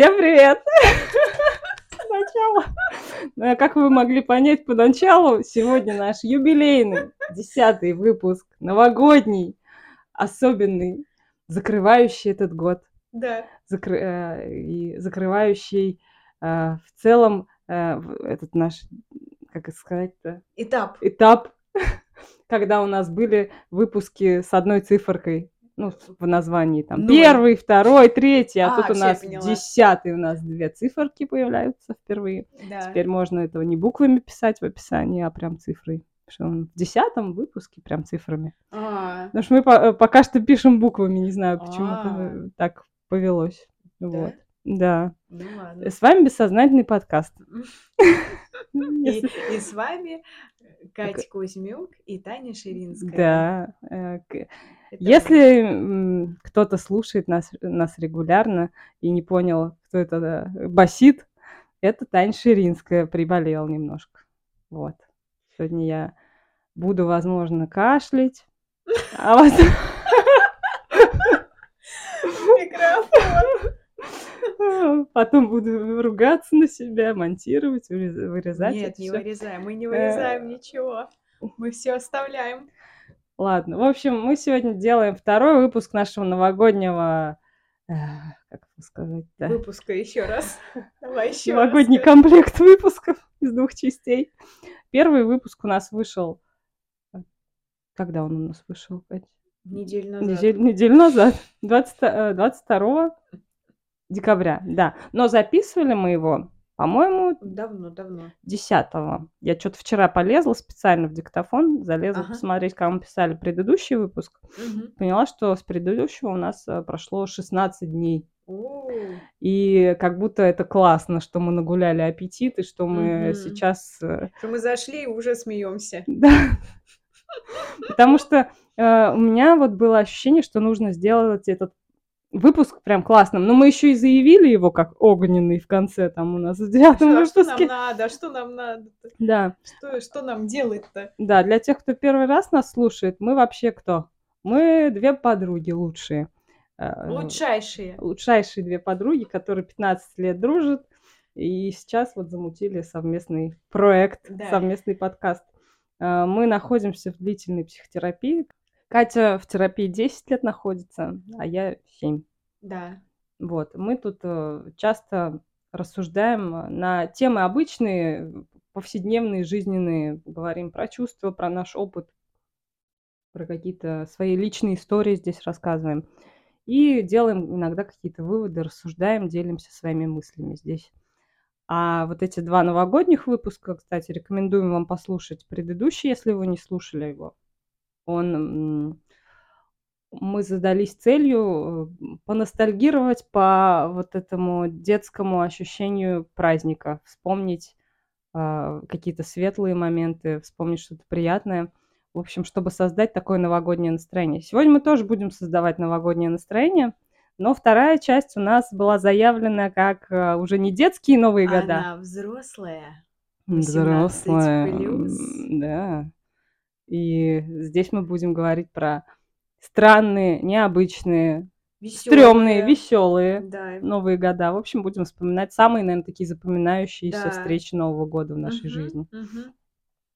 Всем привет! Сначала. Ну, а как вы могли понять поначалу, сегодня наш юбилейный, десятый выпуск, новогодний, особенный, закрывающий этот год. Да. Закры- э, и закрывающий э, в целом э, этот наш, как это сказать-то, Этап. этап, когда у нас были выпуски с одной циферкой, ну, в названии там Ноль. первый, второй, третий, а, А, тут у нас десятый, у нас две циферки появляются впервые. Да. Теперь можно этого не буквами писать в описании, а прям цифрой. Что он в десятом выпуске прям цифрами. А, Потому что мы по- э, пока что пишем буквами, не знаю, почему А. так повелось. Вот. Да? Да. ну ладно. С вами бессознательный подкаст. И, и с вами Катя Кузьмюк и Таня Ширинская. Да. Если кто-то слушает нас, нас регулярно и не понял, кто это басит, это Таня Ширинская приболела немножко. Вот. Сегодня я буду, возможно, кашлять. А микрофон. Потом буду ругаться на себя, монтировать, вырез- вырезать. Нет, не вырезаем. Мы не Э, вырезаем ничего. Мы все оставляем. Ладно, в общем, мы сегодня делаем второй выпуск нашего новогоднего... э, Как это сказать-то? Выпуска еще раз. Давай еще Новогодний раз. комплект выпусков из двух частей. Первый выпуск у нас вышел... э, Когда он у нас вышел? Неделю назад. Неделю, неделю назад. 20, э, 22 декабря, да. Но записывали мы его, по-моему, Давно, давно. 10 Я что-то вчера полезла специально в диктофон, залезла Ага. посмотреть, мы писали предыдущий выпуск. Мгм. Поняла, что с предыдущего у нас э, прошло 16 дней. О, И как будто это классно, что мы нагуляли аппетит, и что мы Мгм. сейчас... э, Что мы зашли и уже смеемся. Да. Потому что э, у меня вот было ощущение, что нужно сделать этот выпуск прям классным. Но мы еще и заявили его как огненный в конце, там у нас в девятом Что, а что нам выпуске. надо? Что нам надо? Да, Что, что нам делать-то? да, для тех, кто первый раз нас слушает, мы вообще кто? Мы две подруги лучшие. Э, Лучшайшие. Лучшайшие две подруги, которые 15 лет дружат. И сейчас вот замутили совместный проект, Да. совместный подкаст. Э, Мы находимся в длительной психотерапии. Катя в терапии 10 лет находится, а я 7. Да. Вот. Мы тут э, часто рассуждаем на темы обычные, повседневные, жизненные. Говорим про чувства, про наш опыт, про какие-то свои личные истории здесь рассказываем. И делаем иногда какие-то выводы, рассуждаем, делимся своими мыслями здесь. А вот эти два новогодних выпуска, кстати, рекомендуем вам послушать предыдущий, если вы не слушали его. Он мы задались целью э, поностальгировать по вот этому детскому ощущению праздника, вспомнить а, какие-то светлые моменты, вспомнить что-то приятное. В общем, чтобы создать такое новогоднее настроение. Сегодня мы тоже будем создавать новогоднее настроение, но вторая часть у нас была заявлена как э, уже не детские Новые года, Она взрослая. М, 18 взрослая, да. И здесь мы будем говорить про странные, необычные, стрёмные, веселые Да. Новые года. В общем, будем вспоминать самые, наверное, такие запоминающиеся Да. встречи Нового года в нашей Мгм, жизни. мгм.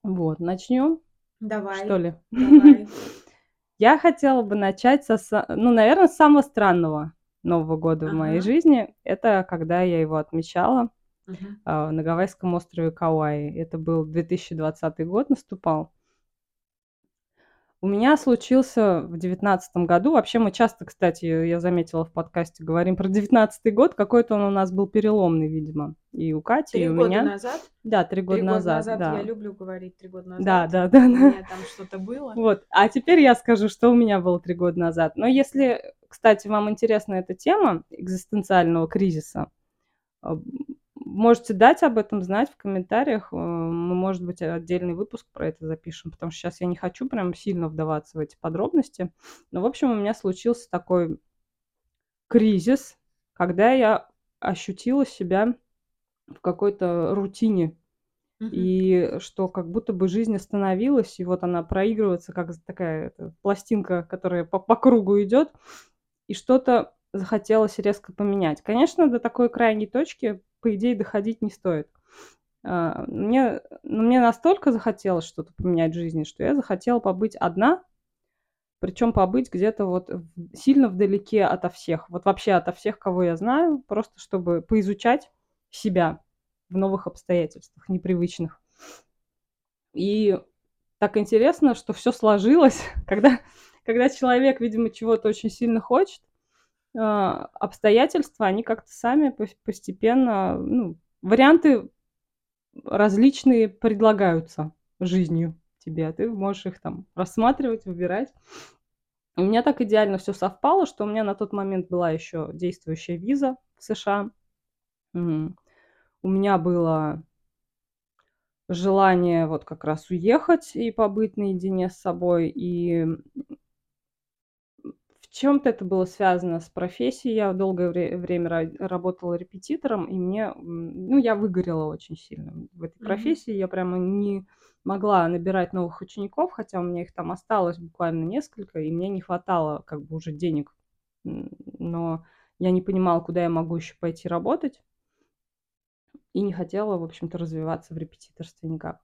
Вот, начнем, Давай. что ли? Давай. Я хотела бы начать со, ну, наверное, с самого странного Нового года в моей Ага. жизни. Это когда я его отмечала а, на гавайском острове Кауаи. Это был 2020 год, наступал. У меня случился в девятнадцатом году. Вообще мы часто, кстати, я заметила в подкасте, говорим про девятнадцатый год. Какой-то он у нас был переломный, видимо. И у Кати, и Три у года меня. назад? Да, три года Три назад. года назад. да. Я люблю говорить три года назад. Да, да, да, У меня там что-то было. Вот. А теперь я скажу, что у меня было три года назад. Но если, кстати, вам интересна эта тема экзистенциального кризиса, э, можете дать об этом знать в комментариях. Э, Мы, может быть, отдельный выпуск про это запишем, потому что сейчас я не хочу прям сильно вдаваться в эти подробности. Но, в общем, у меня случился такой кризис, когда я ощутила себя в какой-то рутине и что как будто бы жизнь остановилась, и вот она проигрывается, как такая это, пластинка, которая по, по кругу идет, и что-то захотелось резко поменять. Конечно, до такой крайней точки, по идее, доходить не стоит. А, мне, ну, мне настолько захотелось что-то поменять в жизни, что я захотела побыть одна, причем побыть где-то вот сильно вдалеке ото всех, вот вообще ото всех, кого я знаю, просто чтобы поизучать себя в новых обстоятельствах, непривычных. И так интересно, что все сложилось, когда, когда человек, видимо, чего-то очень сильно хочет, обстоятельства, они как-то сами постепенно, ну, варианты различные предлагаются жизнью тебе, а ты можешь их там рассматривать, выбирать. У меня так идеально все совпало, что у меня на тот момент была еще действующая виза в США. У меня было желание вот как раз уехать и побыть наедине с собой. И чем-то это было связано с профессией. Я долгое вре- время работала репетитором, и мне, ну, я выгорела очень сильно в этой mm-hmm. профессии. Я прямо не могла набирать новых учеников, хотя у меня их там осталось буквально несколько, и мне не хватало как бы уже денег. Но я не понимала, куда я могу еще пойти работать, и не хотела, в общем-то, развиваться в репетиторстве никак.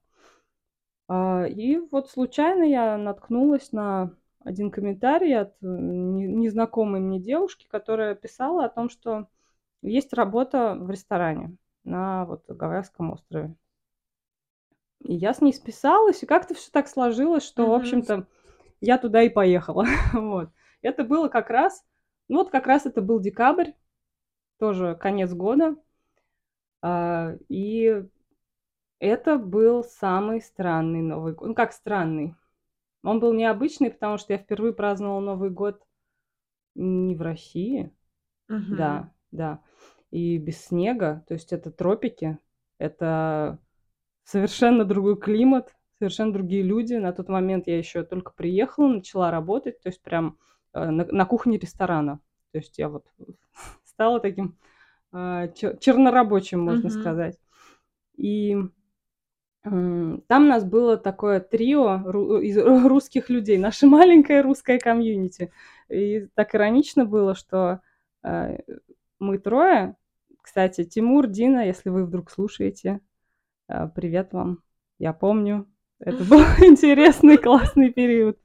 А, и вот случайно я наткнулась на один комментарий от э, незнакомой мне девушки, которая писала о том, что есть работа в ресторане на вот Гавайском острове. И я с ней списалась, и как-то все так сложилось, что, mm-hmm. в общем-то, я туда и поехала. вот. Это было как раз, ну вот как раз это был декабрь, тоже конец года. А, и это был самый странный Новый год. Ну, как странный. Он был необычный, потому что я впервые праздновала Новый год не в России. Мгм. Да, да. И без снега. То есть это тропики. Это совершенно другой климат, совершенно другие люди. На тот момент я еще только приехала, начала работать. То есть прям э, на, на кухне ресторана. То есть я вот стала таким э, чернорабочим, можно Мгм. сказать. И там у нас было такое трио из русских людей, наше маленькое русское комьюнити. И так иронично было, что э, мы трое, кстати, Тимур, Дина, если вы вдруг слушаете, э, привет вам, я помню, это был интересный, классный период.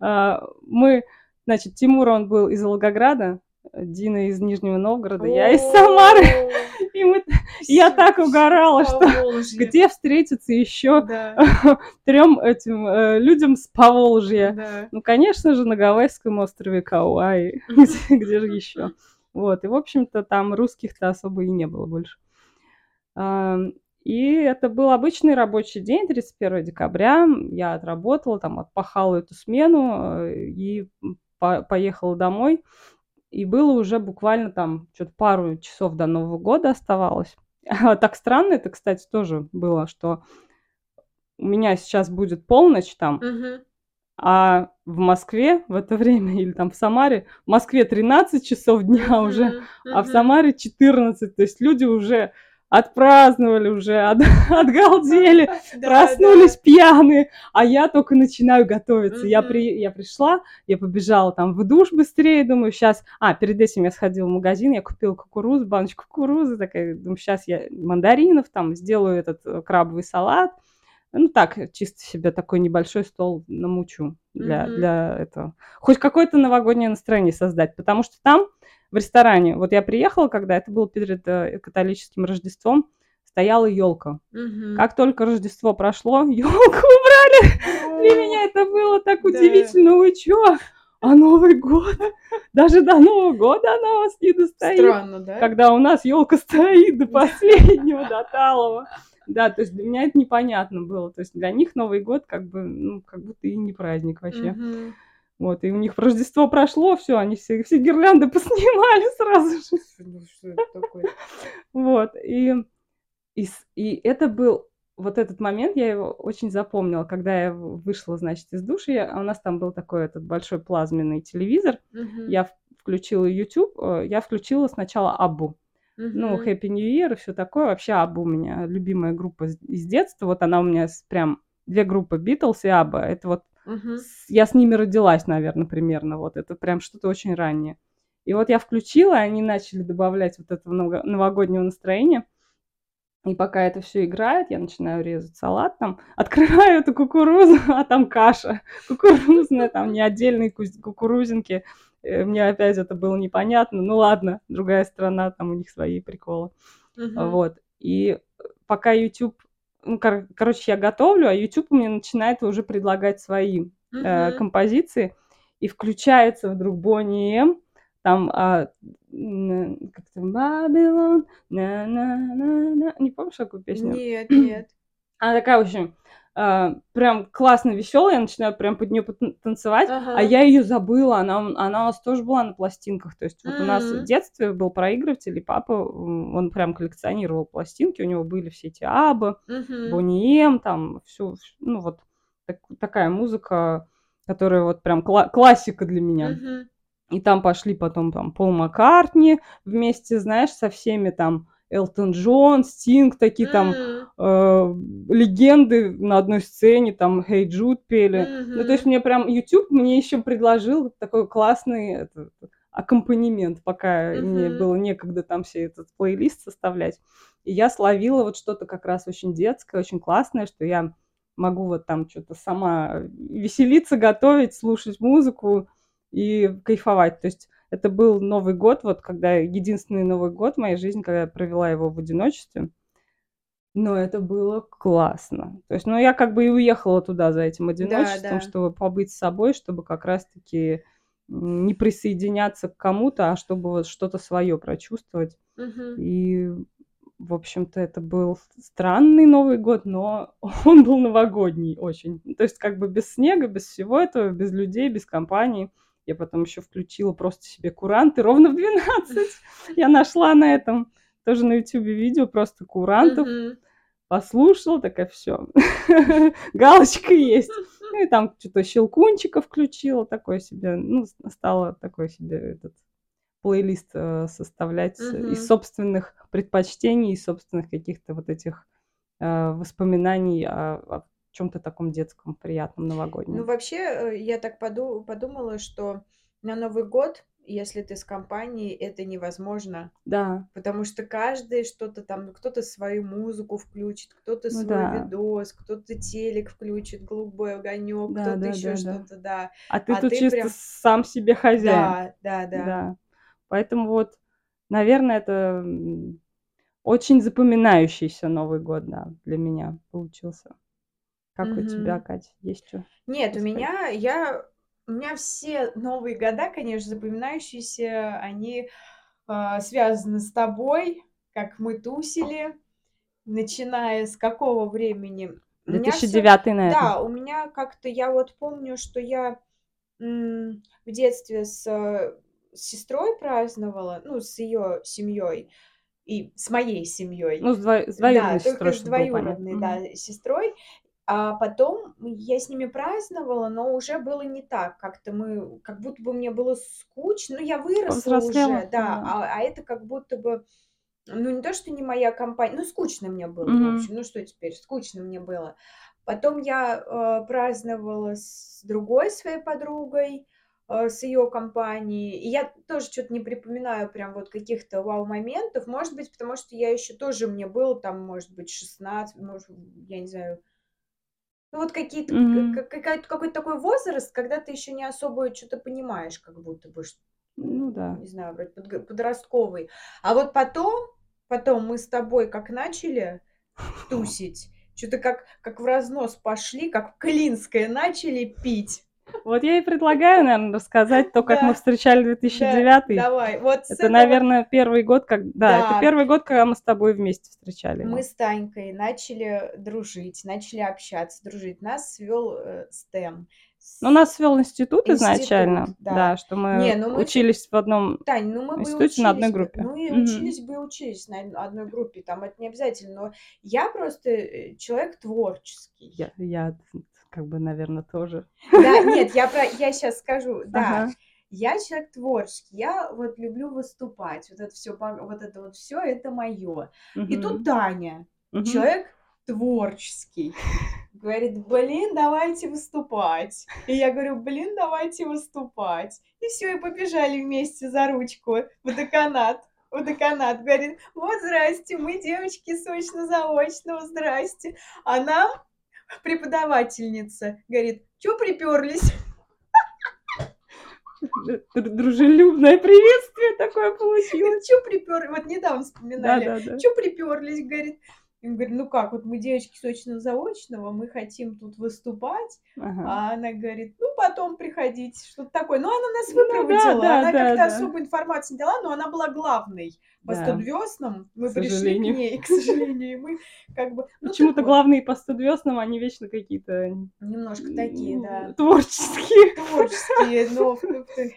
А, мы, значит, Тимур, он был из Волгограда, Дина из Нижнего Новгорода, я из Самары. И мы, я так угорала, что где встретиться еще трем этим э, людям с Поволжья. Ну, конечно же, на Гавайском острове Кауай. где, где же еще? Вот, и, в общем-то, там русских-то особо и не было больше. И это был обычный рабочий день, 31 декабря. Я отработала, там, отпахала эту смену э, и по поехала домой. И было уже буквально там что-то пару часов до Нового года оставалось. так странно это, кстати, тоже было, что у меня сейчас будет полночь там, угу. а в Москве в это время, или там в Самаре, в Москве 13 часов дня уже, угу. а в Самаре 14. То есть люди уже отпраздновали уже, от, отгалдели, проснулись пьяные, а я только начинаю готовиться. Я, при, я пришла, я побежала там в душ быстрее, думаю, сейчас... А, перед этим я сходила в магазин, я купила кукурузу, баночку кукурузы, такая, думаю, сейчас я мандаринов там сделаю этот э, крабовый салат. Ну так, чисто себе такой небольшой стол намучу для, mm-hmm. для этого. Хоть какое-то новогоднее настроение создать, потому что там в ресторане. Вот я приехала, когда это было перед э, католическим Рождеством, стояла елка. Угу. Как только Рождество прошло, елку убрали. Для меня это было так удивительно. Вы чё? А Новый год? Даже до Нового года она у вас не достоит. Странно, да? Когда у нас елка стоит до последнего, до талого. Да, то есть для меня это непонятно было. То есть для них Новый год как бы, ну, как будто и не праздник вообще. Угу. Вот, и у них Рождество прошло, все, они все, все гирлянды поснимали сразу же. Ну? Вот, и, и, и это был вот этот момент, я его очень запомнила, когда я вышла, значит, из души, а у нас там был такой этот большой плазменный телевизор, uh-huh. я включила YouTube, э, я включила сначала Абу, uh-huh. ну, Happy New Year и все такое, вообще Абу у меня любимая группа из детства, вот она у меня прям две группы, Beatles и Абба, это вот Угу. Я с ними родилась, наверное, примерно. Вот это прям что-то очень раннее. И вот я включила, они начали добавлять вот этого новогоднего настроения. И пока это все играет, я начинаю резать салат, там, открываю эту кукурузу, а там каша кукурузная, там не отдельные кукурузинки. Э, мне опять это было непонятно. Ну ладно, другая страна, там у них свои приколы. Uh-huh. Вот. И пока YouTube... Ну, кор- короче, я готовлю, а YouTube мне начинает уже предлагать свои uh-huh. э, композиции. И включается вдруг Бонни М, там а, как-то Бабилон, на на на на не помнишь такую песню? Нет, нет. Она такая, в общем, а, прям классно веселая, я начинаю прям под нее танцевать, ага. а я ее забыла, она, она у нас тоже была на пластинках, то есть вот mm-hmm. у нас в детстве был проигрыватель, и папа, он прям коллекционировал пластинки, у него были все эти Абы, mm-hmm. Бонием, там, все, ну вот так, такая музыка, которая вот прям кла- классика для меня. Mm-hmm. И там пошли потом там Пол Маккартни вместе, знаешь, со всеми там Элтон Джон, Стинг, такие там э, легенды на одной сцене, там Хей hey Джуд пели. Mm-hmm. Ну, то есть мне прям YouTube мне еще предложил такой классный это, аккомпанемент, пока mm-hmm. мне было некогда там все этот плейлист составлять. И я словила вот что-то как раз очень детское, очень классное, что я могу вот там что-то сама веселиться, готовить, слушать музыку, и кайфовать. То есть это был Новый год, вот когда единственный Новый год в моей жизни, когда я провела его в одиночестве. Но это было классно. То есть, ну, я как бы и уехала туда за этим одиночеством, да, да. чтобы побыть с собой, чтобы как раз-таки не присоединяться к кому-то, а чтобы вот что-то свое прочувствовать. Угу. И, в общем-то, это был странный Новый год, но он был новогодний очень. То есть, как бы без снега, без всего этого, без людей, без компании. Я потом еще включила просто себе куранты ровно в 12. Я нашла на этом тоже на YouTube видео просто курантов. Послушала, такая, все, галочка есть. Ну и там что-то щелкунчика включила, такой себе, ну, стала такой себе этот плейлист э, составлять из собственных предпочтений, из собственных каких-то вот этих э, воспоминаний о, о чем-то таком детском, приятном, новогоднем. Ну, вообще, э, я так поду- подумала, что на Новый год, если ты с компанией, это невозможно. Да. Потому что каждый что-то там, кто-то свою музыку включит, кто-то ну, свой да. видос, кто-то телек включит, голубой огонек, да, кто-то да, еще да, что-то, да. А ты а тут ты чисто прям... сам себе хозяин. Да, да, да. Да. Поэтому вот, наверное, это очень запоминающийся Новый год, да, для меня получился. Как у тебя, Катя, есть что? Нет, у меня, я, у меня все новые года, конечно, запоминающиеся, они а, связаны с тобой, как мы тусили, начиная с какого времени? У меня всё- 2009, наверное. Да, у меня как-то, я вот помню, что я м, в детстве с, э, с сестрой праздновала, ну, с ее семьей и с моей семьей. Ну, с, дво... с двоюродной да, сестрой, только с двоюродной, да, сестрой. А потом я с ними праздновала, но уже было не так. Как-то мы, как будто бы мне было скучно. Ну, я выросла уже, да. да. А, а это как будто бы, ну, не то, что не моя компания, ну, скучно мне было, mm-hmm. в общем. Ну, что теперь, скучно мне было. Потом я э, праздновала с другой своей подругой, э, с ее компанией. И я тоже что-то не припоминаю прям вот каких-то вау-моментов. Может быть, потому что я еще тоже, мне было там, может быть, 16, может, я не знаю, ну, вот какие-то, Мгм. какой-то такой возраст, когда ты еще не особо что-то понимаешь, как будто бы, Ну да. не знаю, вроде подростковый. А вот потом, потом мы с тобой как начали тусить, что-то как, как в разнос пошли, как в Клинское начали пить. Вот я и предлагаю, наверное, рассказать то, как мы встречали 2009. давай. Вот Это, наверное, первый год, как... Да, это первый год, когда мы с тобой вместе встречали. Мы с Танькой начали дружить, начали общаться, дружить. Нас свел э, STEM. Ну, нас свел институт, изначально, да. что мы Не, ну мы учились в одном Тань, ну мы институте учились, на одной группе. Ну и учились бы и учились на одной группе, там это не обязательно, но я просто э, человек творческий. Я, я как бы, наверное, тоже. Да, нет, я, про, я сейчас скажу, да. Ага. Я человек творческий, я вот люблю выступать, вот это все, вот это вот все, это мое. Угу. И тут Таня, угу. человек творческий. говорит, блин, давайте выступать. И я говорю, блин, давайте выступать. И все, и побежали вместе за ручку в деканат. В деканат. Говорит, вот, здрасте, мы девочки сочно-заочного, здрасте. А нам преподавательница говорит, что приперлись? Дружелюбное приветствие такое получилось. Что приперлись? Вот недавно вспоминали. Да, да, да. Что приперлись, говорит. И он говорит, ну как, вот мы девочки сочно-заочного, мы хотим тут выступать. Ага. А она говорит, ну потом приходите, что-то такое. Ну она нас выпроводила, ну, да, да, она да, как-то да. особо информации не дала, но она была главной по да. студвеснам. Мы к пришли сожалению. к ней, к сожалению, мы как бы... Ну, Почему-то главные по студвеснам, они вечно какие-то... Немножко такие, да. Творческие. Творческие, но...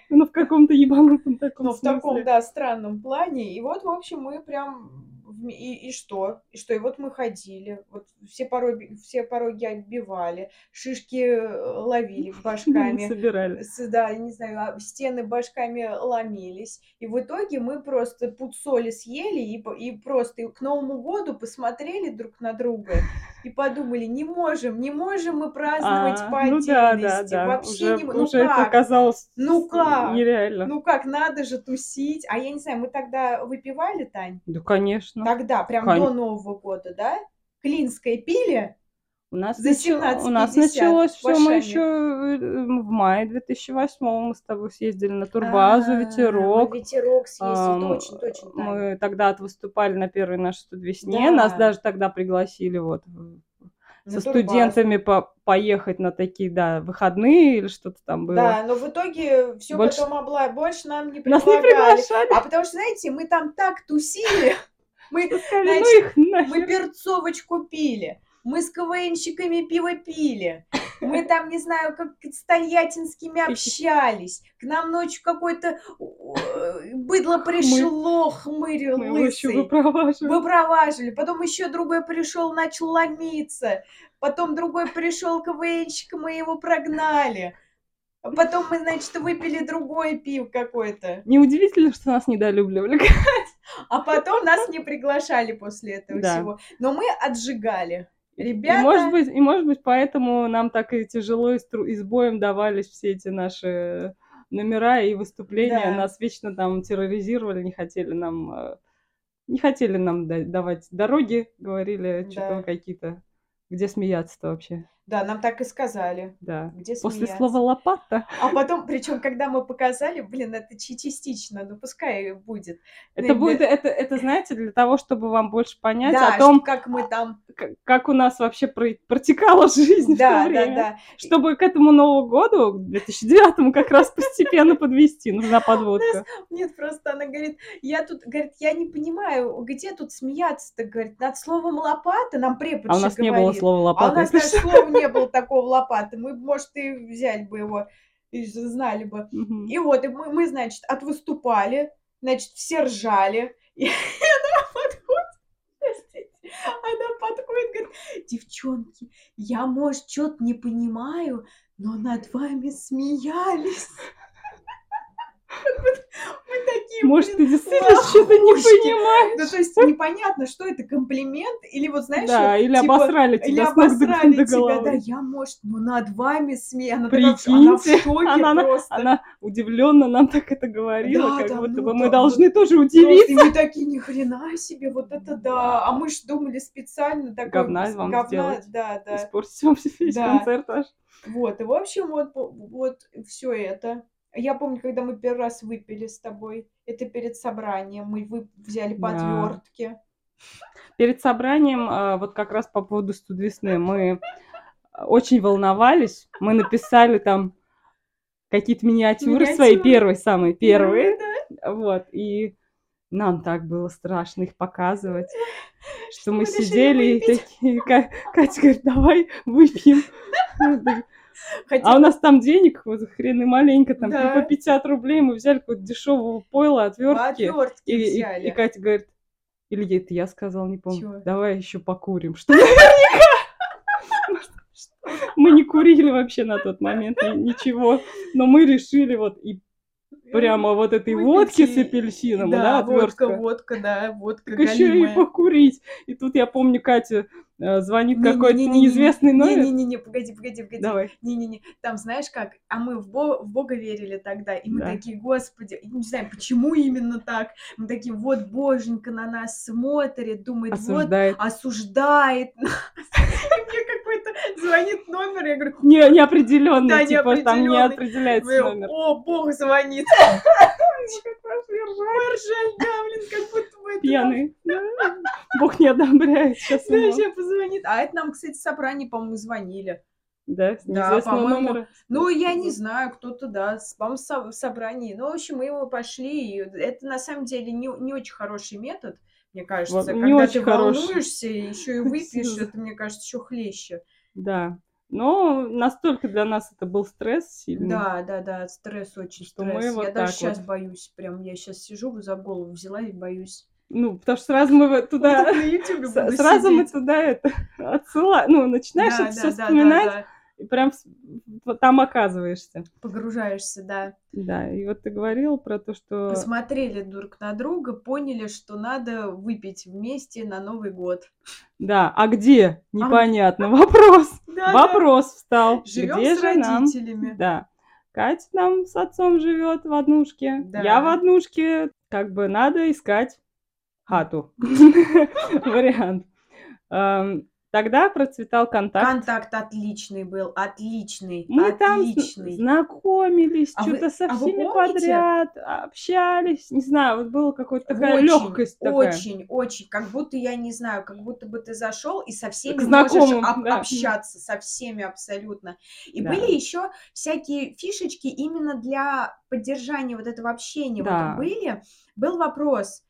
Но в каком-то ебанутом таком Но в таком, да, странном плане. И вот, в общем, мы прям и, и что? И что? И вот мы ходили, вот все пороги, все пороги отбивали, шишки э, ловили башками. Собирали. Да, не знаю, а стены башками ломились. И в итоге мы просто пуд соли съели и, и просто к Новому году посмотрели друг на друга и подумали, не можем, не можем мы праздновать а, по отдельности. Ну да, да, да. Вообще уже, не Ну уже как? это казалось ну как? нереально. Ну как, надо же тусить. А я не знаю, мы тогда выпивали, Тань? Да, конечно. Тогда, прям Кон... до Нового года, да? Клинской пили? У нас, за 17 у нас началось все, мы еще э, в мае 2008 мы с тобой съездили на турбазу, а, ветерок. Ветерок съездили, точно, точно. Мы тогда выступали на первой нашей студвесне, нас даже тогда пригласили вот со студентами по поехать на такие, да, выходные или что-то там было. Да, но в итоге все больше... потом обла... больше нам не предлагали. Нас не приглашали. А потому что, знаете, мы там так тусили, мы, значит, ну мы перцовочку пили мы с КВНщиками пиво пили. Мы там, не знаю, как с тольяттинскими общались. К нам ночью какой-то быдло пришло, мы, хмырь мы лысый. Выпроваживали. Выпроваживали. Потом еще другой пришел, начал ломиться. Потом другой пришел КВНщик, мы его прогнали. Потом мы, значит, выпили другой пив какой-то. Неудивительно, что нас недолюбливали. А потом нас не приглашали после этого да. всего. Но мы отжигали. Ребята... И может быть, и может быть, поэтому нам так и тяжело и, стру... и с боем давались все эти наши номера и выступления. Да. Нас вечно там терроризировали, не хотели нам э, не хотели нам давать дороги, говорили, что-то какие-то. Где смеяться-то вообще? Да, нам так и сказали. Да. Где После слова лопата. А потом, причем, когда мы показали, блин, это частично, ну пускай будет. Это будет, это, это, знаете, для того, чтобы вам больше понять да, о том, как мы там... Как, как у нас вообще протекала жизнь да, в то время. Да, да. Чтобы к этому Новому году, 2009 как раз постепенно подвести, нужна подводка. Нет, просто она говорит, я тут, говорит, я не понимаю, где тут смеяться-то, говорит, над словом лопата нам преподша А у нас не было слова лопата. А у нас даже слова не было такого лопаты. Мы, может, и взяли бы его, и знали бы. Угу. И вот, и мы, мы, значит, отвыступали, значит, все ржали. И она подходит, она подходит, говорит, девчонки, я, может, что-то не понимаю, но над вами смеялись. Мы такие, Может, ты действительно что-то не понимаешь. Ну, то есть непонятно, что это комплимент, или вот знаешь... Да, или типа, обосрали тебя Или обосрали тебя, да, я, может, ну над вами смею. Она, Прикиньте, она просто. Она удивленно нам так это говорила, да, как да, будто ну, бы мы да, должны тоже удивиться. И мы такие, ни хрена себе, вот это да. А мы ж думали специально такой... Говна вам сделать. Да, да. Испортить вам весь да. концерт аж. Вот, и в общем, вот, вот все это. Я помню, когда мы первый раз выпили с тобой, это перед собранием, мы вы взяли подвертки. Да. Перед собранием, а, вот как раз по поводу студ весны, мы очень волновались, мы написали там какие-то миниатюры, миниатюры. свои первые, самые первые, да. вот, и нам так было страшно их показывать, что, что мы сидели и такие, Катя говорит, давай выпьем. Хотя... А у нас там денег вот хрен и маленько, там да. по 50 рублей мы взяли какое-то дешевого пойла, отвертки. отвертки и, взяли. И, и Катя говорит, или это я сказал, не помню, Чего? давай еще покурим, что наверняка мы не курили вообще на тот момент ничего, но мы решили вот и прямо вот этой водки с апельсином, да, да, водка, водка, да, водка Так еще и покурить. И тут я помню, Катя э, звонит какой-то неизвестный номер. Не-не-не, погоди, погоди, погоди. Давай. Не-не-не, там знаешь как, а мы в, Бо- в Бога верили тогда, и мы такие, господи, не знаю, почему именно так. Мы такие, вот Боженька на нас смотрит, думает, Осуждает. вот, осуждает нас. И мне звонит номер, я говорю, Не, неопределенно, Да, типа там не определяется «Вы- номер. о, Бог звонит. Мы ржали, да, блин, как будто это Пьяный. Бог не одобряет сейчас. Да, сейчас позвонит. А это нам, кстати, собрание, по-моему, звонили. Да, Да, по-моему, номера. Ну, я не знаю, кто-то, да, по-моему, в собрании. Ну, в общем, мы его пошли. и это, на самом деле, не, не очень хороший метод, мне кажется. Вот, когда ты хороший. волнуешься и еще и выпьешь, это, мне кажется, еще хлеще. Да. Но настолько для нас это был стресс сильный. Да, да, да, стресс очень Что мы стресс. вот я даже сейчас вот. боюсь. Прям я сейчас сижу, за голову взяла и боюсь. Ну, потому что сразу мы туда... Сразу мы сидеть. туда это отсылаем. Ну, начинаешь Да, это да, все да, да, вспоминать, да. И прям там оказываешься. Погружаешься, да. Да, и вот ты говорил про то, что... Посмотрели друг на друга, поняли, что надо выпить вместе на Новый год. Да, а где? Непонятно. Вопрос. Да, Вопрос встал. Живем где с же нам? родителями. Да. Катя там с отцом живет в однушке. Да. Я в однушке. Как бы надо искать хату. Вариант. Тогда процветал контакт. Контакт отличный был, отличный, Мы там отличный. знакомились, А что-то со а всеми подряд, общались. Не знаю, вот была какая-то такая очень, легкость такая. очень, очень, как будто я не знаю, как будто бы ты зашел и со всеми знакомым, можешь об- да. общаться, со всеми абсолютно. И Да. были еще всякие фишечки именно для поддержания вот этого общения. Да. Вот были, был вопрос.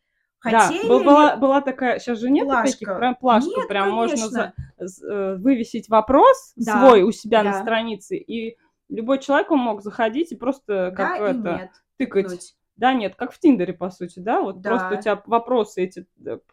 Да, Хотели был- ли была, была такая, сейчас же нет таких, плашка? прям плашку, Нет, прям можно конечно. за- з- э, вывесить вопрос Да, свой у себя на да. странице, и любой человек он мог заходить и просто как да это тыкать. тыкнуть. Да, нет, как в Тиндере, по сути, да, вот просто Да. у тебя вопросы эти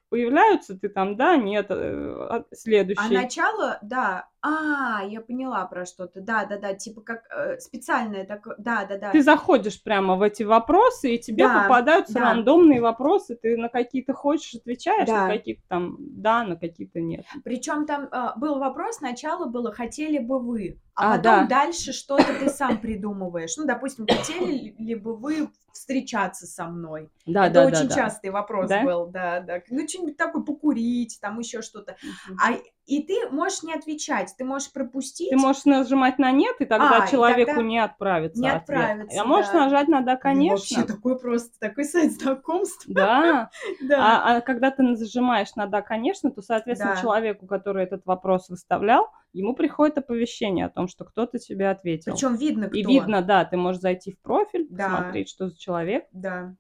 появляются, ты там, да, нет, э, а- А следующий. начало, да, а, я поняла про что-то, да, да, да, типа как э, специальное такое, да, да, да. Ты заходишь прямо в эти вопросы, и тебе Да, попадаются да. рандомные вопросы, ты на какие-то хочешь отвечаешь, Да. на какие-то там да, на какие-то нет. Причем там а, был вопрос, сначала было, хотели бы вы, а, А, потом да. дальше что-то ты сам придумываешь. Ну, допустим, хотели ли бы вы встречаться со мной? Да, Это да, очень да, да. частый вопрос Да? был, да, да. Ну, что-нибудь такое, покурить, там еще что-то. Мгм. А, и ты можешь не отвечать, ты можешь пропустить. Ты можешь нажимать на нет, и тогда А, и человеку тогда не отправится не ответ. отправится, А можешь нажать на да, Ну, конечно. Вообще такой просто, такой сайт знакомств. Да. Да. А, а когда ты нажимаешь на да, конечно, то, соответственно, Да. человеку, который этот вопрос выставлял, ему приходит оповещение о том, что кто-то тебе ответил. Причем видно, кто. И видно, да, ты можешь зайти в профиль, Да. посмотреть, что за человек. Да.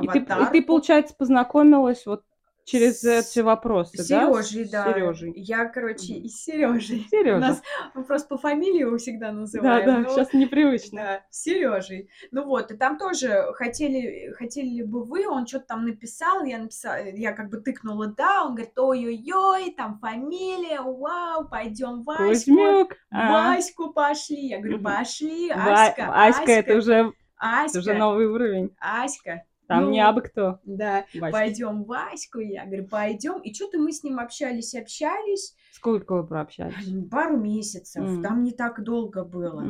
И ты, и ты, получается, познакомилась вот через эти вопросы, да? Сережей, С да. Сережей. Я, короче, Мгм. и с Сережей. Сережа. У нас мы просто по фамилии его всегда Да, называем. да, но- сейчас непривычно. Да, Сережей. Ну вот, и там тоже хотели, хотели ли бы вы, он что-то там написал, я написала, я как бы тыкнула да, он говорит, ой-ой-ой, там фамилия, вау, пойдем Ваську, Кузьмюк. а. Ваську пошли. Я говорю, пошли, Ва- Аська, Аська, это уже, это Аська, уже новый уровень. Аська. Там не Ну, абы кто. Да, Васька. пойдем Ваську, я говорю, пойдем. И что-то мы с ним общались, общались, Сколько вы прообщались? пару месяцев, Мгм. там не так долго было.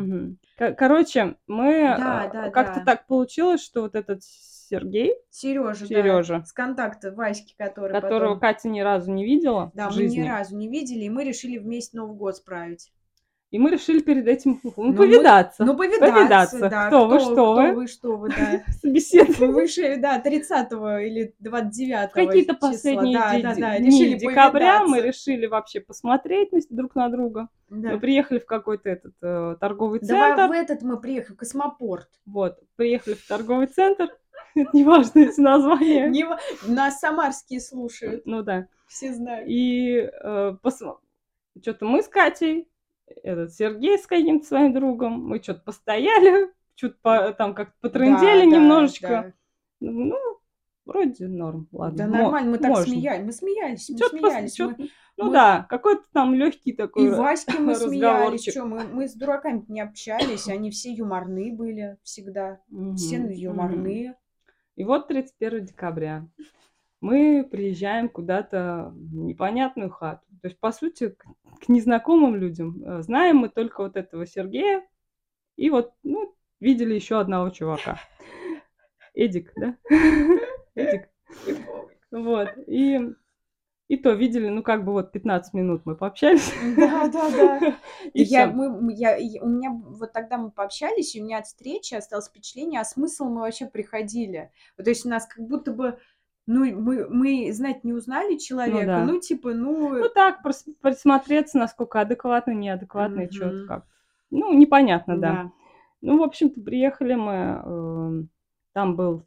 Ко- Короче, мы Да, э, да, как-то да. так получилось, что вот этот Сергей, Сережа, Сережа, с контакта Васьки, который которого потом... Катя ни разу не видела Да, в мы жизни, ни разу не видели, и мы решили вместе Новый год справить. И мы решили перед этим ну, мы- повидаться, Ну, повидаться, повидаться. да. Кто вы, что кто вы? вы, что вы, да. собеседование. Выше, да, 30 или 29 В какие-то последние да, ди- да, да, дни решили декабря мы решили вообще посмотреть друг на друга. Да. Мы приехали в какой-то этот э, торговый Давай центр. в этот мы приехали, в космопорт. Вот, приехали в торговый центр. Неважно эти названия. Не Нас самарские слушают, Ну да. все знают. И что-то мы с Катей, этот Сергей с каким-то своим другом, мы что-то постояли, что-то там как-то потрындели Да, да, немножечко. да. Ну, вроде норм, ладно. Да нормально, мы так можно. смеялись, мы смеялись, мы Чё-то пос- смеялись. чё-то- мы- Ну мы... да, какой-то там легкий такой И Ваське мы смеялись, что мы, мы с дураками не общались, они все юморные были всегда, все юморные. И вот 31 декабря мы приезжаем куда-то в непонятную хату. То есть, по сути, к незнакомым людям. Э, знаем мы только вот этого Сергея и вот, ну, видели еще одного чувака. Эдик, да? Эдик. Вот. И и то видели, ну, как бы вот 15 минут мы пообщались. Да, да, да. И я, мы, я, у меня вот тогда мы пообщались, и у меня от встречи осталось впечатление, а смысл мы вообще приходили. То есть у нас как будто бы ну, мы, мы знать не узнали человека, ну, да. ну типа, ну... Ну так, присмотреться, насколько адекватно, неадекватно, mm-hmm. что-то как. Ну, непонятно, да. да. Ну, в общем-то, приехали мы, э, там был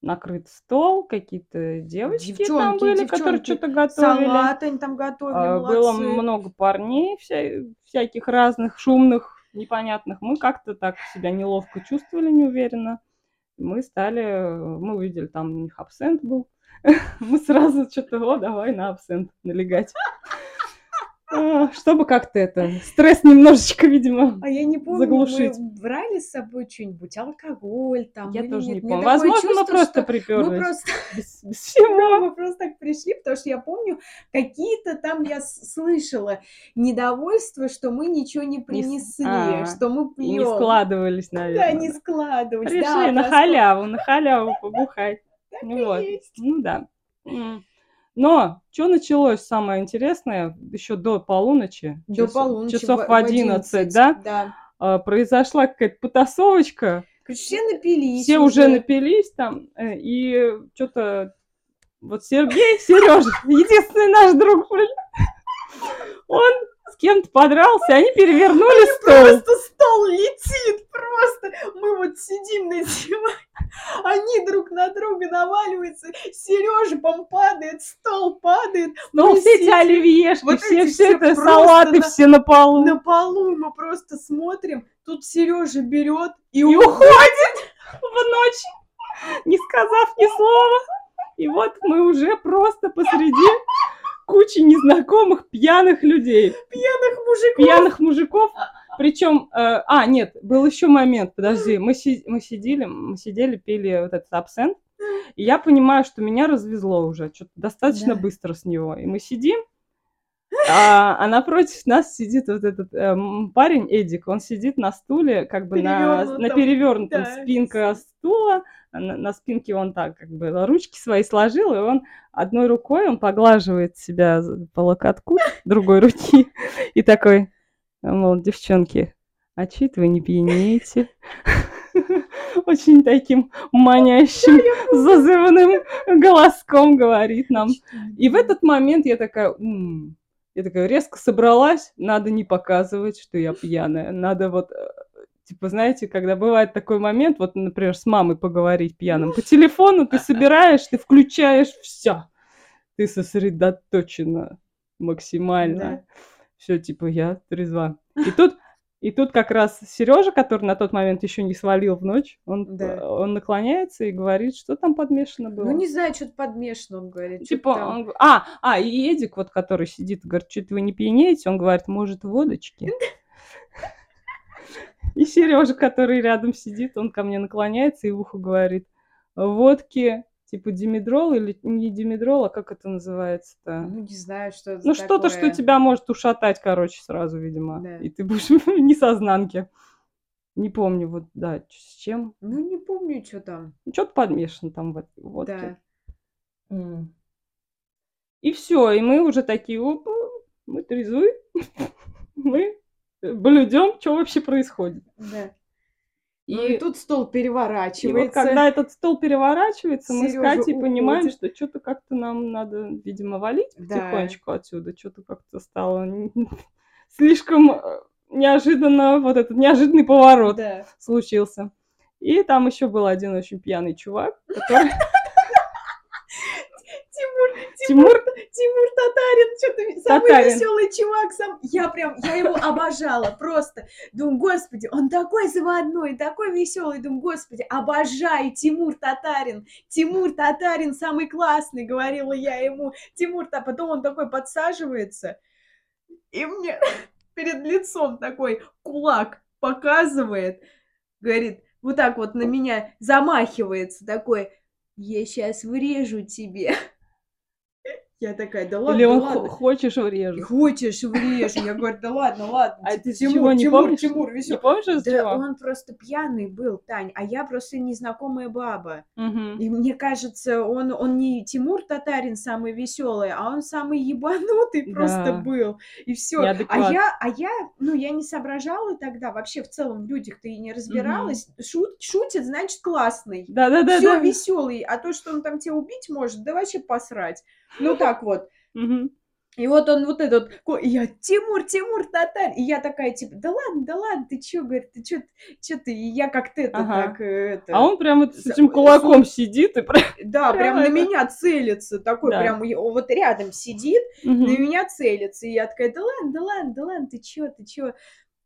накрыт стол, какие-то девочки девчонки, там были, девчонки, которые что-то готовили. Салат они там готовили, а, Было много парней вся, всяких разных, шумных, непонятных. Мы как-то так себя неловко чувствовали, неуверенно. Мы стали, мы увидели, там у них абсент был. Мы сразу что-то, о, давай на абсент налегать. А, чтобы как-то это, стресс немножечко, видимо, А я не помню, заглушить. мы брали с собой что-нибудь, алкоголь там Я тоже нет. не помню. Возможно, чувство, мы просто приперлись. Мы просто... Без, без всего. мы просто так пришли, потому что я помню, какие-то там я слышала недовольство, что мы ничего не принесли, не... А, что мы пьем. Не складывались, наверное. Да, не складывались. Решили да, на халяву, на халяву побухать. Ну вот, ну да. Но что началось самое интересное еще до полуночи, до час, полуночи часов в 11, 11 да? да. А, произошла какая-то потасовочка. Все напились. Все уже, уже напились там, э, и что-то вот Сергей, Сережа, единственный наш друг, он с кем-то подрался, они перевернули они стол. Просто стол летит, просто. Мы вот сидим на диване, они друг на друга наваливаются, Сережа пом падает, стол падает. Ну, все эти оливьешки, вот все, все, все это салаты на, все на полу. На полу мы просто смотрим, тут Сережа берет и, и уходит в ночь, не сказав ни слова. И вот мы уже просто посреди кучи незнакомых пьяных людей. Пьяных мужиков. Пьяных мужиков. Причем, э, а, нет, был еще момент, подожди, мы, си, мы сидели, мы сидели, пили вот этот абсент, и я понимаю, что меня развезло уже, что-то достаточно да. быстро с него. И мы сидим, а, а напротив нас сидит вот этот э, парень Эдик, он сидит на стуле, как бы на, на перевернутом да. спинка стула, на, на спинке он так как бы ручки свои сложил, и он одной рукой он поглаживает себя по локотку другой руки и такой, мол, девчонки, а чит вы не пьянеете? Очень таким манящим, зазывным голоском говорит нам. И в этот момент я такая, я такая резко собралась, надо не показывать, что я пьяная, надо вот э, Типа, знаете, когда бывает такой момент, вот, например, с мамой поговорить пьяным по телефону, ты собираешь, ты включаешь все, ты сосредоточена максимально. Да. Все, типа, я трезва. И тут, и тут как раз Сережа, который на тот момент еще не свалил в ночь, он, да. он наклоняется и говорит, что там подмешано было. Ну, не знаю, что-то подмешано, он говорит. Типа, он, а, а, и Эдик, вот, который сидит, говорит, что-то вы не пьянеете, он говорит, может, водочки? И Сережа, который рядом сидит, он ко мне наклоняется и в ухо говорит, водки типа димедрол или не димедрол, а как это называется-то? Ну, не знаю, что это Ну, что-то, что тебя может ушатать, короче, сразу, видимо. Да. И ты будешь не сознанки. Не помню, вот, да, с чем. Ну, не помню, что там. Что-то подмешано там в этой водке. Да. Mm. И все, и мы уже такие, оп, мы трезвы, мы блюдем, что вообще происходит. Да. И... Ну и тут стол переворачивается. И вот когда этот стол переворачивается, Сережа мы с Катей уходит. понимаем, что что-то как-то нам надо, видимо, валить да. потихонечку отсюда. Что-то как-то стало слишком э, неожиданно, вот этот неожиданный поворот да. случился. И там еще был один очень пьяный чувак, который... Тимур, Тимур, Тимур Татарин что-то самый веселый чувак сам. Я прям, я его обожала просто. Думаю, господи, он такой заводной, такой веселый. Думаю, господи, обожаю Тимур Татарин. Тимур Татарин самый классный, говорила я ему. Тимур, а потом он такой подсаживается, и мне перед лицом такой кулак показывает, говорит, вот так вот на меня замахивается такой, я сейчас врежу тебе. Я такая, да ладно, Или он ладно. хочешь врежу? Хочешь врежу. Я говорю, да ладно, ладно. А ты Тимур, чего, не Тимур, помнишь? Тимур, весел. Не помнишь Да чего? он просто пьяный был, Тань, а я просто незнакомая баба. Угу. И мне кажется, он, он не Тимур Татарин самый веселый, а он самый ебанутый да. просто был. И все. А я, а я, ну, я не соображала тогда, вообще в целом в людях-то и не разбиралась. Угу. Шут, шутит, значит, классный. Да-да-да. Все веселый. А то, что он там тебя убить может, да вообще посрать. Ну так вот. И вот он вот этот, и я, Тимур, Тимур, Татарь. И я такая, типа, да ладно, да ладно, ты чё, говорит, ты чё, чё ты? И я как-то это, ага. так, это... А он прямо с этим кулаком с... сидит и прям... Да, прям, прям на меня целится, такой да. прям, вот рядом сидит, угу. на меня целится. И я такая, да ладно, да ладно, да ладно, ты чё, ты чё?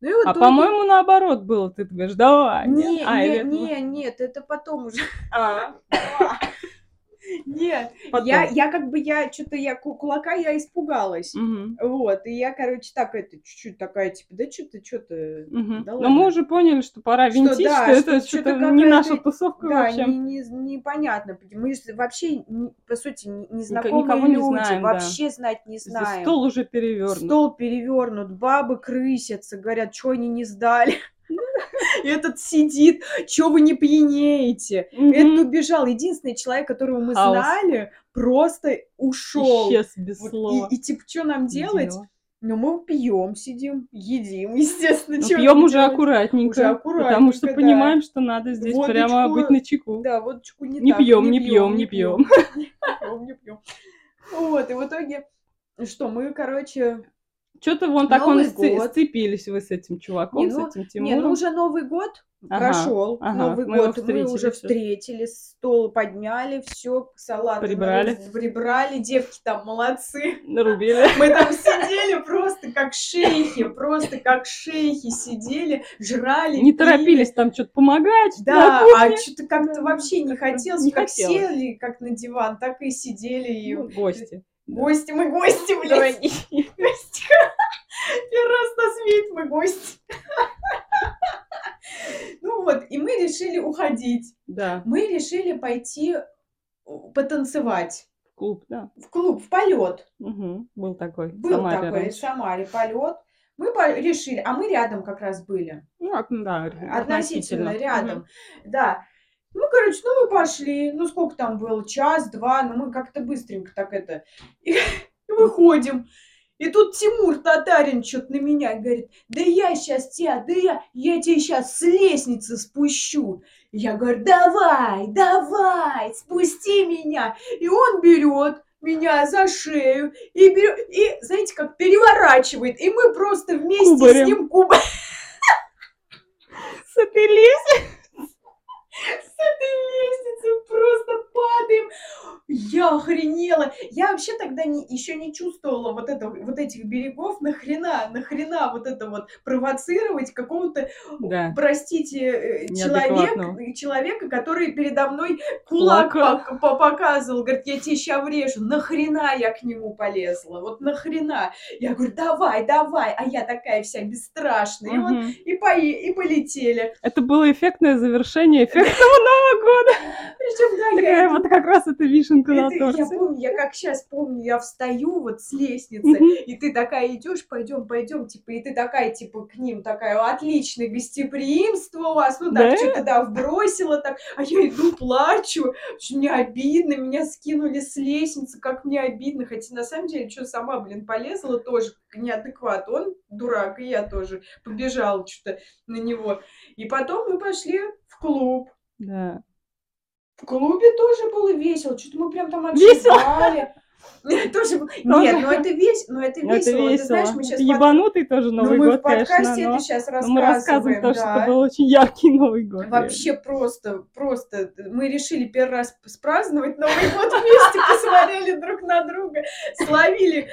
Ну, и вот а, по-моему, наоборот было. Ты говоришь, давай. Не, а, не, не, нет, это потом уже. А. Нет, я, я как бы, я что-то, я кулака я испугалась. Угу. Вот, и я, короче, так, это, чуть-чуть такая, типа, да что-то, что-то, угу. да Но мы уже поняли, что пора что, винтить, да, что, что это что-то не наша тусовка да, вообще. Да, не, не, непонятно. Мы вообще, по сути, незнакомые Никого люди, не знаем, вообще да. знать не знаем. Здесь стол уже перевернут. Стол перевернут, бабы крысятся, говорят, что они не сдали. Этот сидит, что вы не пьянеете? Этот убежал. Единственный человек, которого мы знали, просто ушел. Исчез без слова. И, типа, что нам делать? Ну, мы пьем, сидим, едим, естественно. Ну, пьем уже аккуратненько. Уже аккуратненько. Потому что да. понимаем, что надо здесь водочку, прямо быть на чеку. Да, водочку не Не так, пьем, не пьем, не пьем. Не пьем, не пьем. Вот, и в итоге, что, мы, короче, что-то вон так он сцепились вы с этим чуваком, не, ну, с этим Тимуром. Не, ну уже Новый год ага, прошел. Ага, Новый мы год мы уже встретили, стол подняли, все, салат прибрали. Мы прибрали, девки там молодцы. Нарубили. Мы там сидели просто как шейхи, просто как шейхи сидели, жрали. Не торопились там что-то помогать. Да, а что-то как-то вообще не хотелось. Не как хотелось. сели, как на диван, так и сидели. И... Ну, гости. Гости, мы гости, блядь. Гости. Первый раз нас видит, мы гости. Ну вот, и мы решили уходить. Да. Мы решили пойти потанцевать. В клуб, да. В клуб, в полет. Угу, был такой. Был Самаре такой раньше. в Самаре полет. Мы решили, а мы рядом как раз были. Ну, да, относительно, относительно рядом. Угу. Да. Ну, короче, ну мы пошли. Ну, сколько там было? Час, два. Ну, мы как-то быстренько так это... И, и выходим. И тут Тимур Татарин что-то на меня говорит, да я сейчас тебя, да я, я тебя сейчас с лестницы спущу. Я говорю, давай, давай, спусти меня. И он берет меня за шею и, берет, и знаете, как переворачивает. И мы просто вместе Кубарем. с ним кубарем. С просто падаем. Я охренела. Я вообще тогда не, еще не чувствовала вот, это, вот этих берегов. Нахрена, нахрена вот это вот провоцировать какого-то, да. простите, э, человек, человека, который передо мной кулак по, по показывал. Говорит, я тебе сейчас врежу. Нахрена я к нему полезла? Вот нахрена? Я говорю, давай, давай. А я такая вся бесстрашная. Угу. И, вот, и, по, и полетели. Это было эффектное завершение эффектного Нового года. Причем, да, я... вот как раз это вишенка торте. Я помню, я как сейчас помню, я встаю вот с лестницы, и ты такая идешь, пойдем, пойдем, типа, и ты такая, типа, к ним такая, отличное гостеприимство у вас, ну так, что-то, да, вбросила так, а я иду, плачу, что мне обидно, меня скинули с лестницы, как мне обидно, хотя на самом деле, что сама, блин, полезла тоже неадекват, он дурак, и я тоже побежала что-то на него. И потом мы пошли в клуб. Да. В клубе тоже было весело. Что-то мы прям там отжигали. Тоже... Нет, ну это, но это весело. Это весело. Ты знаешь, мы сейчас Ебанутый тоже ну, Новый ну, год, мы в подкасте но... это сейчас рассказываем. Но мы рассказываем, потому что это был очень яркий Новый год. Вообще просто, просто. Мы решили первый раз спраздновать Новый год вместе, посмотрели друг на друга, словили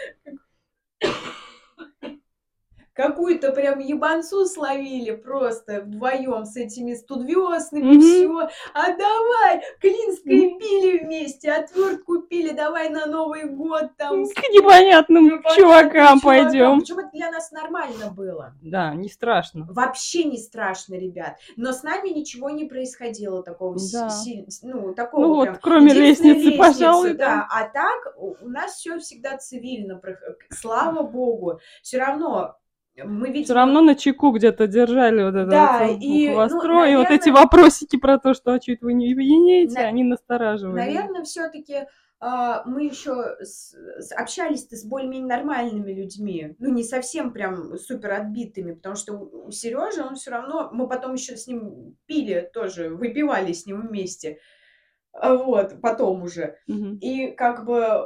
какую-то прям ебанцу словили просто вдвоем с этими студвесными, mm-hmm. все. А давай, клинской mm-hmm. пили вместе, отвертку пили, давай на Новый год там. К непонятным чувакам пойдем. Причем это для нас нормально было. Да, не страшно. Вообще не страшно, ребят. Но с нами ничего не происходило такого да. си- ну, такого ну, прям. вот, кроме лестницы, лестницы, пожалуй. Да. да. А так у нас все всегда цивильно. Слава богу. Все равно мы ведь... Все равно на чеку где-то держали вот это да, вот и, ну, наверное, и вот эти вопросики про то, что а чуть вы не объединяете, на... они настораживали. Наверное, все-таки Uh, мы еще с, с, общались с более-менее нормальными людьми, ну не совсем прям супер отбитыми, потому что у, у Сережи он все равно, мы потом еще с ним пили тоже, выпивали с ним вместе, вот потом уже, mm-hmm. и как бы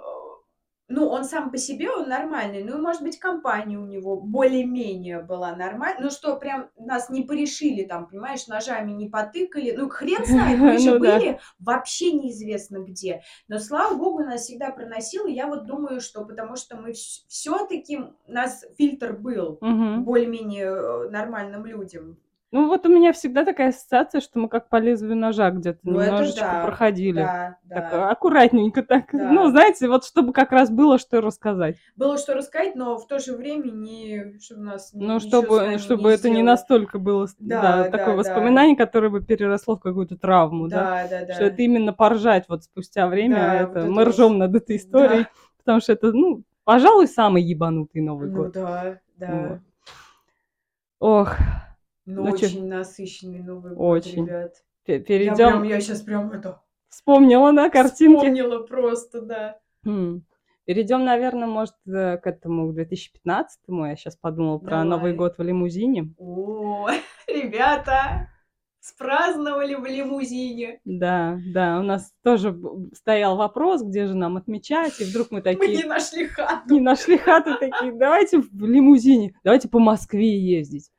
ну, он сам по себе, он нормальный, ну, может быть, компания у него более-менее была нормальная, ну, что прям нас не порешили там, понимаешь, ножами не потыкали, ну, хрен знает, мы же ну были вообще неизвестно где, но, слава богу, нас всегда проносило, я вот думаю, что потому что мы все-таки, у нас фильтр был более-менее э, нормальным людям, ну, вот у меня всегда такая ассоциация, что мы как по лезвию ножа где-то ну, немножечко да, проходили. Да, да. Так, аккуратненько так. Да. Ну, знаете, вот чтобы как раз было что рассказать. Было что рассказать, но в то же время не чтобы нас Ну, чтобы, чтобы не это сделали. не настолько было да, да, такое да, воспоминание, да. которое бы переросло в какую-то травму, да. Да, да, да. Что это именно поржать вот спустя время. Да, это, вот мы ржем над этой историей, да. потому что это, ну, пожалуй, самый ебанутый Новый ну, год. Да, да. Вот. Ох, ну, ну очень насыщенный Новый год, очень. ребят. Перейдем. Я, прям, я сейчас прям это... Вспомнила, да, картинки? Вспомнила просто, да. Хм. Перейдем, наверное, может, э, к этому, к 2015-му. Я сейчас подумала про Давай. Новый год в лимузине. О, ребята, спраздновали в лимузине. Да, да, у нас тоже стоял вопрос, где же нам отмечать, и вдруг мы такие... Мы не нашли хату. Не нашли хату, такие, давайте в лимузине, давайте по Москве ездить.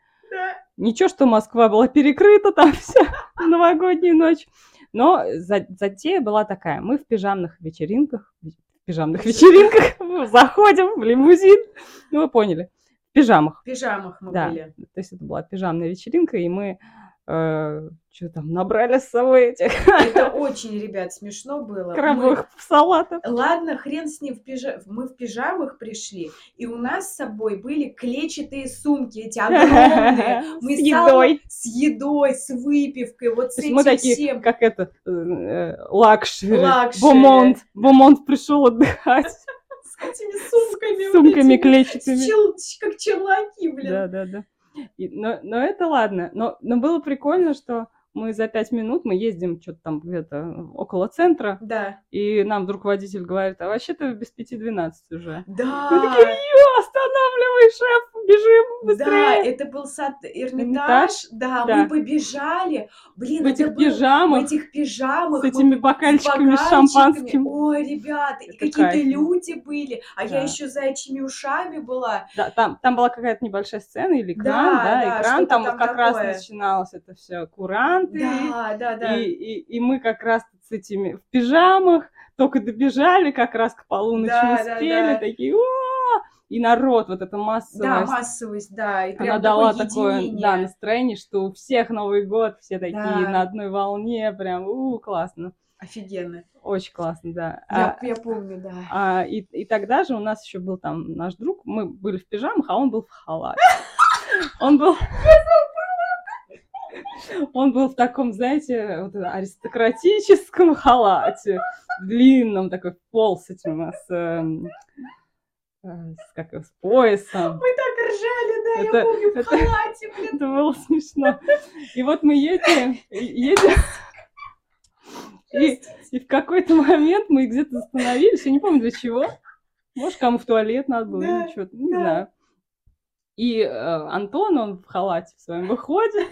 Ничего, что Москва была перекрыта там вся новогоднюю ночь. Но затея была такая. Мы в пижамных вечеринках, в пижамных вечеринках заходим в лимузин. Ну, вы поняли. В пижамах. В пижамах мы да. были. То есть это была пижамная вечеринка, и мы э, что там, набрали с собой этих... Это очень, ребят, смешно было. Крабовых мы... салатов. Ладно, хрен с ним, в пижа... мы в пижамах пришли, и у нас с собой были клетчатые сумки, эти огромные. Мы с едой. С едой, с выпивкой, вот с этим мы такие, всем. как это, э, luxury. Бомонд. Бомонд пришел отдыхать. С этими сумками. С сумками клетчатыми. Как челноки, блин. Да, да, да. И, но, но это ладно. Но, но было прикольно, что мы за пять минут, мы ездим что-то там где-то около центра, да. и нам вдруг водитель говорит, а вообще-то без пяти двенадцать уже. Да. Мы такие, останавливай, шеф, бежим быстрее. Да, это был сад Эрмитаж, да, да, мы побежали. Блин, в этих пижамах. В этих пижамах. С этими бокальчиками, с, шампанским. Ой, ребята, и какие-то люди были, а да. я еще заячьими ушами была. Да, там, там была какая-то небольшая сцена или экран, да, да, да экран, там, там как такое. раз начиналось это все куран, варианты. Да, да, да. И, и, и мы как раз с этими в пижамах только добежали, как раз к полуночи да, успели, да, да. такие, о и народ, вот эта массовость. Да, массовость, да. И Она дала такое, да, настроение, что у всех Новый год, все такие да. на одной волне, прям, у, классно. Офигенно. Очень классно, да. Я, а, я помню, да. А, и, и тогда же у нас еще был там наш друг, мы были в пижамах, а он был в халате. Он был... Он был в таком, знаете, вот аристократическом халате, длинном, такой пол с этим, с, эм, э, с, как, с поясом. Мы так ржали, да, это, я помню, это, в халате, блин. Это было смешно. И вот мы едем, едем, и, и в какой-то момент мы где-то остановились, я не помню для чего. Может, кому в туалет надо было да, или что-то, не да. знаю. И э, Антон, он в халате в своем выходит.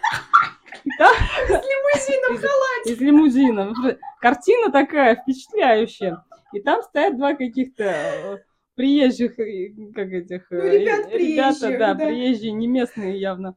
С лимузином в халате. Из лимузина. Картина такая впечатляющая. И там стоят два каких-то э, приезжих, как этих... Ну, ребят, ребята, да, да, приезжие, не местные явно.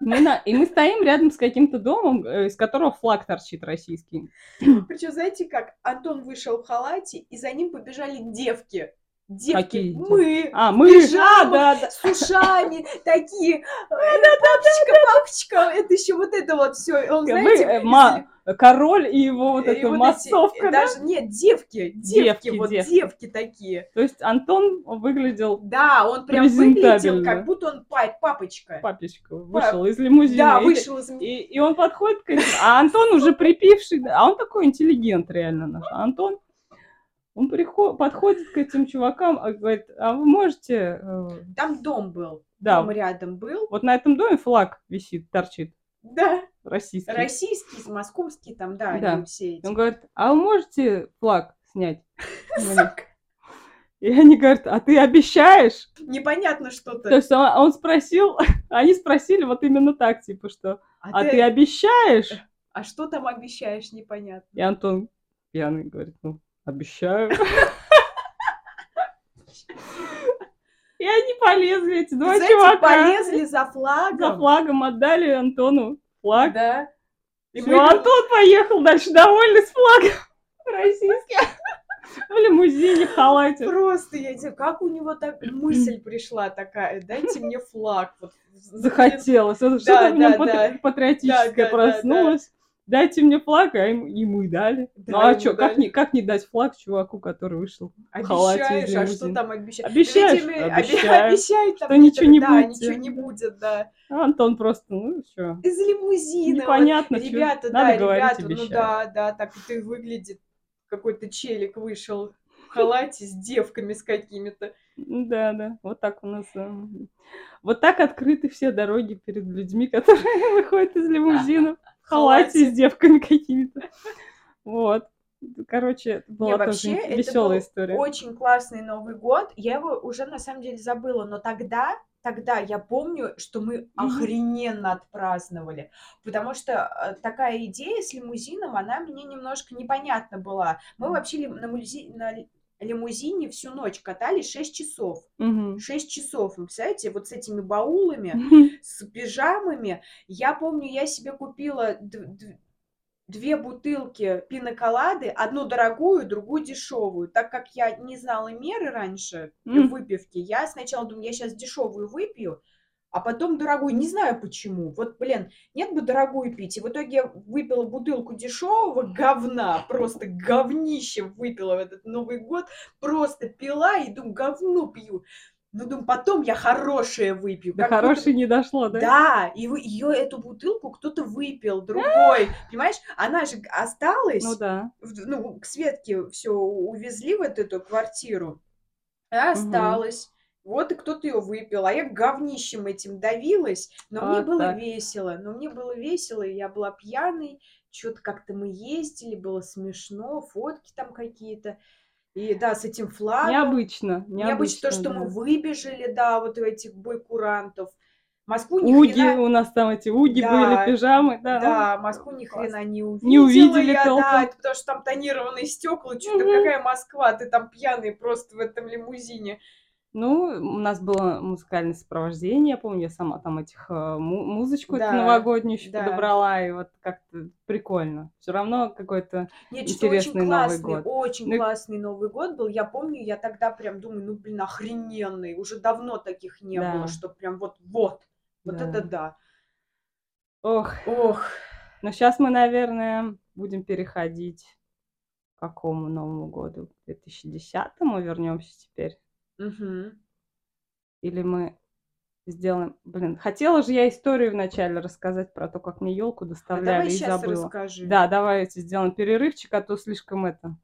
Мы на... И мы стоим рядом с каким-то домом, э, из которого флаг торчит российский. Причем, знаете как, Антон вышел в халате, и за ним побежали девки. Девки, Какие мы, А, мы, а, да, да. с ушами, такие, папочка, папочка, это еще вот это вот все, он, Мы, э, король и его вот эта вот массовка, э, да? даже, нет, девки, девки, вот девки. такие. То есть Антон выглядел Да, он прям выглядел, как будто он па- папочка. папечка, вышел из лимузина. Да, вышел из... И, и он подходит к а Антон уже припивший, а он такой интеллигент реально наш. А Антон, он приход, подходит к этим чувакам, а говорит, а вы можете, э, Там дом был, да, дом рядом был. вот на этом доме флаг висит, торчит, Да, российский. российский, московский там, да, Да. они все эти. Он говорит, а вы можете флаг снять? И они говорят, а ты обещаешь? Непонятно То что-то. есть он, он спросил, они спросили вот именно так, типа, что, а ты обещаешь? а что там обещаешь, непонятно. И Антон пьяный говорит, ну, обещаю. И они полезли, эти два Знаете, чувака. полезли за флагом. За флагом отдали Антону флаг. Да. И Всё, мы- Антон поехал дальше довольный с флагом российским. В лимузине, в халате. Просто я тебе, как у него так мысль пришла такая, дайте мне флаг. Вот, Захотелось. Это Да, Что-то в нем да, патри- да. патриотическое Да, да, да, проснулось. Дайте мне флаг, а им- и мы дали. Да, Ну а ему что, как не, как не дать флаг чуваку, который вышел в халате из Обещаешь, а что лимузина? там обещаешь? Обещаешь? Оби- Обещаю. обещай там что ничего не да, будет. ничего не будет, да. А Антон просто, ну что, Из лимузина. вот. непонятно, чё. Ребята, Надо да, говорить, ребята, ну обещаю. да, да, так вот и выглядит. Какой-то челик вышел в халате с девками с какими-то. Да, да, вот так у нас. эм, Вот так открыты все дороги перед людьми, которые выходят из лимузина в халате с девками какими-то. Вот. Короче, это Не, была вообще, тоже это веселая был история. Очень классный Новый год. Я его уже на самом деле забыла, но тогда, тогда я помню, что мы охрененно отпраздновали, потому что э, такая идея с лимузином, она мне немножко непонятна была. Мы вообще на, мулизи- на лимузине всю ночь катались 6 часов. Мгм. 6 часов, вы представляете, вот с этими баулами, с пижамами. Я помню, я себе купила две бутылки пиноколады, одну дорогую, другую дешевую. Так как я не знала меры раньше М. выпивки, я сначала думаю, я сейчас дешевую выпью, а потом дорогую. Не знаю почему. Вот, блин, нет бы дорогую пить. И в итоге я выпила бутылку дешевого говна, просто говнище выпила в этот Новый год, просто пила и думаю, говно пью. Ну, думаю, потом я хорошее выпью. Будто хорошей не дошло, да? да, и ее эту бутылку кто-то выпил, другой. Понимаешь, она же осталась, Ну да. в- ну, к Светке все увезли в эту, эту квартиру, а осталась. Вот и кто-то ее выпил, а я говнищем этим давилась, но мне Вот было так. весело, но мне было весело, и я была пьяной, что-то как-то мы ездили, было смешно, фотки там какие-то, и да, с этим флагом. Необычно. Необычно то, что да. мы выбежали, да, вот у этих бойкурантов. Москву ни Уги, хрена... у нас там эти уги Да, были, пижамы, да. Да, Москву ни класс. хрена не увидела. Не увидели я, толком. да, это потому что там тонированные стекла, что-то Мгм. какая Москва, ты там пьяный просто в этом лимузине. Ну, у нас было музыкальное сопровождение, я помню, я сама там этих э, му- музычку эту Да, новогоднюю еще да. подобрала, и вот как-то прикольно. Все равно какой-то Нет, что очень Интересный Новый классный, год. очень Ну классный Новый год был. Я помню, я тогда прям думаю, ну, блин, охрененный. Уже давно таких не Да. было, что прям вот, вот, вот Да. это да. Ох, Ох, но сейчас мы, наверное, будем переходить к какому Новому году? К 2010-му вернемся теперь? Мгм. Или мы сделаем... Блин, хотела же я историю вначале рассказать про то, как мне елку А доставляли давай и сейчас забыла. расскажи. Да, давайте сделаем перерывчик, а то слишком это...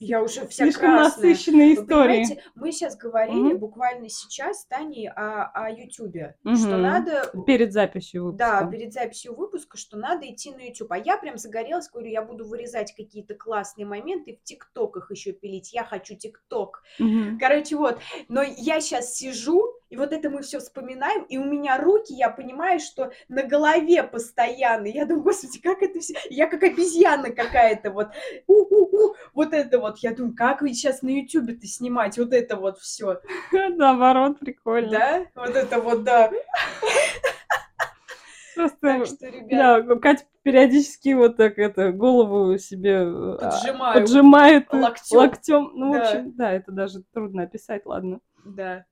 Я уже вся Слишком красная. насыщенные Вы истории. мы сейчас говорили Мгм. буквально сейчас с Таней о, о Ютубе, что Мгм. надо, Перед записью да, выпуска. перед записью выпуска, что надо идти на YouTube. А я прям загорелась, говорю, я буду вырезать какие-то классные моменты, в ТикТок их еще пилить. Я хочу ТикТок. Мгм. Короче, вот. Но я сейчас сижу, и вот это мы все вспоминаем, и у меня руки, я понимаю, что на голове постоянно. Я думаю, господи, как это все... Я как обезьяна какая-то, вот. У-у-у, вот это вот. Я думаю, как вы сейчас на Ютубе-то снимать вот это вот все, Наоборот, прикольно. да? Вот это вот, да. Просто, так что, ребят... да, Катя периодически вот так это голову себе а, Поджимаю. поджимает локтем. локтем. Ну, да. в общем, да, это даже трудно описать, ладно. Да.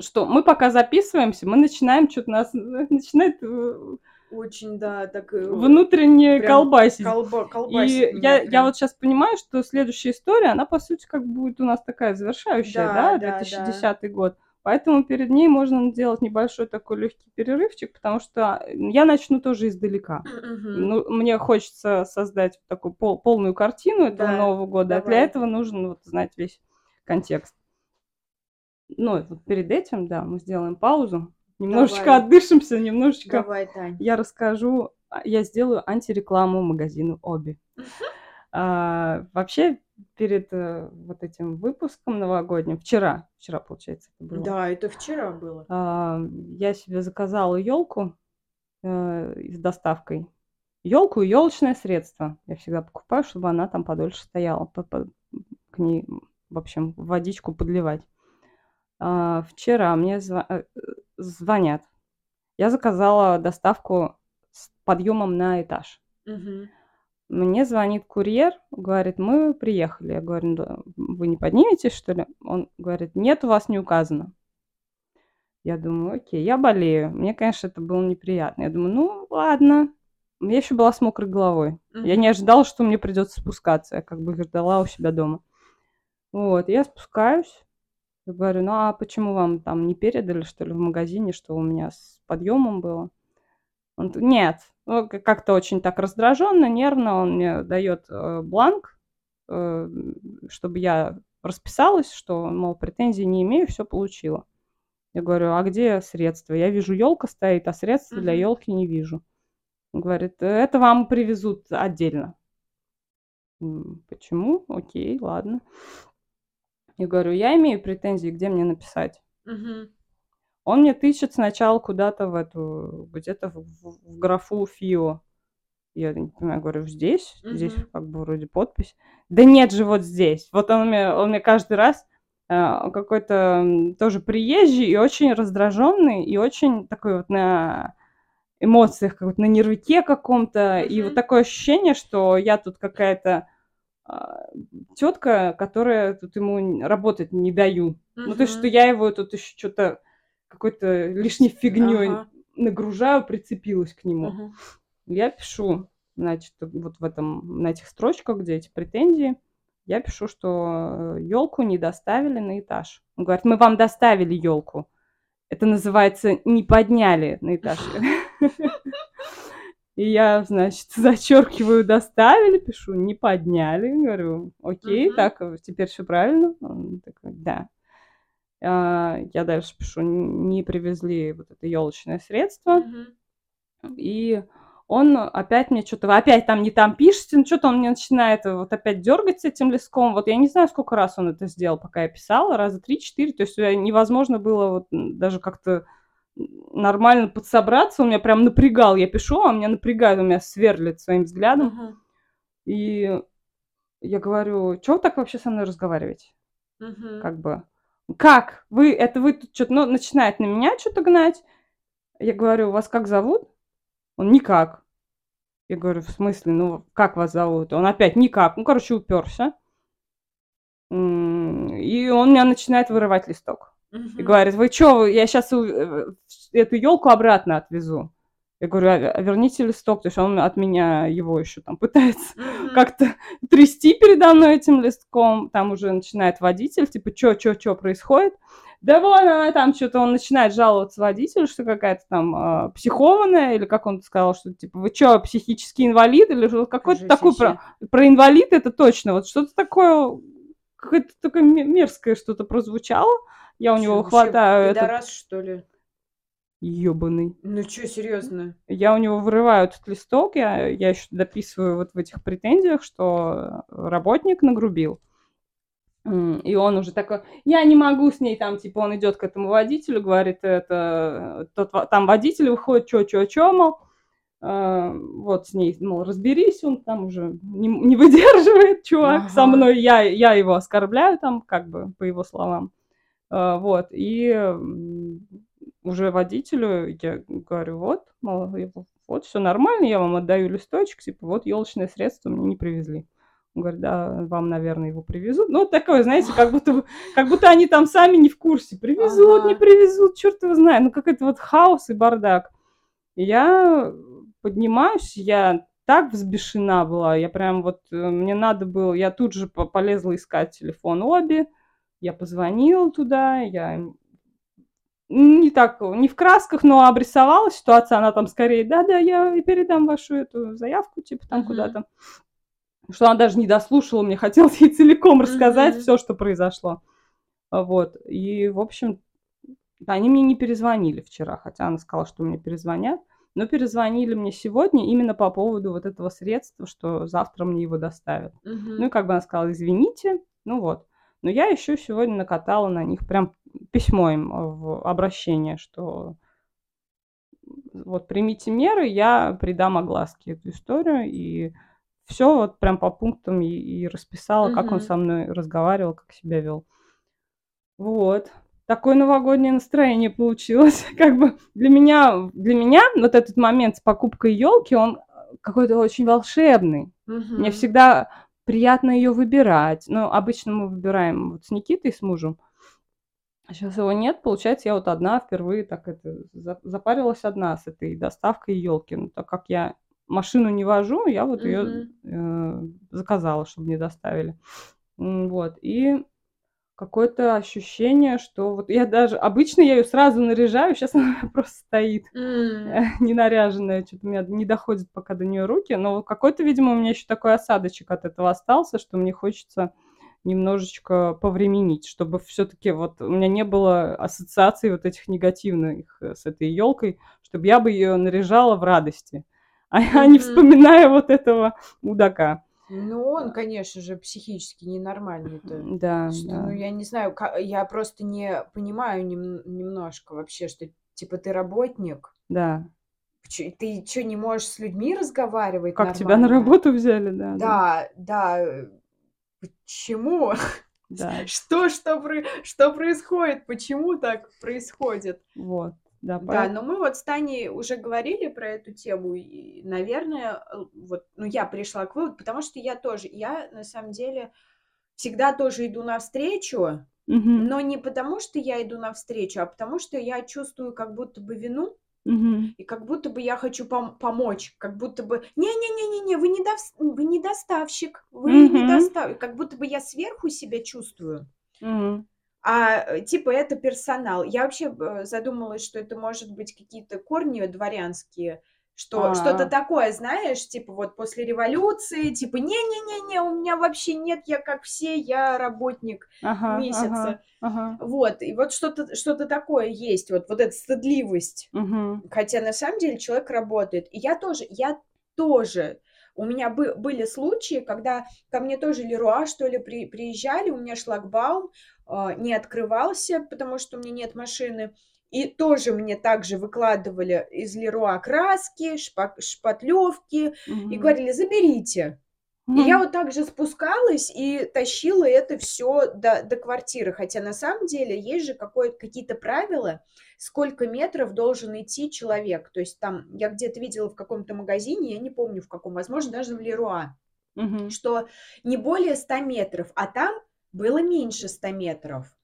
Что мы пока записываемся, мы начинаем что-то нас начинает э, очень, да, так... Э, Внутренне колбасить. Колба, колбасить и я, я вот сейчас понимаю, что следующая история, она, по сути, как будет у нас такая завершающая, да, да 2010 да. год. Поэтому перед ней можно сделать небольшой такой легкий перерывчик, потому что я начну тоже издалека. Ну, мне хочется создать такую пол, полную картину этого да, Нового года, давай. а для этого нужно вот, знать весь контекст. Ну, вот перед этим, да, мы сделаем паузу, немножечко Давай. отдышимся, немножечко. Давай, Тань. Я расскажу, а, я сделаю антирекламу магазину Оби. А, вообще, перед э, вот этим выпуском новогодним, вчера, вчера, получается, это было. Да, это вчера было. А, я себе заказала елку э, с доставкой. Елку и елочное средство. Я всегда покупаю, чтобы она там подольше стояла. К ней, в общем, водичку подливать. А, вчера мне э, звонят. Я заказала доставку с подъемом на этаж. Угу. Мне звонит курьер, говорит, мы приехали. Я говорю, да, вы не подниметесь, что ли? Он говорит, нет, у вас не указано. Я думаю, окей, я болею. Мне, конечно, это было неприятно. Я думаю, ну, ладно. Я еще была с мокрой головой. Mm-hmm. Я не ожидала, что мне придется спускаться. Я как бы ждала у себя дома. Вот, я спускаюсь. Я говорю, ну а почему вам там не передали, что ли, в магазине, что у меня с подъемом было? Он, нет, ну, как-то очень так раздраженно, нервно он мне дает э, бланк, э, чтобы я расписалась, что, мол, претензий не имею, все получила. Я говорю, а где средства? Я вижу, елка стоит, а средства для елки не вижу. Он говорит, это вам привезут отдельно. Почему? Окей, ладно. Я говорю, я имею претензии, где мне написать? Угу. Он мне тычет сначала куда-то в эту, где-то в, в, в графу ФИО. Я не понимаю, говорю, здесь, угу. здесь как бы вроде подпись. Да нет же вот здесь. Вот он мне, он мне каждый раз э, какой-то тоже приезжий и очень раздраженный, и очень такой вот на эмоциях, как вот на нервике каком-то. Угу. И вот такое ощущение, что я тут какая-то тетка, которая тут ему работать не даю. Uh-huh. Ну, то есть, что я его тут еще что-то какой-то лишней фигней uh-huh. нагружаю, прицепилась к нему. Uh-huh. Я пишу, значит, вот в этом, на этих строчках, где эти претензии, я пишу, что елку не доставили на этаж. Он говорит, мы вам доставили елку. Это называется не подняли на этаж. И я, значит, зачеркиваю, доставили, пишу, не подняли. Говорю, окей, uh-huh. так, теперь все правильно? Он такой, да. А, я дальше пишу, не привезли вот это елочное средство. Uh-huh. И он опять мне что-то, опять там не там пишете, ну что-то он мне начинает вот опять дергать с этим листком. Вот я не знаю, сколько раз он это сделал, пока я писала, раза три-четыре. То есть э, невозможно было вот даже как-то нормально подсобраться, он меня прям напрягал. Я пишу, а меня напрягает, он меня сверлит своим взглядом. Uh-huh. И я говорю, что вы так вообще со мной разговариваете? Uh-huh. Как бы, как? Вы, это вы тут что-то, ну, начинает на меня что-то гнать. Я говорю, вас как зовут? Он, никак. Я говорю, в смысле, ну, как вас зовут? Он опять, никак. Ну, короче, уперся. И он меня начинает вырывать листок. И говорит, вы что, я сейчас э, эту елку обратно отвезу. Я говорю, а, а верните листок, то есть он от меня его еще там пытается mm-hmm. как-то трясти передо мной этим листком. Там уже начинает водитель, типа, что, что, что происходит? Да вон она там что-то, он начинает жаловаться водителю, что какая-то там э, психованная, или как он сказал, что типа, вы что, психический инвалид, или что какой-то такой про, про инвалид, это точно, вот что-то такое, какое-то такое мерзкое что-то прозвучало. Я у него хватаю этот... что ли? Ёбаный. Ну что, серьезно? Я у него вырываю этот листок, я, я еще дописываю вот в этих претензиях, что работник нагрубил. И он уже такой, я не могу с ней там, типа, он идет к этому водителю, говорит, это, тот, там водитель выходит, что, что, что, мол, э, вот с ней, мол, разберись, он там уже не, не выдерживает, чувак, ага. со мной, я, я его оскорбляю там, как бы, по его словам. А, вот, и уже водителю я говорю, вот, мол, вот, все нормально, я вам отдаю листочек, типа, вот елочное средство мне не привезли. Он говорит, да, вам, наверное, его привезут. Ну, такое, знаете, как будто, как будто они там сами не в курсе. Привезут, ага. не привезут, черт его знает. Ну, какой-то вот хаос и бардак. Я поднимаюсь, я так взбешена была, я прям вот, э, мне надо было, я тут же полезла искать телефон Оби, я позвонила туда, я не так, не в красках, но обрисовала ситуацию, она там скорее, да-да, я передам вашу эту заявку, типа там uh-huh. куда-то. Что она даже не дослушала, мне хотелось ей целиком рассказать uh-huh. все, что произошло. Вот, и, в общем, они мне не перезвонили вчера, хотя она сказала, что мне перезвонят. Но перезвонили мне сегодня именно по поводу вот этого средства, что завтра мне его доставят. Угу. Ну и как бы она сказала, извините, ну вот. Но я еще сегодня накатала на них прям письмо им в обращение, что вот примите меры, я придам огласке эту историю, и все вот прям по пунктам и, и расписала, угу. как он со мной разговаривал, как себя вел. Вот такое новогоднее настроение получилось. Как бы для меня, для меня вот этот момент с покупкой елки, он какой-то очень волшебный. Угу. Мне всегда приятно ее выбирать. Но обычно мы выбираем вот с Никитой, с мужем. Сейчас его нет, получается, я вот одна впервые так это запарилась одна с этой доставкой елки. Ну, так как я машину не вожу, я вот ее э, заказала, чтобы мне доставили. Вот. И какое-то ощущение, что вот я даже... Обычно я ее сразу наряжаю, сейчас она просто стоит mm. не наряженная, что-то у меня не доходит пока до нее руки, но какой-то, видимо, у меня еще такой осадочек от этого остался, что мне хочется немножечко повременить, чтобы все-таки вот у меня не было ассоциаций вот этих негативных э, с этой елкой, чтобы я бы ее наряжала в радости, а mm-hmm. не вспоминая вот этого мудака. Ну, он, конечно же, психически ненормальный-то. Да, Что, да. ну, я не знаю, я просто не понимаю нем- немножко вообще, что, типа, ты работник, Да. ты что, не можешь с людьми разговаривать Как тебя на работу взяли, да, да. Да, да. Почему? Да. Что, что, что происходит? Почему так происходит? Вот. Да, Да, но мы вот с Таней уже говорили про эту тему, и, наверное, э, вот, ну, я пришла к выводу, потому что я тоже, я на самом деле всегда тоже иду навстречу, Мгм. но не потому, что я иду навстречу, а потому что я чувствую как будто бы вину, Мгм. и как будто бы я хочу пом- помочь, как будто бы не-не-не-не-не, вы не дов- вы не доставщик, вы не Мгм. достав, как будто бы я сверху себя чувствую. Мгм а э, типа это персонал. Я вообще э, задумалась, что это может быть какие-то корни дворянские, что А. что-то такое, знаешь, типа вот после революции, типа не-не-не-не, у меня вообще нет, я как все, я работник Ага, месяца. ага, ага. Вот, и вот что-то что-то такое есть, вот, вот эта стыдливость. Мгм. Хотя на самом деле человек работает. И я тоже, я тоже. У меня бы, были случаи, когда ко мне тоже Леруа, что ли, при, приезжали, у меня шлагбаум, а, не открывался, потому что у меня нет машины. И тоже мне также выкладывали из Леруа краски, шпатлевки угу. и говорили, заберите. Угу. И я вот так же спускалась и тащила это все до, до квартиры. Хотя на самом деле есть же какие-то правила, сколько метров должен идти человек. То есть там я где-то видела в каком-то магазине, я не помню в каком, возможно, даже в Леруа, угу. что не более 100 метров, а там было меньше 100 метров.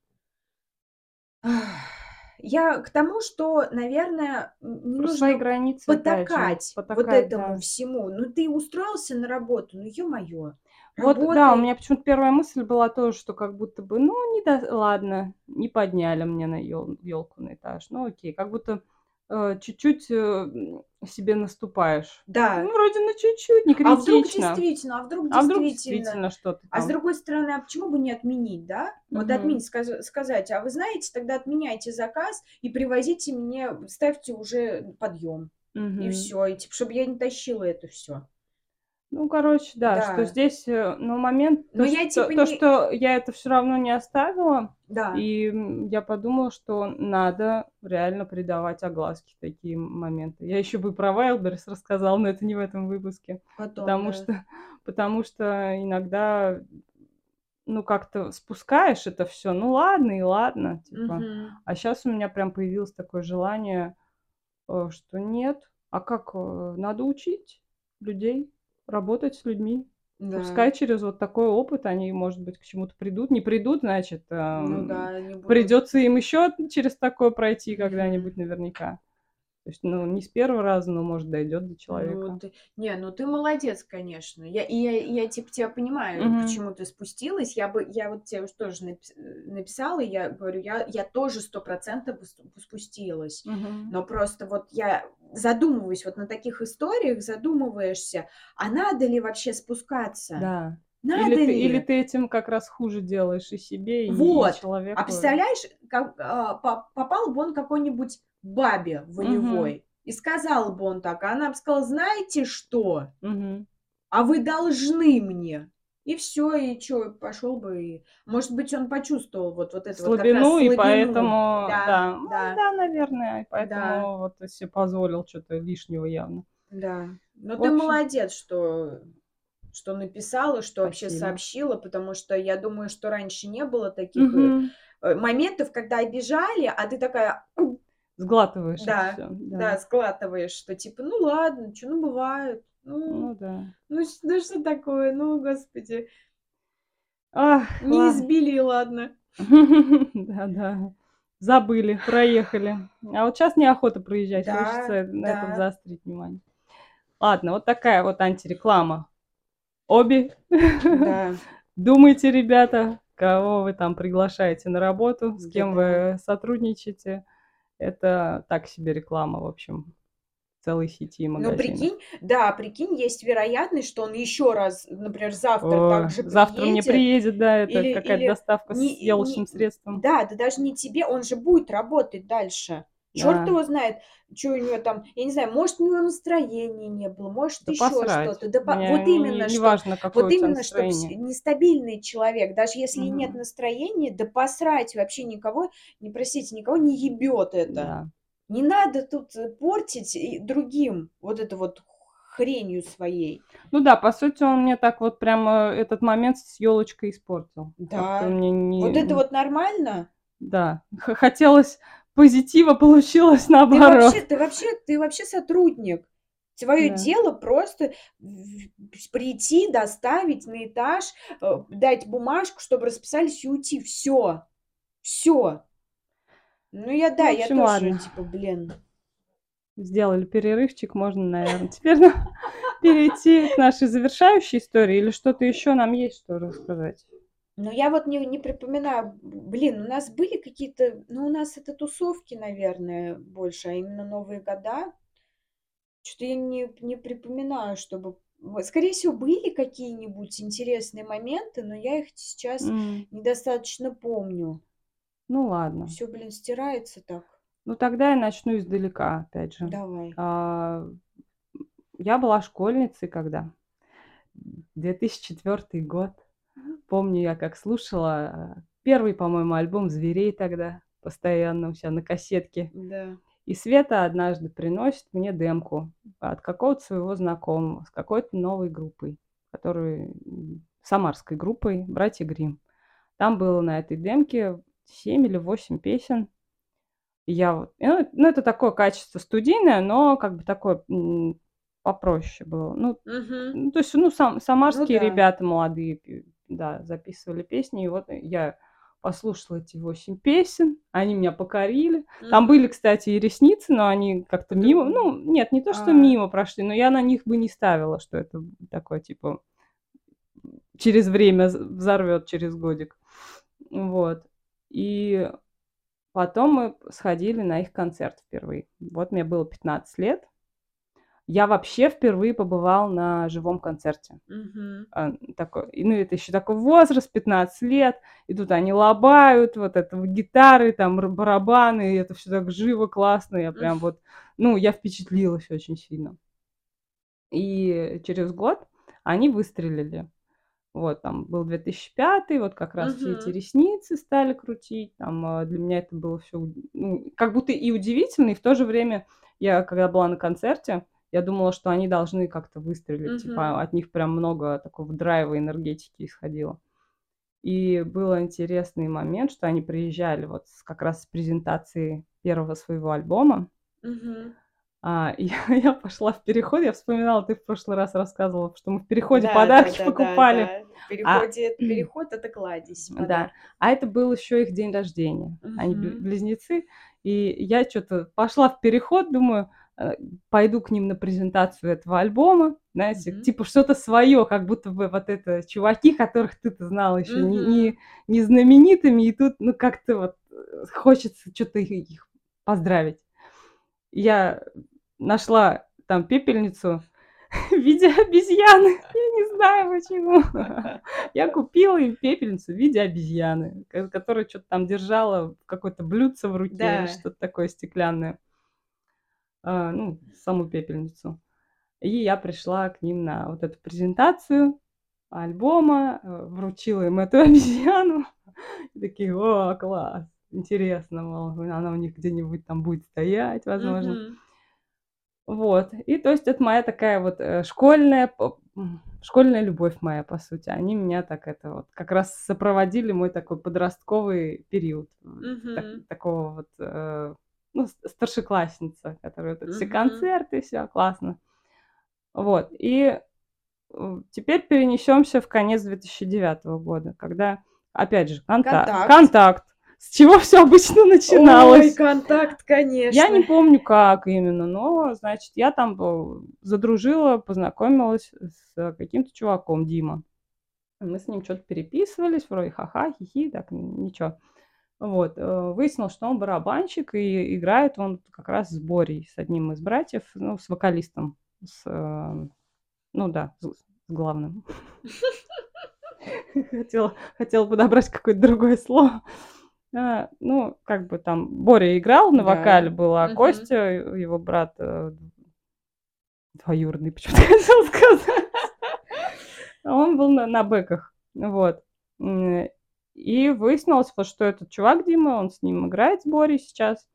Я к тому, что, наверное, не Про нужно границы потакать, потакать вот этому да. всему. Ну, ты устроился на работу, ну, ё-моё. Вот, Работай. да, у меня почему-то первая мысль была тоже, что как будто бы, ну, не до... ладно, не подняли мне на елку на этаж. Ну, окей, как будто Э, чуть-чуть э, себе наступаешь. Да. Ну, вроде на чуть-чуть, не критично. А вдруг действительно, а вдруг действительно. А вдруг действительно что-то А с другой стороны, а почему бы не отменить, да? Вот угу. отменить, сказ- сказать, а вы знаете, тогда отменяйте заказ и привозите мне, ставьте уже подъем. Угу. И все, и типа, чтобы я не тащила это все. Ну, короче, да, да. что здесь, э, ну, момент, Но то, я, что, типа, то, не... что я это все равно не оставила, да. и я подумала, что надо реально придавать огласке такие моменты. Я еще бы про Wildberries рассказала, но это не в этом выпуске. Потом, потому, да. что, потому что иногда ну, как-то спускаешь это все, ну, ладно и ладно, типа. Мгм. А сейчас у меня прям появилось такое желание, э, что нет, а как, э, надо учить людей работать с людьми. Да. Пускай через вот такой опыт они, может быть, к чему-то придут. Не придут, значит, Ну эм, да, они будут придется им еще через такое пройти когда-нибудь наверняка. То есть, ну, не с первого раза, но, может, дойдет до Ну, человека. ты не, ну ты молодец, конечно. Я и я я типа тебя понимаю, Мгм. почему ты спустилась. Я бы я вот тебе тоже напис написала, я говорю, я я тоже 100 бы ст бы спустилась. Мгм. Но просто вот я задумываюсь вот на таких историях, задумываешься, а надо ли вообще спускаться? Да. Надо Или ты или ли? ты этим как раз хуже делаешь и себе, и и Вот. А человеку. представляешь, как, а, по попал бы он какой-нибудь бабе волевой и сказал бы он так, а она бы сказала: "Знаете что? Мгм. А вы должны мне". И всё, и чё, пошёл бы и может быть, он почувствовал вот вот это вот как раз Слабину, и слабину. поэтому, Да, да, ну да, да, наверное, и да, поэтому вот и се позволил чё-то лишнего явно. да. Но ты общем молодец, что что написала, что вообще Спасибо. сообщила, потому что я думаю, что раньше не было таких, э, моментов, когда обижали, а ты такая Сглатываешь Да, всё, да, да. сглатываешь, что типа: "Ну ладно, чё, ну бывает, ну Ну да. ну ну что такое, ну, господи". Ах, Не ладно. избили ладно. Да-да. Забыли, проехали. А вот щас неохота проезжать, Да, хочется на этом заострить внимание. Ладно, вот такая вот антиреклама. Обе. Да. Думайте, ребята, кого вы там приглашаете на работу, с кем вы сотрудничаете. Это так себе реклама, в общем, целой сети Ну, магазинов. прикинь, да, прикинь, есть вероятность, что он ещё раз, например, завтра Ой, также завтра мне приедет приедет, да, это какая-то доставка с не съелочным не средством. да, да даже не тебе, он же будет работать дальше. Чёрт Да. его знает, чё у него там, я не знаю, может, у него настроения не было, может, Да посрать. что-то. Да по вот именно, не что важно, какое вот именно, что нестабильный человек, даже если и нет настроения, да посрать, вообще никого, не простите, никого не ебёт это. Да. Не надо тут, э, портить другим вот это вот хренью своей. Ну да, по сути, он мне так вот прямо этот момент с ёлочкой испортил. Да. мне не Вот это вот нормально? Да. Хотелось позитива, получилось Ты наоборот. вообще ты вообще ты вообще сотрудник. Твоё Да. дело просто прийти, доставить на этаж, э, дать бумажку, чтобы расписались, и уйти. Всё. Всё. Ну, я да, я общем, тоже ладно. типа, блин. Сделали перерывчик, можно, наверно, теперь перейти к нашей завершающей истории или что-то ещё нам есть что рассказать? Ну, я вот не не припоминаю. Блин, у нас были какие-то, ну, у нас это тусовки, наверное, больше, а именно Новые года. Чё-то я не не припоминаю, чтобы скорее всего, были какие-нибудь интересные моменты, но я их сейчас М. недостаточно помню. Ну ладно. Всё, блин, стирается так. Ну, тогда я начну издалека, опять же. Давай. А, я была школьницей когда. 2004 год. Помню, я как слушала, э, 1, по-моему, альбом "Зверей" тогда постоянно у ся на кассетке. Да. И Света однажды приносит мне демку от какого-то своего знакомого с какой-то новой группой, которую самарской группой "Братья Гримм". Там было на этой демке 7 или 8 песен. И я вот ну ну, это такое качество студийное, но как бы такое, попроще было. Ну Мгм. ну, то есть, ну, сам Ну самарские да. ребята молодые да, записывали песни. И вот я послушала эти 8 песен, они меня покорили. Там были, кстати, и "Ресницы", но они как-то мимо ну, нет, не то, что А. мимо прошли, но я на них бы не ставила, что это такое, типа, через время з взорвёт через годик. Вот. И потом мы сходили на их концерт впервые. Вот мне было 15 лет. Я вообще впервые побывала на живом концерте. А, такой, ну, это ещё такой возраст, 15 лет, и тут они лобают, вот это гитары, там барабаны, и это всё так живо, классно. Я прям вот, ну, я впечатлилась очень сильно. И через год они выстрелили. Вот там был 2005, вот как раз все эти. "Ресницы" стали крутить. Там, а, для меня это было уд ну, как будто и удивительно, и в то же время я, когда была на концерте, я думала, что они должны как-то выстрелить. Мгм. Типа от них прям много такого драйва, энергетики исходило. И был интересный момент, что они приезжали вот как раз с презентации первого своего альбома. Мгм. А, я, я пошла в переход, я вспоминала, ты в прошлый раз рассказывала, что мы в переходе Да, подарки да, да, покупали. да. В А, переход это кладезь да, а это был еще их день рождения. Они бл- Мгм. близнецы. И я что-то пошла в переход, думаю, пойду к ним на презентацию этого альбома, знаете, Мгм. типа что-то свое, как будто бы вот это чуваки, которых ты-то знала еще не, Мгм. не, не знаменитыми, и тут, ну, как-то вот э, хочется что-то их, их поздравить. Я нашла там пепельницу в виде обезьяны. Я не знаю почему. Я купила им пепельницу в виде обезьяны, ко- которая что-то там держала какое-то блюдце в руке или Да. что-то такое стеклянное. А, ну, саму пепельницу. И я пришла к ним на вот эту презентацию альбома, э, вручила им эту обезьяну. И такие, о, класс, интересно, мол, она у них где-нибудь там будет стоять, возможно. Вот. И то есть это моя такая вот э, школьная, школьная любовь моя, по сути. Они меня так это вот как раз сопроводили мой такой подростковый период. м, так- такого вот, э, ну, старшеклассница, которая эти все концерты, все классно. Вот. И теперь перенесемся в конец 2009 года, когда, опять же, контакт. Контакт. Контакт. С чего все обычно начиналось? Ой, контакт, конечно. Я не помню, как именно, но, значит, я там э, задружила, познакомилась с каким-то чуваком, Дима. Мы с ним что-то переписывались, вроде ха-ха, хихи, так, ничего. Вот, э, выяснилось, что он барабанщик, и играет он как раз с Борей, с одним из братьев, ну, с вокалистом, с, э, ну да, с, с главным. Хотела, хотела подобрать какое-то другое слово. А, ну, как бы там Боря играл на Да. вокале был, а Мгм. Костя, его брат, э, двоюродный, почему-то хотела сказать, он был на, на бэках, вот. И выяснилось, вот, что этот чувак Дима, он с ним играет с Борей сейчас.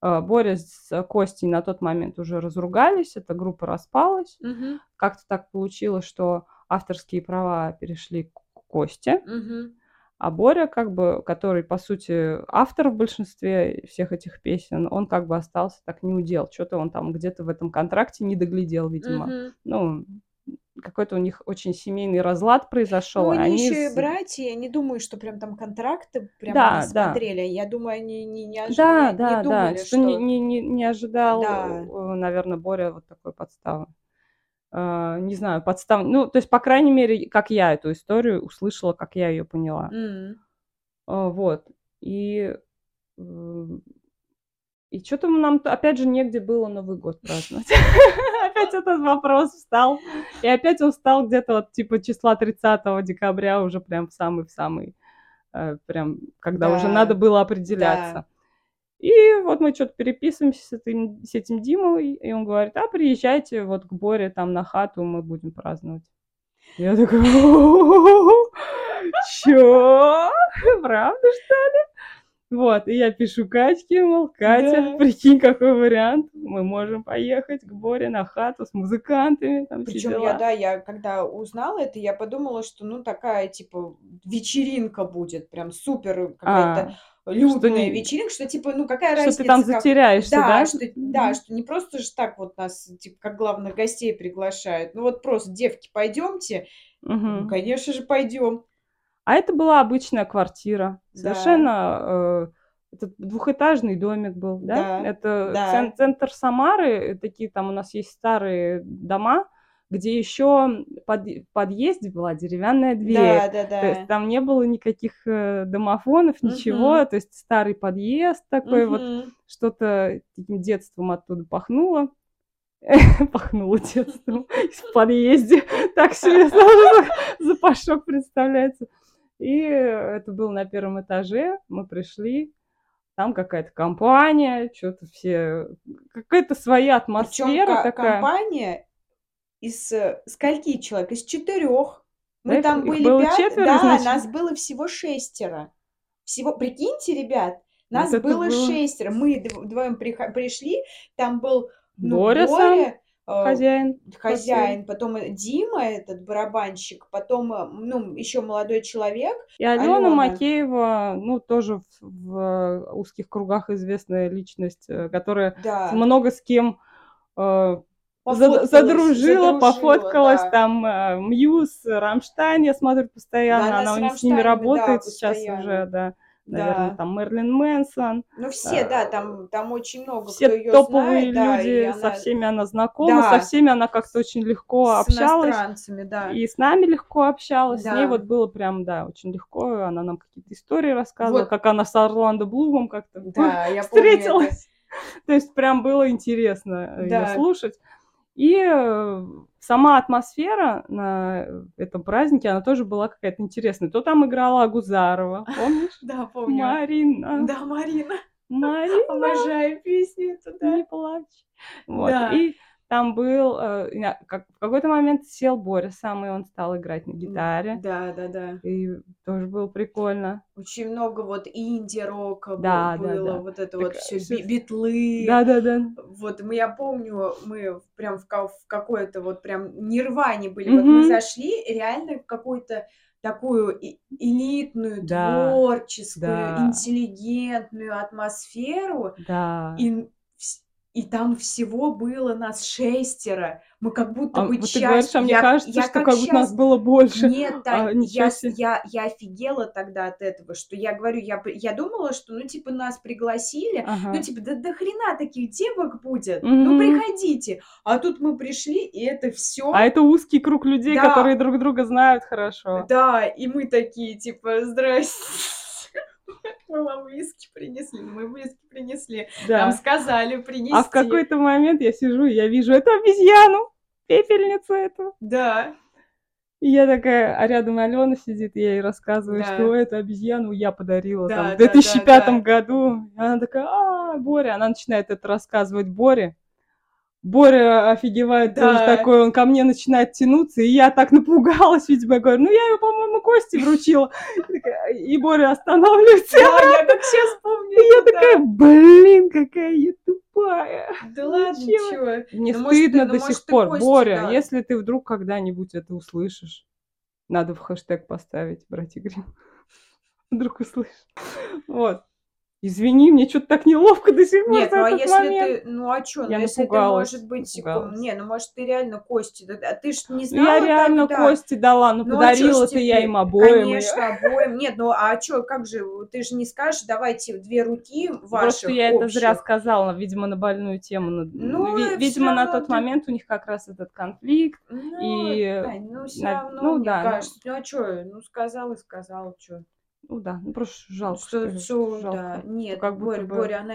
А, Боря с Костей на тот момент уже разругались, эта группа распалась. Мгм. Как-то так получилось, что авторские права перешли к Косте. Мгм. А Боря, как бы, который, по сути, автор в большинстве всех этих песен, он как бы остался так не удел. Что-то он там где-то в этом контракте не доглядел, видимо. Мгм. Ну, какой-то у них очень семейный разлад произошел. Ну, и они еще и братья, я не думаю, что прям там контракты прям Да, они да. смотрели. Я думаю, они не, не, ож- Да, не- не да, да, думали, что, что... Не, не, не, ожидал, Да. наверное, Боря вот такой подставы. А, не знаю, подстав... Ну, то есть, по крайней мере, как я эту историю услышала, как я ее поняла. М. А, Вот. И, м, и что-то нам, опять же, негде было Новый год праздновать. Опять этот вопрос встал. И опять он встал где-то вот типа числа 30 декабря, уже прям в самый, в самый, э, прям, когда уже Да, надо было определяться. И вот мы что-то переписываемся с этим, с этим Димой, и он говорит, а приезжайте вот к Боре там на хату, мы будем праздновать. Я такая, чё? Правда, что ли? Вот, и я пишу Катьке, мол, Катя, Да. прикинь, какой вариант, мы можем поехать к Боре на хату с музыкантами, там Причем я, да, я когда узнала это, я подумала, что ну такая типа вечеринка будет, прям супер какая-то А, лютная вечеринка, что типа, ну какая что разница, ты там как- затеряешься, да? Да, что, да, что не просто же так вот нас, типа, как главных гостей приглашают. Ну вот просто, девки, пойдемте. Ну, Мгм. конечно же, пойдем. А это была обычная квартира. Да. Совершенно э, это двухэтажный домик был, да? Да, Это да. цен- центр Самары, э, такие там у нас есть старые дома, где еще под, в подъезде была деревянная дверь. Да, да, То есть да. там не было никаких э, домофонов, ничего. Мгм. То есть старый подъезд такой вот, Мгм. что-то таким детством оттуда пахнуло. Пахнуло детством в подъезде. Так себе сразу запашок представляется. И это было на первом этаже. Мы пришли. Там какая-то компания, что-то все... Какая-то своя Причем атмосфера такая. компания из э, скольки человек? Из четырех. Да, Мы их- там их были было пят- четверо Да, изначально? нас было всего шестеро. Всего, прикиньте, ребят, Вот нас это было было. шестеро. Мы дв- вдвоем приха- пришли, там был ну, Боря. Боря, Хозяин. хозяин, потом э, Дима, этот барабанщик, потом, э, ну, еще молодой человек. И Алена, Алена. Макеева, ну, тоже в, в узких кругах известная личность, которая да. много с кем задружила, задружила, пофоткалась, да. там Muse, Rammstein, я смотрю постоянно, да, она, она с ними работает да, сейчас уже, да наверное, да. там Мэрилин Мэнсон. Ну, все, а, да, там, там очень много все кто ее топовые знает, люди, да, со она... всеми она знакома, да. со всеми она как-то очень легко с общалась. да. И с нами легко общалась, да. с ней вот было прям, да, очень легко, она нам какие-то истории рассказывала, вот. как она с Орландо Блумом как-то да, встретилась. То есть прям было интересно да. ее слушать. И э, сама атмосфера на этом празднике, она тоже была какая-то интересная. То там играла Агузарова, помнишь? Да, помню. Марина. Да, Марина. Марина. Обожаю песню эту, да. Не плачь. Вот. Да. И там был, э, как, в какой-то момент сел Боря сам, и он стал играть на гитаре. Да, да, да. И тоже было прикольно. Очень много вот инди-рока да, было, да, да. вот это так, вот все все... битлы. Да, да, да. Вот я помню, мы прям в, в какой-то вот прям нирване были. Mm-hmm. Вот мы зашли реально в какую-то такую элитную, да, творческую, да. интеллигентную атмосферу. Да. И и там всего было нас шестеро. Мы как будто а, бы вот часть... Ты говоришь, а мне я, кажется, я что как, как будто нас было больше. Нет, Тань, а, я, я, я офигела тогда от этого, что я говорю, я, я думала, что, ну, типа, нас пригласили, ага. ну, типа, да до хрена таких девок будет, mm-hmm. ну, приходите. А тут мы пришли, и это все. А это узкий круг людей, да. которые друг друга знают хорошо. Да, и мы такие, типа, здрасте мы вам виски принесли, мы виски принесли. Да. Нам сказали принести. А в какой-то момент я сижу, и я вижу эту обезьяну, пепельницу эту. Да. И я такая, а рядом Алена сидит, я ей рассказываю, да. что эту обезьяну я подарила да, там, в 2005 да, да, да. году. И она такая, а, Боря, она начинает это рассказывать Боре. Боря офигевает да. тоже такой, он ко мне начинает тянуться, и я так напугалась, видимо, я говорю, ну я ее, по-моему, Кости вручила. И Боря останавливается. Да, я как сейчас помню. И я такая, блин, какая я тупая. Да ладно, чего? Мне стыдно до сих пор. Боря, если ты вдруг когда-нибудь это услышишь, надо в хэштег поставить, братья Грим. Вдруг услышишь. Вот. Извини, мне что-то так неловко до сих пор Нет, ну а если момент. ты, ну а что, ну если напугалась, ты, может быть, напугалась. не, ну может ты реально кости, а ты ж не знала Я реально тогда. кости дала, ну, ну подарила ты я им обоим. Конечно, обоим. Нет, ну а что, как же, ты же не скажешь, давайте две руки ваших Просто я общих. это зря сказала, видимо, на больную тему. Ну, видимо, на тот ты... момент у них как раз этот конфликт. Ну, и... Тань, ну все равно, ну, мне да, кажется, ну а что, ну сказал и сказал, что. Ну да, ну просто жалко. Что, что, жалко. да. Нет, как Боря, бы... Боря, она,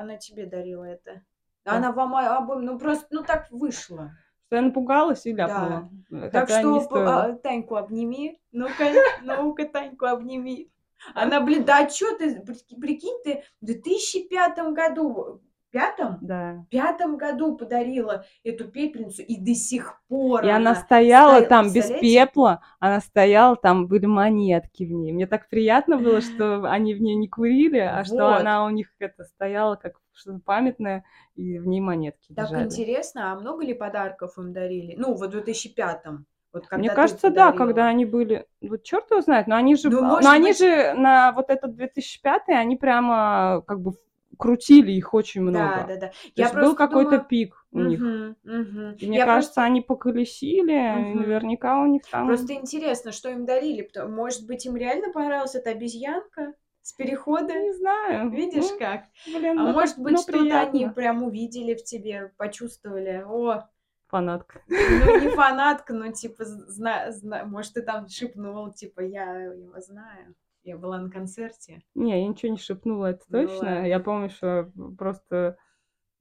она тебе дарила это. Да. Она вам обоим, ну просто, ну так вышло. Что я напугалась и ляпнула. Да. Так что а, Таньку обними. Ну-ка, ну-ка, Таньку обними. Она, блин, да что ты, прикинь, ты в 2005 году пятом? Да. пятом году подарила эту пепельницу, и до сих пор И она, она стояла стояла, там без пепла, она стояла, там были монетки в ней. Мне так приятно было, что они в ней не курили, а вот. что она у них это стояла как что-то памятное, и в ней монетки Так лежали. интересно, а много ли подарков им дарили? Ну, в 2005-м. Вот Мне кажется, да, когда они были, вот черт его знает, но они же, ну, но они быть... же на вот этот 2005 они прямо как бы крутили их очень много. Да, да, да. То я есть был какой-то думаю... пик у них. Угу, угу. И мне я кажется, просто... они поколесили, угу. наверняка у них там... Просто интересно, что им дарили. Может быть, им реально понравилась эта обезьянка? С перехода? Не знаю. Видишь ну, как? Блин, а ну, может быть, ну, что-то они прям увидели в тебе, почувствовали. О, фанатка. Ну, не фанатка, но типа, зна, зна, может, ты там шепнул, типа, я его знаю. Я была на концерте. Не, я ничего не шепнула, это ну точно. Была... Я помню, что просто...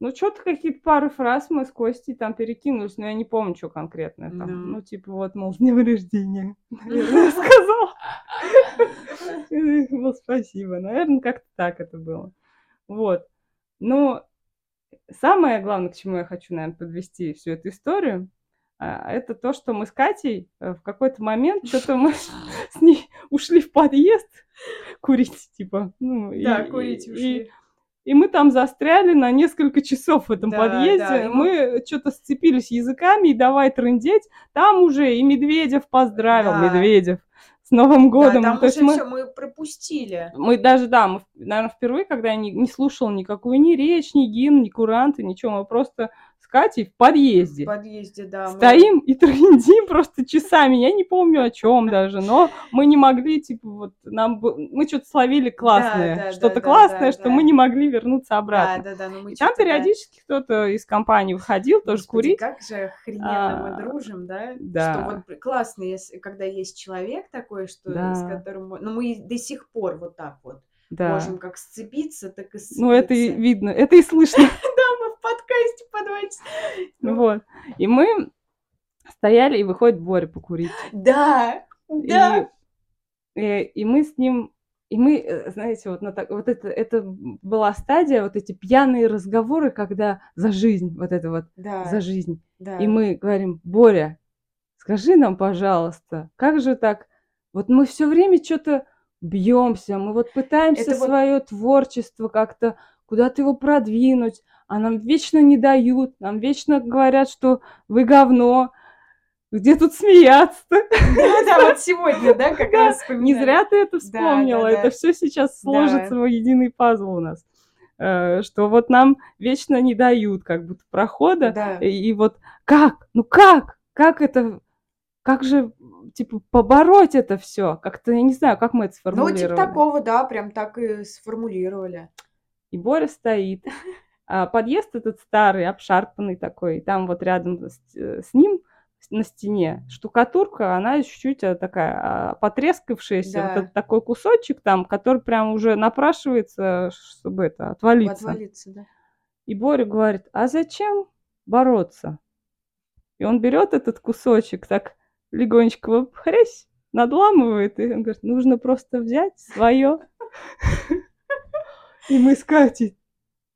Ну, что-то какие-то пару фраз мы с Костей там перекинулись, но я не помню, что конкретно там. No. Ну, типа, вот, мол, с днем рождения. Наверное, сказал. Ну, спасибо. Наверное, как-то так это было. Вот. Ну, самое главное, к чему я хочу, наверное, подвести всю эту историю, а, это то, что мы с Катей э, в какой-то момент что-то мы с ней ушли в подъезд курить, типа. Ну, да, и, курить ушли. И и мы там застряли на несколько часов в этом да, подъезде. Да, мы ну... что-то сцепились языками и давай трындеть. Там уже и Медведев поздравил, да. Медведев. С Новым годом. Да, там То уже мы, все мы пропустили. Мы даже, да, мы, наверное, впервые, когда я не, не слушала никакую ни речь, ни гимн, ни куранты, ничего, мы просто Катей в подъезде. В подъезде, да. Стоим мы... и трындим просто часами. Я не помню о чем даже, но мы не могли, типа, вот, нам мы что-то словили классное, да, да, что-то да, классное, да, что да. мы не могли вернуться обратно. Да, да, да. Ну, мы и там периодически да. кто-то из компании выходил Господи, тоже курить. как же охрененно а, мы дружим, да? Да. Что вот классно, если, когда есть человек такой, что, да. с которым... Ну, мы до сих пор вот так вот да. можем как сцепиться, так и сцепиться. Ну, это и видно, это и слышно. подкасте подвать. Ну вот. И мы стояли, и выходит Боря покурить. Да, да. И, и, и мы с ним и мы, э, знаете, вот, на так, вот это, это была стадия, вот эти пьяные разговоры, когда за жизнь, вот это вот, да, за жизнь. Да. И мы говорим, Боря, скажи нам, пожалуйста, как же так? Вот мы все время что-то бьемся, мы вот пытаемся это свое вот... творчество как-то куда-то его продвинуть, а нам вечно не дают, нам вечно говорят, что вы говно, где тут смеяться Да, да, вот сегодня, да, как раз Не зря ты это вспомнила, это все сейчас сложится в единый пазл у нас. Э, что вот нам вечно не дают как будто прохода, да. и, и вот как, ну как, как это, как же, типа, побороть это все, как-то, я не знаю, как мы это сформулировали. Ну, типа такого, да, прям так и сформулировали. И Боря стоит, а подъезд этот старый, обшарпанный такой, там вот рядом с, э, с ним на стене штукатурка, она чуть-чуть э, такая а, потрескавшаяся, да. вот этот такой кусочек там, который прям уже напрашивается, чтобы это отвалиться. Отвалиться, да. И Боря говорит, а зачем бороться? И он берет этот кусочек, так легонечко хрясь, надламывает, и он говорит, нужно просто взять свое. И мы с Катей.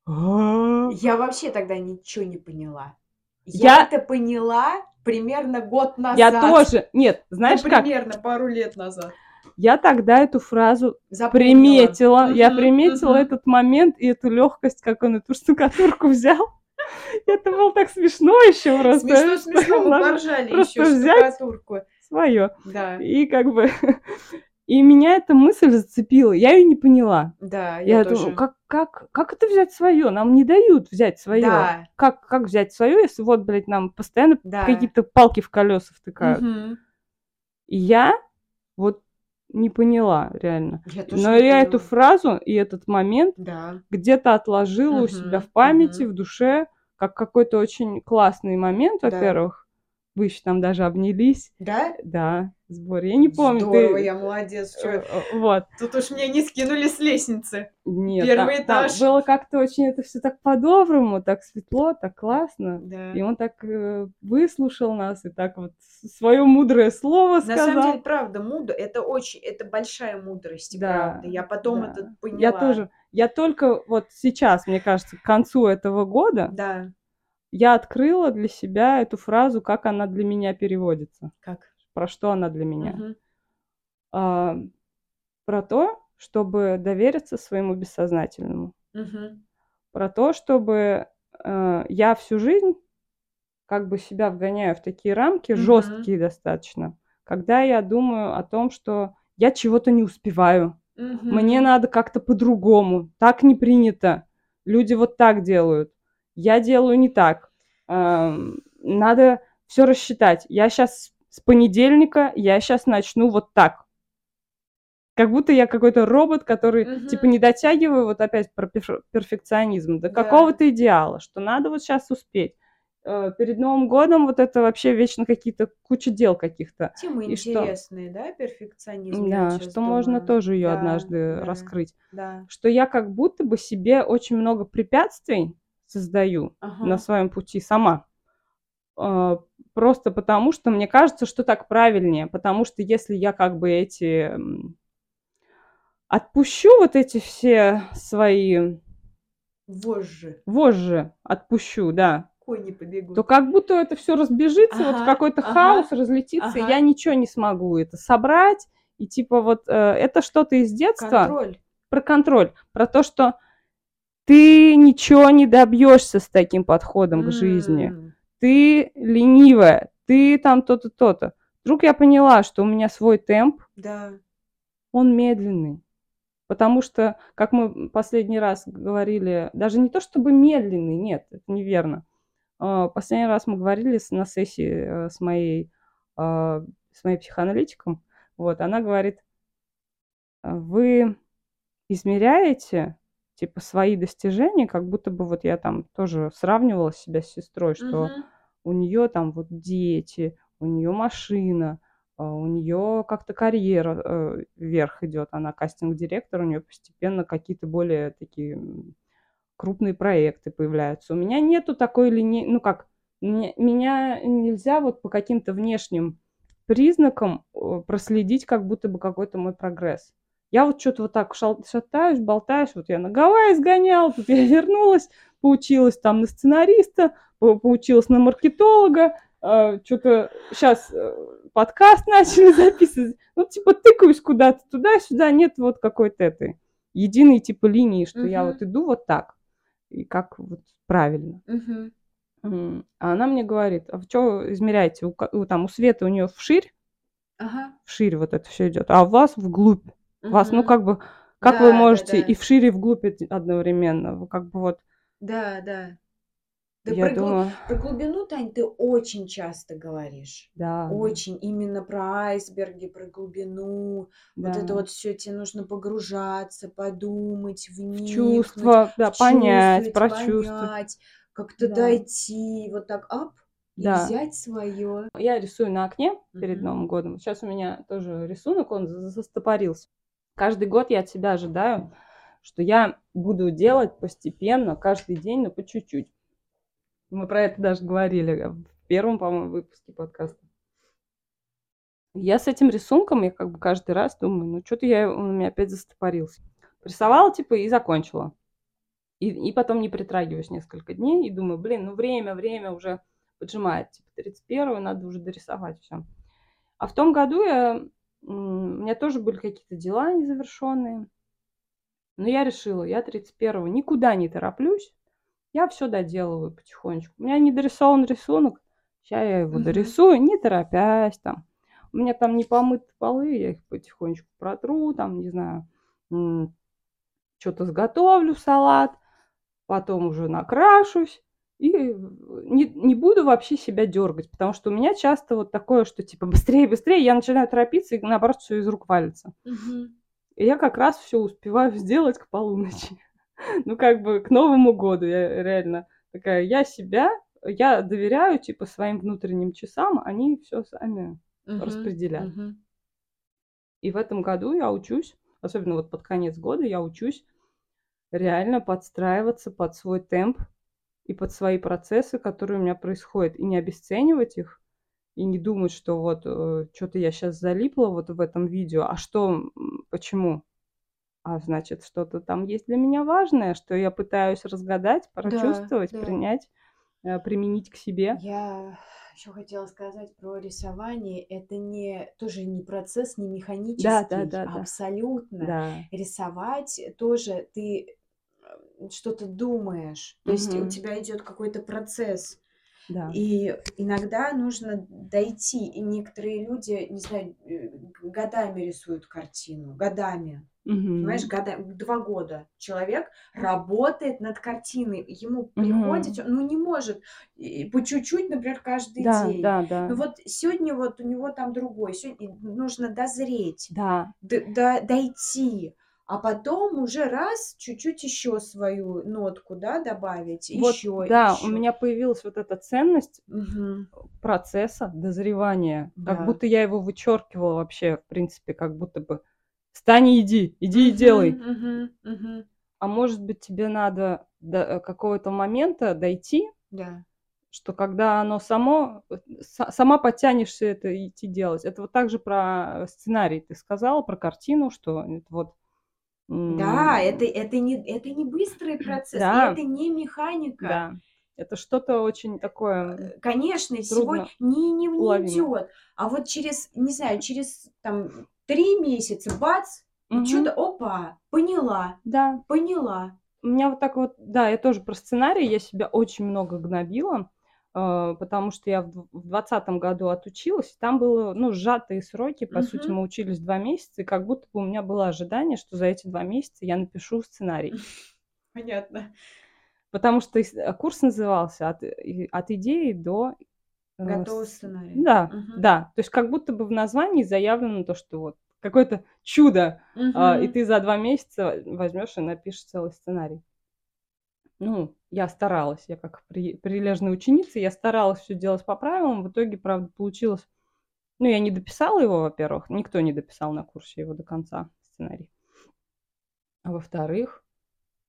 Я вообще тогда ничего не поняла. Я, это поняла примерно год назад. Я тоже. Нет, знаешь ну, как? Примерно пару лет назад. Я тогда эту фразу Запомнила. приметила. Я приметила этот момент и эту легкость, как он эту штукатурку взял. Это было так смешно еще просто. Смешно, смешно, мы поржали еще штукатурку. Свое. Да. И как бы и меня эта мысль зацепила. Я ее не поняла. Да, я, я тоже. думаю, как, как, как это взять свое? Нам не дают взять свое. Да. Как, как взять свое, если вот, блядь, нам постоянно да. какие-то палки в колеса втыкают. Угу. И я вот не поняла, реально. Я тоже Но я поняла. эту фразу и этот момент да. где-то отложила угу. у себя в памяти, угу. в душе, как какой-то очень классный момент, во-первых. Вы еще там даже обнялись. Да? Да сборе. Я не помню. Здорово, ты... я молодец. Чё? Э, э, вот. Тут уж меня не скинули с лестницы. Нет, Первый там, этаж. Там было как-то очень это все так по-доброму, так светло, так классно. Да. И он так э, выслушал нас и так вот свое мудрое слово сказал. На самом деле, правда, мудро, это очень, это большая мудрость, да, правда. Я потом да. это поняла. Я тоже. Я только вот сейчас, мне кажется, к концу этого года да. я открыла для себя эту фразу, как она для меня переводится. Как? Про что она для меня. Угу. А, про то, чтобы довериться своему бессознательному. Угу. Про то, чтобы э, я всю жизнь как бы себя вгоняю в такие рамки, угу. жесткие достаточно, когда я думаю о том, что я чего-то не успеваю. Угу. Мне надо как-то по-другому. Так не принято. Люди вот так делают. Я делаю не так. Э, надо все рассчитать. Я сейчас с понедельника я сейчас начну вот так. Как будто я какой-то робот, который, угу. типа, не дотягиваю, вот опять про перфекционизм, до да. какого-то идеала, что надо вот сейчас успеть. Э, перед Новым годом вот это вообще вечно какие-то куча дел каких-то. Темы и интересные, что... да, перфекционизм? Да, что думаю. можно тоже ее да, однажды да, раскрыть. Да. Что я как будто бы себе очень много препятствий создаю ага. на своем пути сама. А, просто потому, что мне кажется, что так правильнее, потому что если я как бы эти отпущу вот эти все свои вожжи, вожжи отпущу, да, кони побегут, то как будто это все разбежится, ага, вот какой-то ага, хаос разлетится, ага. и я ничего не смогу это собрать, и типа вот э, это что-то из детства контроль. про контроль, про то, что ты ничего не добьешься с таким подходом к жизни. Ты ленивая, ты там то-то, то-то. Вдруг я поняла, что у меня свой темп, Да. он медленный. Потому что, как мы последний раз говорили, даже не то чтобы медленный, нет, это неверно. А, последний раз мы говорили на сессии э, с моей, а, с моей психоаналитиком, вот, она говорит, «А вы измеряете, типа, свои достижения, как будто бы вот я там тоже сравнивала себя с сестрой, что Мгм. у нее там вот дети, у нее машина, а, у нее как-то карьера э, вверх идет, она кастинг-директор, у нее постепенно какие-то более такие крупные проекты появляются. У меня нету такой линии, ну как, меня нельзя вот по каким-то внешним признакам проследить как будто бы какой-то мой прогресс. Я вот что-то вот так шатаюсь, болтаюсь, вот я на Гавайи сгонял, тут я вернулась, поучилась там на сценариста, поучилась на маркетолога, а, что-то сейчас э, подкаст начали записывать. Ну, типа, тыкаюсь куда-то туда-сюда, нет вот какой-то этой единой типа линии, что uh-huh. я вот иду вот так, и как вот правильно. Uh-huh. А она мне говорит, а вы что измеряете? У, у, там, у Светы у нее вширь, ага. вширь вот это все идет, а у вас вглубь. Uh-huh. Вас, ну, как бы, как да, вы можете да, да. и вширь, и вглубь одновременно? Вы как бы вот... Да, да. Да Я про, думаю... про глубину, Тань, ты очень часто говоришь. Да. Очень. Именно про айсберги, про глубину. Да. Вот это вот все тебе нужно погружаться, подумать, вникнуть. Чувства, да, понять, прочувствовать. Как-то Да. дойти, вот так, ап, и Да. взять свое. Я рисую на окне перед Мгм. Новым годом. Сейчас у меня тоже рисунок, он за- застопорился. Каждый год я от себя ожидаю, что я буду делать постепенно, каждый день, но по чуть-чуть. Мы про это даже говорили в первом, по-моему, выпуске подкаста. Я с этим рисунком, я как бы каждый раз думаю, ну что-то я, он у меня опять застопорился. Рисовала, типа, и закончила. И, и потом не притрагиваюсь несколько дней и думаю, блин, ну время, время уже поджимает. Типа 31 надо уже дорисовать все. А в том году я, у меня тоже были какие-то дела незавершенные. Но я решила, я 31 никуда не тороплюсь. Я все доделываю потихонечку. У меня не дорисован рисунок. Сейчас я его дорисую, не торопясь там. У меня там не помыты полы, я их потихонечку протру, там, не знаю, что-то сготовлю, салат, потом уже накрашусь и не, не буду вообще себя дергать, потому что у меня часто вот такое, что типа быстрее, быстрее, я начинаю торопиться, и наоборот все из рук валится. И я как раз все успеваю сделать к полуночи. Ну, как бы к Новому году я реально такая, я себя, я доверяю, типа, своим внутренним часам, они все сами Мгм. распределяют. Мгм. И в этом году я учусь, особенно вот под конец года, я учусь реально подстраиваться под свой темп и под свои процессы, которые у меня происходят, и не обесценивать их, и не думать, что вот что-то я сейчас залипла вот в этом видео, а что, почему? А значит, что-то там есть для меня важное, что я пытаюсь разгадать, прочувствовать, да. принять, э, применить к себе. Я еще хотела сказать про рисование. Это не тоже не процесс, не механический. Да, да, да, да. Абсолютно. Да. Рисовать тоже ты э, что-то думаешь. То есть у тебя идет какой-то процесс. Да. И иногда нужно дойти. И некоторые люди, не знаю, э, годами рисуют картину. Годами. Понимаешь, Мгм. года, два года человек работает над картиной. Ему Мгм. приходит, он, ну не может и по чуть-чуть, например, каждый Да, день. да, да. Ну вот сегодня вот у него там другой, сегодня нужно дозреть, Да. д- до- дойти, а потом уже раз чуть-чуть еще свою нотку, да, добавить, Вот, еще, да, еще. у меня появилась вот эта ценность Мгм. процесса дозревания. Как Да. будто я его вычеркивала вообще, в принципе, как будто бы встань и иди, иди и делай. Мгм, мгм. А может быть, тебе надо до какого-то момента дойти, Да. что когда оно само, са- сама подтянешься это идти делать. Это вот так же про сценарий ты сказала, про картину, что вот... Да, это, это, не, это не быстрый процесс, Да. это не механика. Да, это что-то очень такое... Э, Конечно, сегодня не, не, не уловимо. идет. А вот через, не знаю, через там три месяца, бац, Мгм. что-то, опа, поняла, Да, поняла. у меня вот так вот, да, я тоже про сценарий, я себя очень много гнобила, потому что я в двадцатом году отучилась, там было, ну, сжатые сроки, по сути, мы учились два месяца, и как будто бы у меня было ожидание, что за эти два месяца я напишу сценарий. Понятно. Потому что э, курс назывался «От, от идеи до Готовый сценарий. Да, угу. да. То есть как будто бы в названии заявлено то, что вот какое-то чудо, угу. а, и ты за два месяца возьмешь и напишешь целый сценарий. Ну, я старалась, я как при, прилежная ученица, я старалась все делать по правилам. В итоге, правда, получилось... Ну, я не дописала его, во-первых, никто не дописал на курсе его до конца, сценарий. А во-вторых,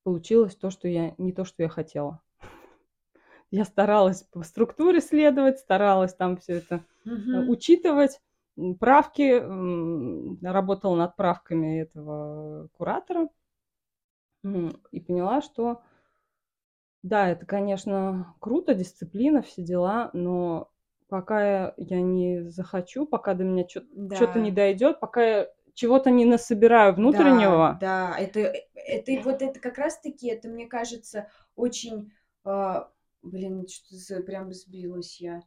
получилось то, что я не то, что я хотела я старалась по структуре следовать, старалась там все это угу. учитывать. Правки, работала над правками этого куратора и поняла, что да, это, конечно, круто, дисциплина, все дела, но пока я не захочу, пока до меня что-то да. не дойдет, пока я чего-то не насобираю внутреннего. Да, да, это, это вот это как раз-таки, это, мне кажется, очень а, Блин, что-то прям сбилась я.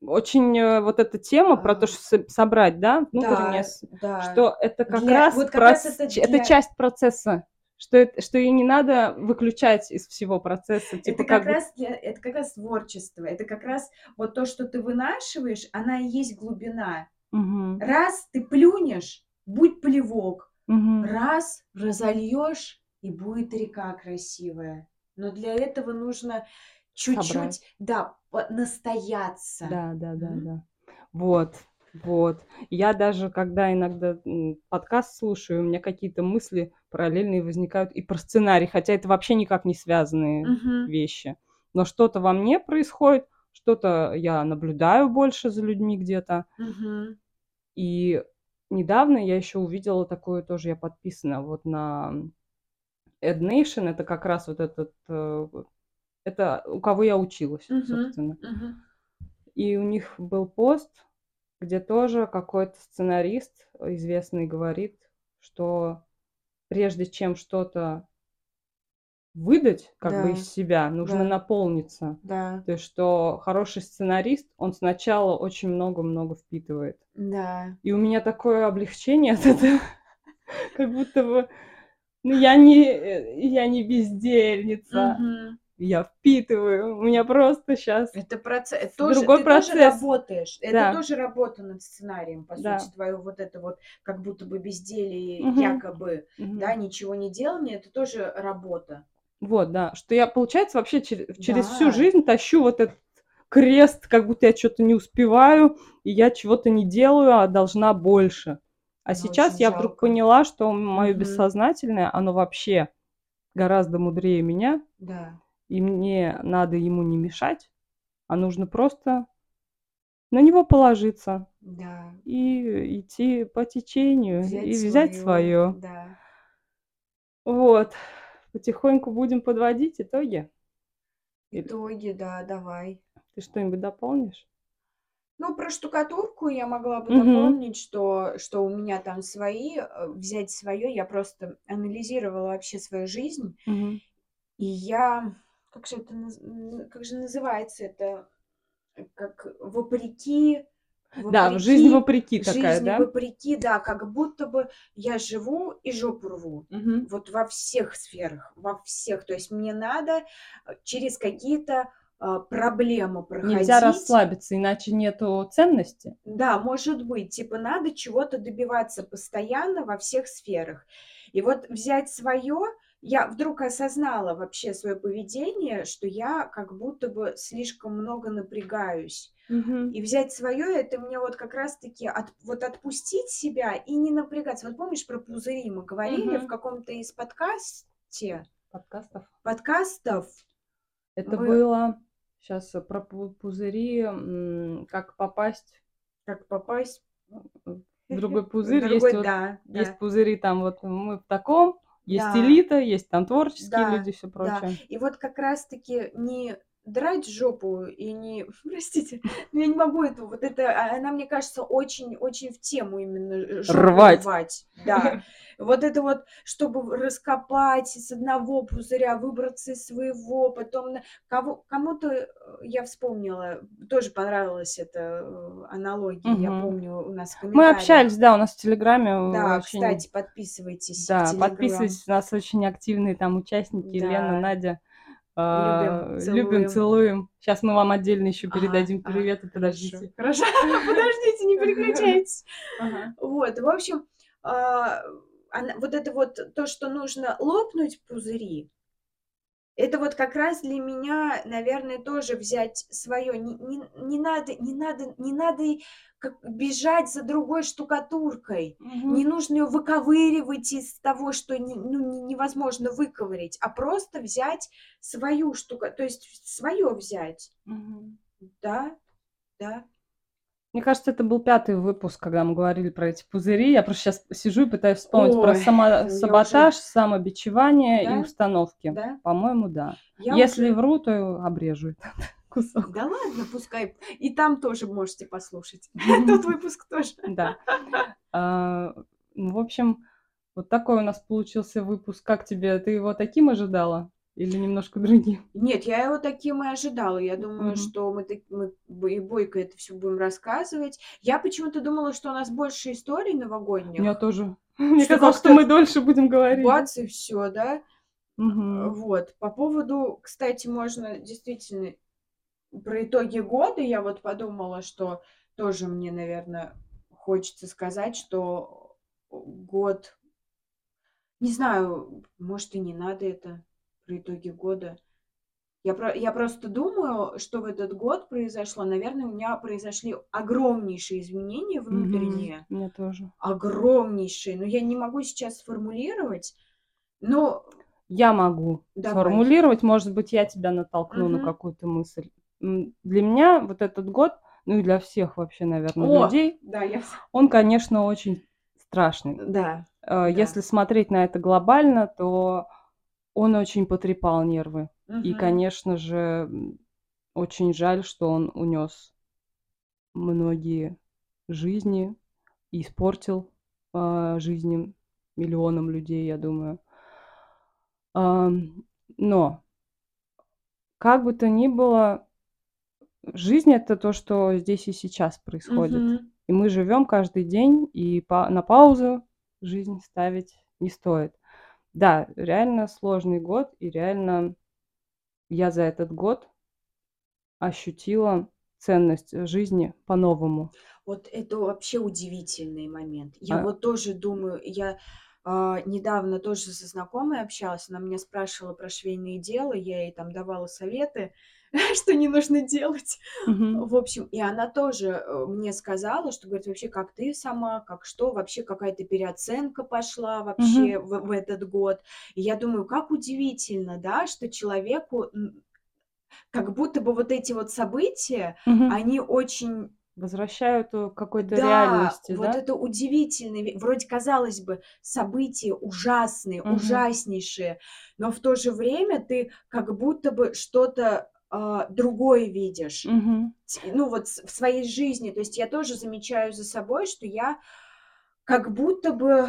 Очень э, вот эта тема про то, что собрать, да, внутреннее, да, да. что это как для, раз, вот как проц... раз это, для... это часть процесса, что это, что ее не надо выключать из всего процесса. Типа, это как, как раз для, это как раз творчество, это как раз вот то, что ты вынашиваешь, она и есть глубина. Угу. Раз ты плюнешь, будь плевок, угу. раз разольешь и будет река красивая. Но для этого нужно чуть-чуть, да, настояться. Да, да, да, mm-hmm. да. Вот, вот. Я даже, когда иногда подкаст слушаю, у меня какие-то мысли параллельные возникают и про сценарий, хотя это вообще никак не связанные mm-hmm. вещи. Но что-то во мне происходит, что-то я наблюдаю больше за людьми где-то. Mm-hmm. И недавно я еще увидела такое тоже, я подписана вот на AdNation, это как раз вот этот э, это у кого я училась, uh-huh, собственно. Uh-huh. И у них был пост, где тоже какой-то сценарист известный говорит, что прежде чем что-то выдать как да. бы из себя, нужно да. наполниться. Да. То есть, что хороший сценарист, он сначала очень много-много впитывает. Да. И у меня такое облегчение от этого, как будто бы, ну, я не, э, я не бездельница. Угу я впитываю. У меня просто сейчас это процесс, это тоже, другой ты процесс. тоже работаешь. Это да. тоже работа над сценарием, по да. сути, твое вот это вот как будто бы безделие, угу. якобы, угу. да, ничего не делание, это тоже работа. Вот, да, что я, получается, вообще через, через да. всю жизнь тащу вот этот крест, как будто я что-то не успеваю, и я чего-то не делаю, а должна больше. А ну, сейчас я жалко. вдруг поняла, что мое угу. бессознательное, оно вообще гораздо мудрее меня. Да и мне надо ему не мешать, а нужно просто на него положиться. Да. И идти по течению, взять и взять свое. Да. Вот. Потихоньку будем подводить итоги. Итоги, да, давай. Ты что-нибудь дополнишь? Ну, про штукатурку я могла бы угу. дополнить, что, что у меня там свои, э, взять свое. Я просто анализировала вообще свою жизнь. Угу. И я как же это, как же называется это, как вопреки, вопреки да, жизнь вопреки жизнь такая, да? вопреки, да, как будто бы я живу и жопу рву, угу. вот во всех сферах, во всех, то есть мне надо через какие-то а, проблему проходить. Нельзя расслабиться, иначе нету ценности. Да, может быть, типа надо чего-то добиваться постоянно во всех сферах. И вот взять свое, я вдруг осознала вообще свое поведение, что я как будто бы слишком много напрягаюсь. Угу. И взять свое, это мне вот как раз-таки от, вот отпустить себя и не напрягаться. Вот помнишь про пузыри мы говорили угу. в каком-то из подкасте? Подкастов. Подкастов. Это мы... было сейчас про пузыри, как попасть. Как попасть в другой пузырь. Другой, есть, да, вот, да. есть пузыри там вот мы в таком, есть да. элита, есть там творческие да, люди, все прочее. Да. И вот как раз-таки не драть жопу и не, простите, я не могу это, вот это, а, она мне кажется очень-очень в тему именно жопу рвать. рвать. Да, Вот это вот, чтобы раскопать с одного пузыря, выбраться из своего, потом кого, кому-то, э, я вспомнила, тоже понравилась эта э, аналогия, я помню, у нас в Мы общались, да, у нас в Телеграме. Да, очень... кстати, подписывайтесь Да, подписывайтесь, у нас очень активные там участники, да. Лена, Надя. Любим, целуем. Любим, целуем. Сейчас мы вам отдельно еще передадим ага, привет. Ага, подождите. Хорошо, подождите, не переключайтесь. Вот, в общем, а, вот это вот то, что нужно лопнуть пузыри, это вот как раз для меня, наверное, тоже взять свое. Не, не, не надо, не надо, не надо как бежать за другой штукатуркой. Угу. Не нужно ее выковыривать из того, что не, ну, невозможно выковырять, а просто взять свою штуку, то есть свое взять. Угу. Да, да. Мне кажется, это был пятый выпуск, когда мы говорили про эти пузыри. Я просто сейчас сижу и пытаюсь вспомнить Ой, про самосаботаж, уже... самобичевание да? и установки. Да? По-моему, да. Я Если уже... вру, то обрежу кусок. Да ладно, пускай. И там тоже можете послушать. Тот выпуск тоже. Да. А, ну, в общем, вот такой у нас получился выпуск. Как тебе? Ты его таким ожидала? Или немножко другим? Нет, я его таким и ожидала. Я думаю, mm-hmm. что мы, мы и Бойко это все будем рассказывать. Я почему-то думала, что у нас больше историй новогодних. Я тоже. Мне казалось, что мы дольше будем говорить. Бац, и все, да? Угу. Вот. По поводу, кстати, можно действительно про итоги года я вот подумала, что тоже мне, наверное, хочется сказать, что год, не знаю, может и не надо это про итоги года. Я, про, я просто думаю, что в этот год произошло, наверное, у меня произошли огромнейшие изменения внутренние. Угу, мне тоже. Огромнейшие. Но я не могу сейчас сформулировать. Но я могу Давай. сформулировать, может быть, я тебя натолкну угу. на какую-то мысль. Для меня вот этот год, ну и для всех вообще, наверное, О, людей, да, я... он, конечно, очень страшный. Да. Э, если да. смотреть на это глобально, то он очень потрепал нервы. Угу. И, конечно же, очень жаль, что он унес многие жизни и испортил э, жизни миллионам людей, я думаю. Э, но, как бы то ни было, жизнь это то, что здесь и сейчас происходит. Угу. И мы живем каждый день, и по, на паузу жизнь ставить не стоит. Да, реально сложный год, и реально я за этот год ощутила ценность жизни по-новому. Вот это вообще удивительный момент. Я а... вот тоже думаю, я а, недавно тоже со знакомой общалась, она меня спрашивала про швейные дела, я ей там давала советы. что не нужно делать. Угу. В общем, и она тоже э, мне сказала, что говорит, вообще, как ты сама, как что, вообще какая-то переоценка пошла вообще угу. в, в этот год. И я думаю, как удивительно, да, что человеку как будто бы вот эти вот события, угу. они очень возвращают к какой-то да, реальности, вот да? это удивительно. Вроде казалось бы события ужасные, угу. ужаснейшие, но в то же время ты как будто бы что-то а, другое видишь. Угу. Ну вот в своей жизни. То есть я тоже замечаю за собой, что я как будто бы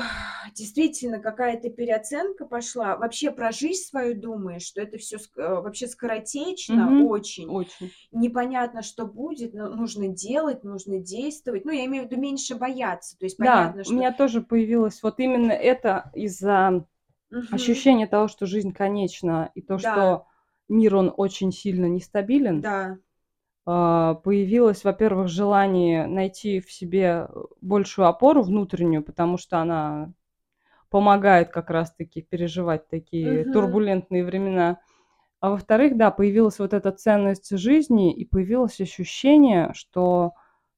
действительно какая-то переоценка пошла. Вообще про жизнь свою думаешь, что это все э, вообще скоротечно угу. очень. Очень. Непонятно, что будет, но нужно делать, нужно действовать. Ну, я имею в виду меньше бояться. То есть понятно, да, что... у меня тоже появилось вот именно это из-за угу. ощущения того, что жизнь конечна, и то, да. что мир, он очень сильно нестабилен. Да. А, появилось, во-первых, желание найти в себе большую опору внутреннюю, потому что она помогает как раз-таки переживать такие угу. турбулентные времена. А во-вторых, да, появилась вот эта ценность жизни и появилось ощущение, что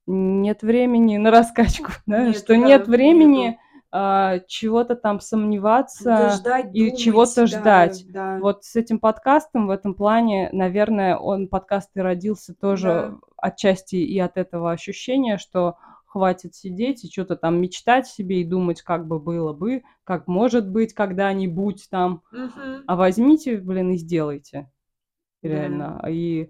нет времени на раскачку, да? Нет, что да, нет времени нету а, чего-то там сомневаться ждать, и думать, чего-то да, ждать. Да. Вот с этим подкастом в этом плане, наверное, он подкаст и родился тоже да. отчасти и от этого ощущения, что хватит сидеть и что-то там мечтать себе и думать, как бы было бы, как может быть когда-нибудь там. Угу. А возьмите, блин, и сделайте. Реально. Да. И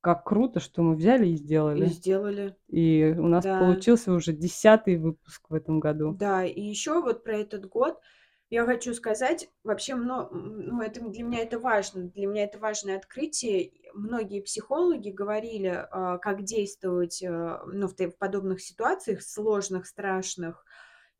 как круто, что мы взяли и И сделали. сделали. И у нас Да. получился уже десятый выпуск в этом году. Да, и еще вот про этот год я хочу сказать, вообще, мно- ну, это для меня это важно, для меня это важное открытие. Многие психологи говорили, а, как действовать, а, ну, в в подобных ситуациях сложных, страшных,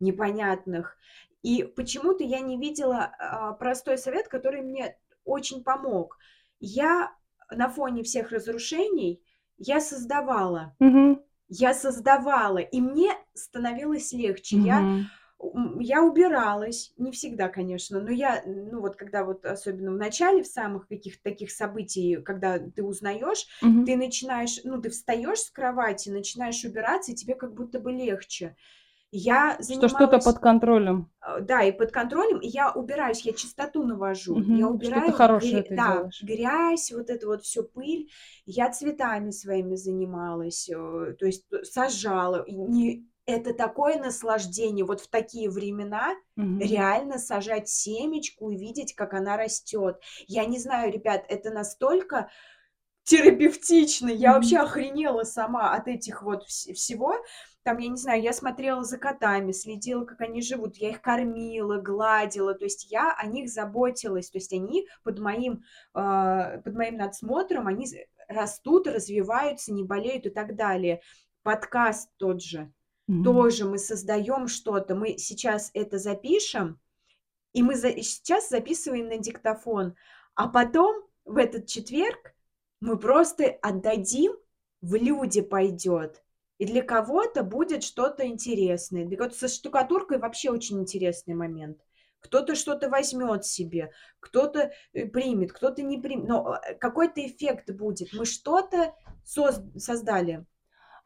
непонятных. И почему-то я не видела а, простой совет, который мне очень помог. Я на фоне всех разрушений я создавала, Мгм. я создавала, и мне становилось легче. Я Мгм. М, я убиралась, не всегда, конечно, но я, ну вот когда вот особенно в начале, в самых каких-то таких событий, когда ты узнаешь, Мгм. ты начинаешь, ну ты встаешь с кровати, начинаешь убираться, и тебе как будто бы легче. Я Что что-то под контролем. э, да, и под контролем, и я убираюсь, я чистоту навожу, я Мгм. убираю Что-то хорошее гря- ты да, делаешь. грязь, вот это вот все пыль. Я цветами своими занималась, э, то есть сажала. И не- это такое наслаждение вот в такие времена Мгм. реально сажать семечку и видеть, как она растет. Я не знаю, ребят, это настолько терапевтично. Я вообще охренела сама от этих вот вс- всего. Там, я не знаю, я смотрела за котами, следила, как они живут, я их кормила, гладила, то есть я о них заботилась, то есть они под моим, а, под моим надсмотром, они растут, развиваются, не болеют и так далее. Подкаст тот же Мгм. тоже мы создаем что-то, мы сейчас это запишем, и мы за- сейчас записываем на диктофон, а потом в этот четверг мы просто отдадим, в люди пойдет. И для кого-то будет что-то интересное. Для кого-то со штукатуркой вообще очень интересный момент. Кто-то что-то возьмет себе, кто-то э, примет, кто-то не примет. Но э, какой-то эффект будет. Мы что-то соз- создали.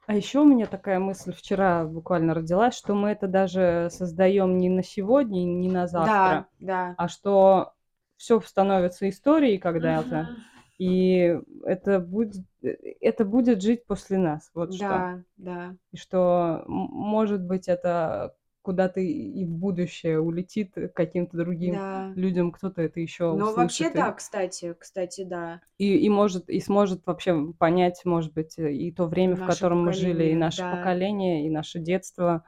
А еще у меня такая мысль вчера буквально родилась, что мы это даже создаем не на сегодня, не на завтра, Да, да. а что все становится историей когда-то, Мгм. И это будет, это будет жить после нас, вот что. Да, да. И что, может быть, это куда-то и в будущее улетит каким-то другим Да. людям, кто-то это еще Но вообще услышит и, да, кстати, кстати, да. и, и может и сможет вообще понять, может быть, и то время, в Наше котором мы жили, и наше да. поколение, и наше детство,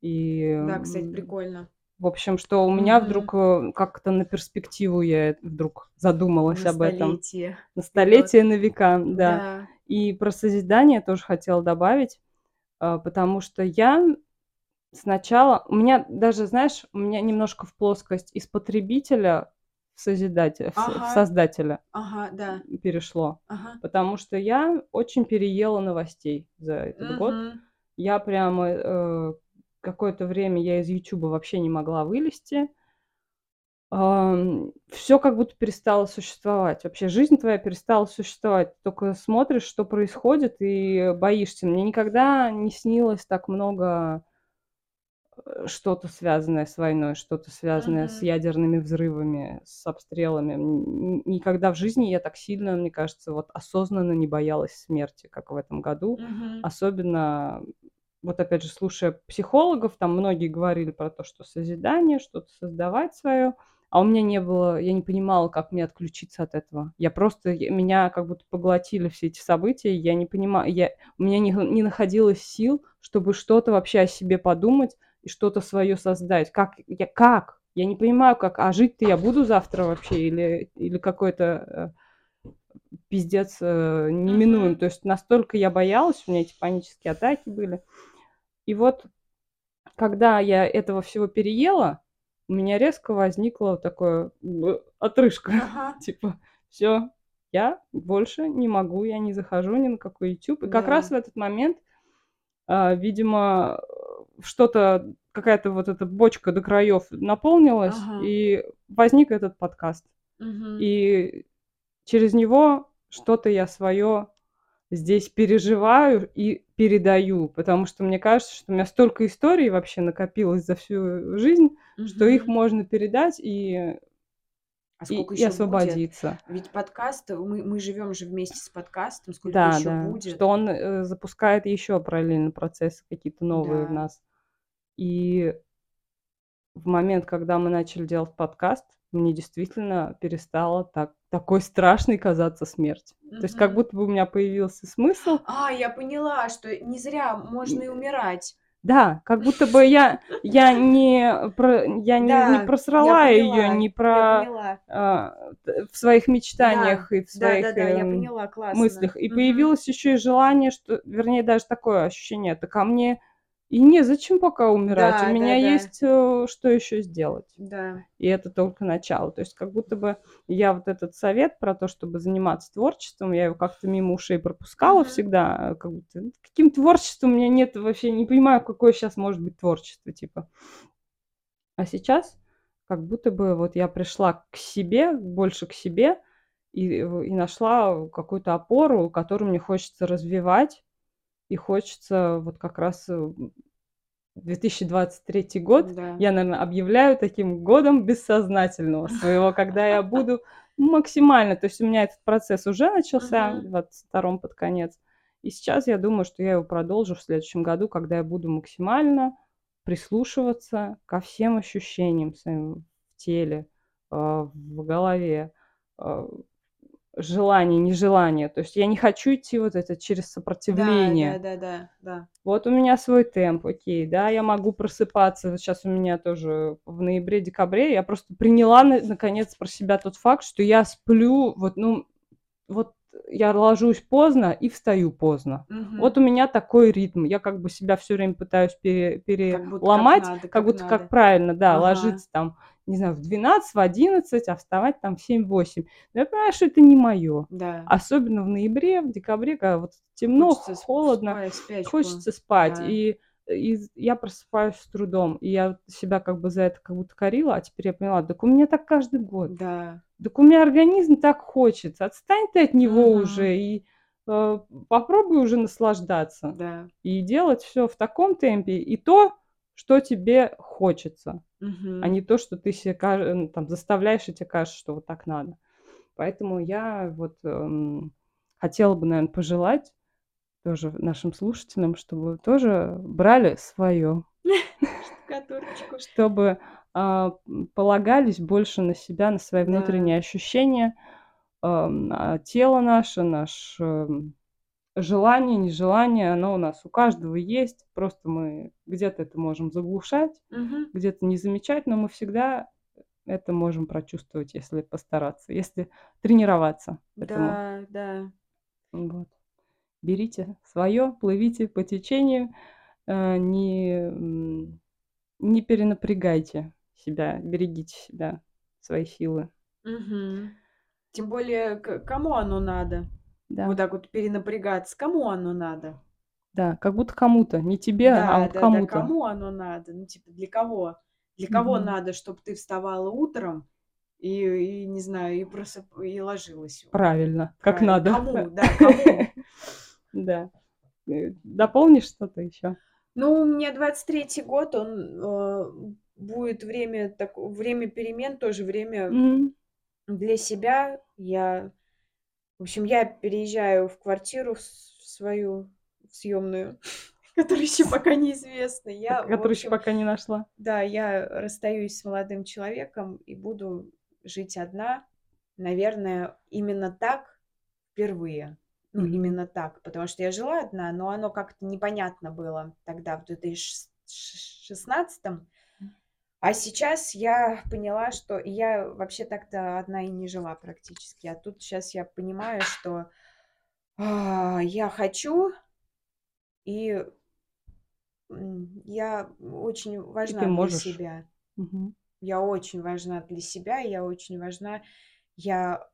и Да, кстати, прикольно. В общем, что у меня Мгм. вдруг э, как-то на перспективу я вдруг задумалась На об этом. столетие На столетие, на века, да. Да. И про созидание тоже хотела добавить, а, потому что я сначала... У меня даже, знаешь, у меня немножко в плоскость из потребителя в созидателя, с- в Ага, создателя ага, да, перешло. ага. Потому что я очень переела новостей за этот год. Мгм. Я прямо э, какое-то время я из Ютуба вообще не могла вылезти. Все как будто перестало существовать. Вообще жизнь твоя перестала существовать. Только смотришь, что происходит, и боишься. Мне никогда не снилось так много э, что-то связанное с войной, что-то связанное с Мгм. ядерными взрывами, с обстрелами. Никогда в жизни я так сильно, мне кажется, вот осознанно не боялась смерти, как в этом году. Мгм. Особенно, вот опять же, слушая психологов, там многие говорили про то, что созидание, что-то создавать свое. А у меня не было, я не понимала, как мне отключиться от этого. Я просто, меня как будто поглотили все эти события, я не понимаю, я, у меня не, не находилось сил, чтобы что-то вообще о себе подумать и что-то свое создать. Как, я, как? Я не понимаю, как, а жить-то я буду завтра вообще или, или какой-то э, пиздец э, неминуем. То есть настолько я боялась, у меня эти панические атаки были. И вот, когда я этого всего переела, у меня резко возникла такое э, отрыжка. Ага. Типа, все, я больше не могу, я не захожу ни на какой YouTube. И как раз в Да. этот момент, а, видимо, что-то, какая-то вот эта бочка до краев наполнилась, Ага. и возник этот подкаст. Мгм. И через него что-то я свое здесь переживаю и передаю, потому что мне кажется, что у меня столько историй вообще накопилось за всю жизнь, что их можно передать и, А и, сколько и еще будет? освободиться. Ведь подкаст, мы, мы живем же вместе с подкастом, сколько Да, еще да, будет? что он э, запускает еще параллельно процессы какие-то новые в Да. нас. И в момент, когда мы начали делать подкаст, мне действительно перестало так такой страшной казаться смерть. Mm-hmm. То есть как будто бы у меня появился смысл. А, я поняла, что не зря можно и умирать. Да, как будто бы я, я не, про, я не, да, не просрала ее, не про а, в своих мечтаниях да, и в своих да, да, да, я эм, поняла, мыслях. И угу. появилось еще и желание, что, вернее, даже такое ощущение, так а мне и не зачем пока умирать. Да, У меня да, есть да. Э, что еще сделать. Да. И это только начало. То есть как будто бы я вот этот совет про то, чтобы заниматься творчеством, я его как-то мимо ушей пропускала mm-hmm. всегда. Э, как будто «Ну, каким творчеством у меня нет вообще, не понимаю, какое сейчас может быть творчество, типа. А сейчас как будто бы вот я пришла к себе, больше к себе, и, э, и нашла какую-то опору, которую мне хочется развивать, и хочется вот как раз 2023 э, год, да. я, наверное, объявляю таким годом бессознательного своего, когда я буду максимально, то есть у меня этот процесс уже начался в 22 под конец, и сейчас я думаю, что я его продолжу в следующем году, когда я буду максимально прислушиваться ко всем ощущениям своим в теле, э, в голове, э, желание, нежелание. То есть я не хочу идти вот это через сопротивление. Да, да, да, да, да. Вот у меня свой темп, окей, да, я могу просыпаться. Вот сейчас у меня тоже в ноябре-декабре я просто приняла наконец про себя тот факт, что я сплю вот, ну, вот я ложусь поздно и встаю поздно. Угу. Вот у меня такой ритм. Я как бы себя все время пытаюсь пере, переломать, как, надо, как, как будто надо. как правильно, да, ага. ложиться там не знаю, в 12, в 11, а вставать там в 7-8. Но я понимаю, что это не мое. Да. Особенно в ноябре, в декабре, когда вот темно, хочется холодно, спать, хочется спать. Да. И, и я просыпаюсь с трудом. И я себя как бы за это как будто корила, а теперь я поняла, так у меня так каждый год. Да. Так у меня организм так хочется. Отстань ты от него угу. уже и э, попробуй уже наслаждаться. Да. И делать все в таком темпе. И то, что тебе хочется, угу. а не то, что ты себе ну, там, заставляешь и тебе кажется, что вот так надо. Поэтому я вот эм, хотела бы, наверное, пожелать тоже нашим слушателям, чтобы тоже брали свое. Чтобы э, полагались больше на себя, на свои внутренние ощущения, э, тело наше, наш желание, нежелание, оно у нас у каждого есть. Просто мы где-то это можем заглушать, угу. где-то не замечать, но мы всегда это можем прочувствовать, если постараться, если тренироваться. Этому. Да, да. Вот. Берите свое, плывите по течению, э, не, не перенапрягайте себя, берегите себя, свои силы. Угу. Тем более, кому оно надо? Да. Вот так вот перенапрягаться. Кому оно надо? Да, как будто кому-то, не тебе, а Да, вот да, да, кому-то. кому оно надо? Ну, типа, для кого? Для кого надо, чтобы ты вставала утром и, и не знаю, и просып... и ложилась? Правильно, как Правильно. надо. Кому? Да, кому? Да. Э, дополнишь что-то еще? Ну, у меня 23-й год, он э, будет время, так, время перемен, тоже время Мгм. для себя. Я в общем, я переезжаю в квартиру свою съемную, которая еще пока неизвестна. Я, Которую еще пока не нашла. Да, я расстаюсь с молодым человеком и буду жить одна. Наверное, именно так впервые. Ну, mm-hmm. именно так. Потому что я жила одна, но оно как-то непонятно было тогда, в 2016 а сейчас я поняла, что я вообще так-то одна и не жила практически. А тут сейчас я понимаю, что а, я хочу, и я очень важна для можешь. себя. Угу. Я очень важна для себя, я очень важна. Я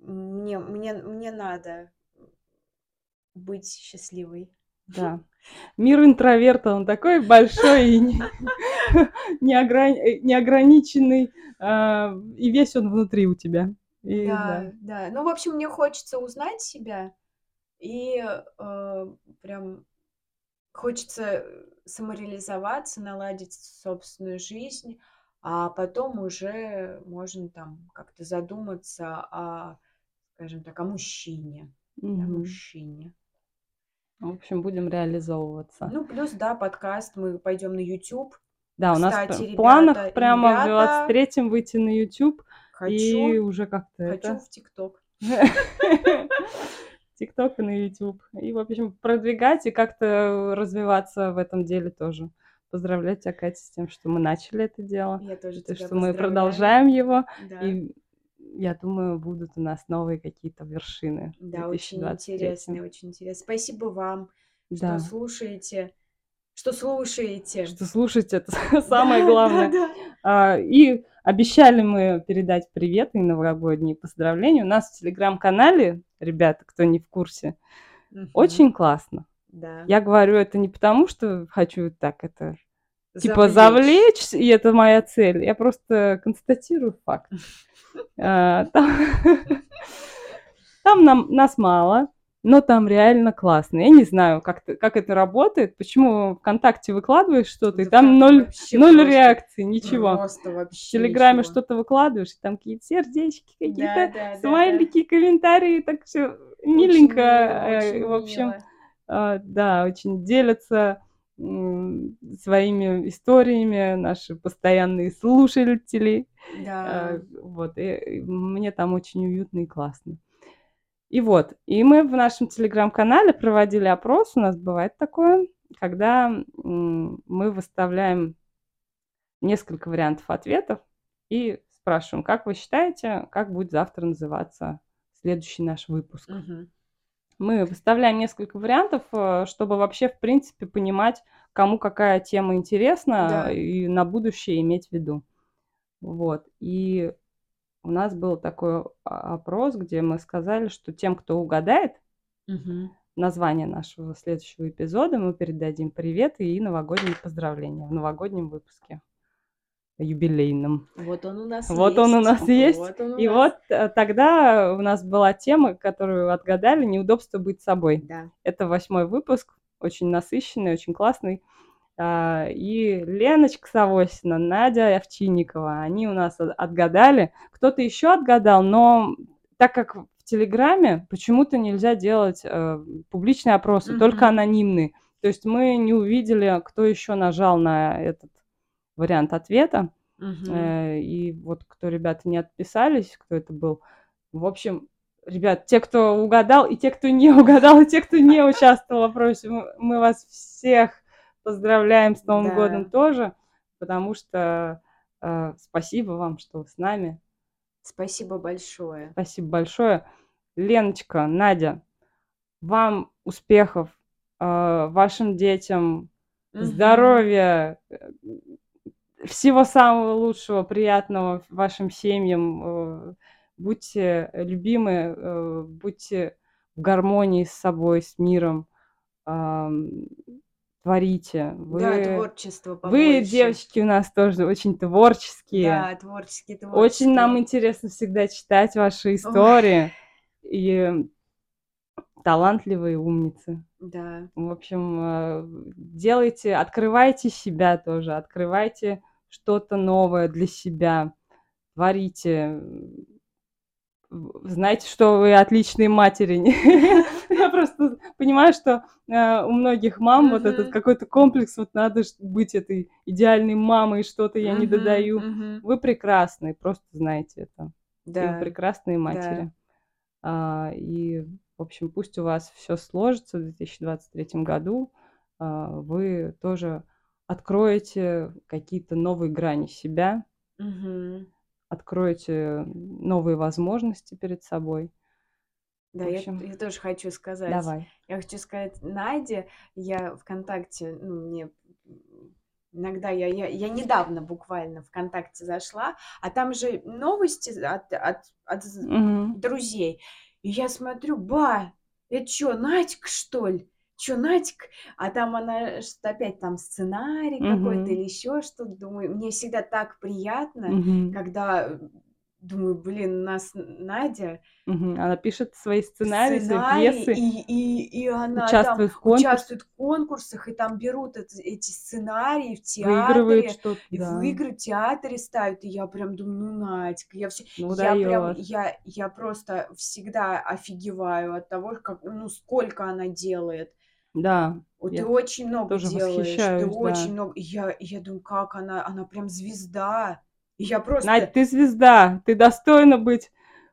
мне, мне, мне надо быть счастливой. Да. Мир интроверта, он такой большой и неограниченный, а, и весь он внутри у тебя. И, да, да, да. Ну, в общем, мне хочется узнать себя, и э, прям хочется самореализоваться, наладить собственную жизнь, а потом уже можно там как-то задуматься о, скажем так, о мужчине, mm-hmm. о мужчине. В общем, будем реализовываться. Ну, плюс, да, подкаст, мы пойдем на YouTube. Да, у нас Кстати, в планах ребята, прямо ребята... в 23-м выйти на YouTube. Хочу. И уже как-то Хочу это... в ТикТок. ТикТок и на YouTube. И, в общем, продвигать и как-то развиваться в этом деле тоже. Поздравляю тебя, Катя, с тем, что мы начали это дело. Я тоже и тебя что мы продолжаем его. Да. И я думаю, будут у нас новые какие-то вершины. Да, очень 2023. интересно, очень интересно. Спасибо вам, что Да. слушаете, что слушаете. Что слушать, это самое главное. Да, А, И обещали мы передать привет и новогодние поздравления. У нас в телеграм-канале, ребята, кто не в курсе, да. Мгм. очень классно. Да. Я говорю это не потому, что хочу так это типа завлечь, и это моя цель. Я просто констатирую факт. А, Там, нам, нас мало, но там реально классно. Я не знаю, как, это работает, почему ВКонтакте выкладываешь что-то, и там ноль, вообще ноль просто- реакций, ничего. Просто В Телеграме что-то выкладываешь, и там какие-то сердечки, какие-то да, да, смайлики, комментарии, так все миленько. Очень э, В общем, мило. а, да, очень делятся своими историями наши постоянные слушатели. Да. А, Вот, и мне там очень уютно и классно. И вот, и мы в нашем телеграм-канале проводили опрос, у нас бывает такое, когда мы выставляем несколько вариантов ответов и спрашиваем, как вы считаете, как будет завтра называться следующий наш выпуск. Мгм. Мы выставляем несколько вариантов, э, чтобы вообще, в принципе, понимать, кому какая тема интересна, Да. и на будущее иметь в виду. Вот. И у нас был такой опрос, где мы сказали, что тем, кто угадает Мгм. название нашего следующего эпизода, мы передадим привет и новогодние поздравления в новогоднем выпуске юбилейном. Вот он у нас Вот он у есть. нас есть. Вот он у И нас. вот э, тогда у нас была тема, которую отгадали, неудобство быть собой. Да. Это восьмой выпуск, очень насыщенный, очень классный. А, И Леночка Савосина, Надя Овчинникова, они у нас от- отгадали. Кто-то еще отгадал, но так как в Телеграме почему-то нельзя делать э, публичные опросы, только Мгм. анонимные. То есть мы не увидели, кто еще нажал на этот вариант ответа. Э, И вот кто ребята не отписались, кто это был. В общем, ребят, те, кто угадал, и те, кто не угадал, и те, кто не участвовал в опросе, мы, вас всех поздравляем с Новым Да. годом тоже, потому что э, спасибо вам, что вы с нами. Спасибо большое. Спасибо большое. Леночка, Надя, вам успехов, э, вашим детям, Мгм. здоровья, э, всего самого лучшего, приятного вашим семьям. э, Будьте любимы, э, будьте в гармонии с собой, с миром. Творите. Вы, Да, творчество вы, побольше. девочки, у нас тоже очень творческие. Да, творческие, Очень нам творческие. интересно всегда читать ваши истории. И талантливые умницы. Да. В общем, э, делайте, открывайте себя тоже, открывайте что-то новое для себя, творите. Знайте, что вы отличные матери. Я просто понимаю, что э, у многих мам вот этот какой-то комплекс, вот надо быть этой идеальной мамой, что-то я не додаю. Вы прекрасные, просто знайте это. Вы Да. прекрасные матери. А, И, в общем, пусть у вас все сложится в 2023 году. а, Вы тоже откроете какие-то новые грани себя, Мгм. откроете новые возможности перед собой. Да, В я, общем, я тоже хочу сказать. давай. Я хочу сказать Наде, я ВКонтакте, ну, мне иногда я, я, я недавно буквально ВКонтакте зашла, а там же новости от, от, от Мгм. друзей. И я смотрю, ба, это что, Надька, что ли? Что, Надька? А там она что-то опять там сценарий какой-то Мгм. или еще что-то. Думаю, мне всегда так приятно, Мгм. когда думаю, блин, нас Надя Мгм. Она пишет свои сценарии, свои сценарий, пьесы, и, и, и она участвует в там конкурсе, участвует в конкурсах, и там берут эт- эти сценарии в театре, что-то, и да. в игры в театре ставят, и я прям думаю, ну, Надька, я все, Ну, я прям, я, я просто всегда офигеваю от того, как, ну, сколько она делает. Да, Вот ты я очень много тоже делаешь, ты восхищаюсь, очень да. много, и я, и я думаю, как она, она прям звезда, я просто... Надь, ты звезда, ты достойна быть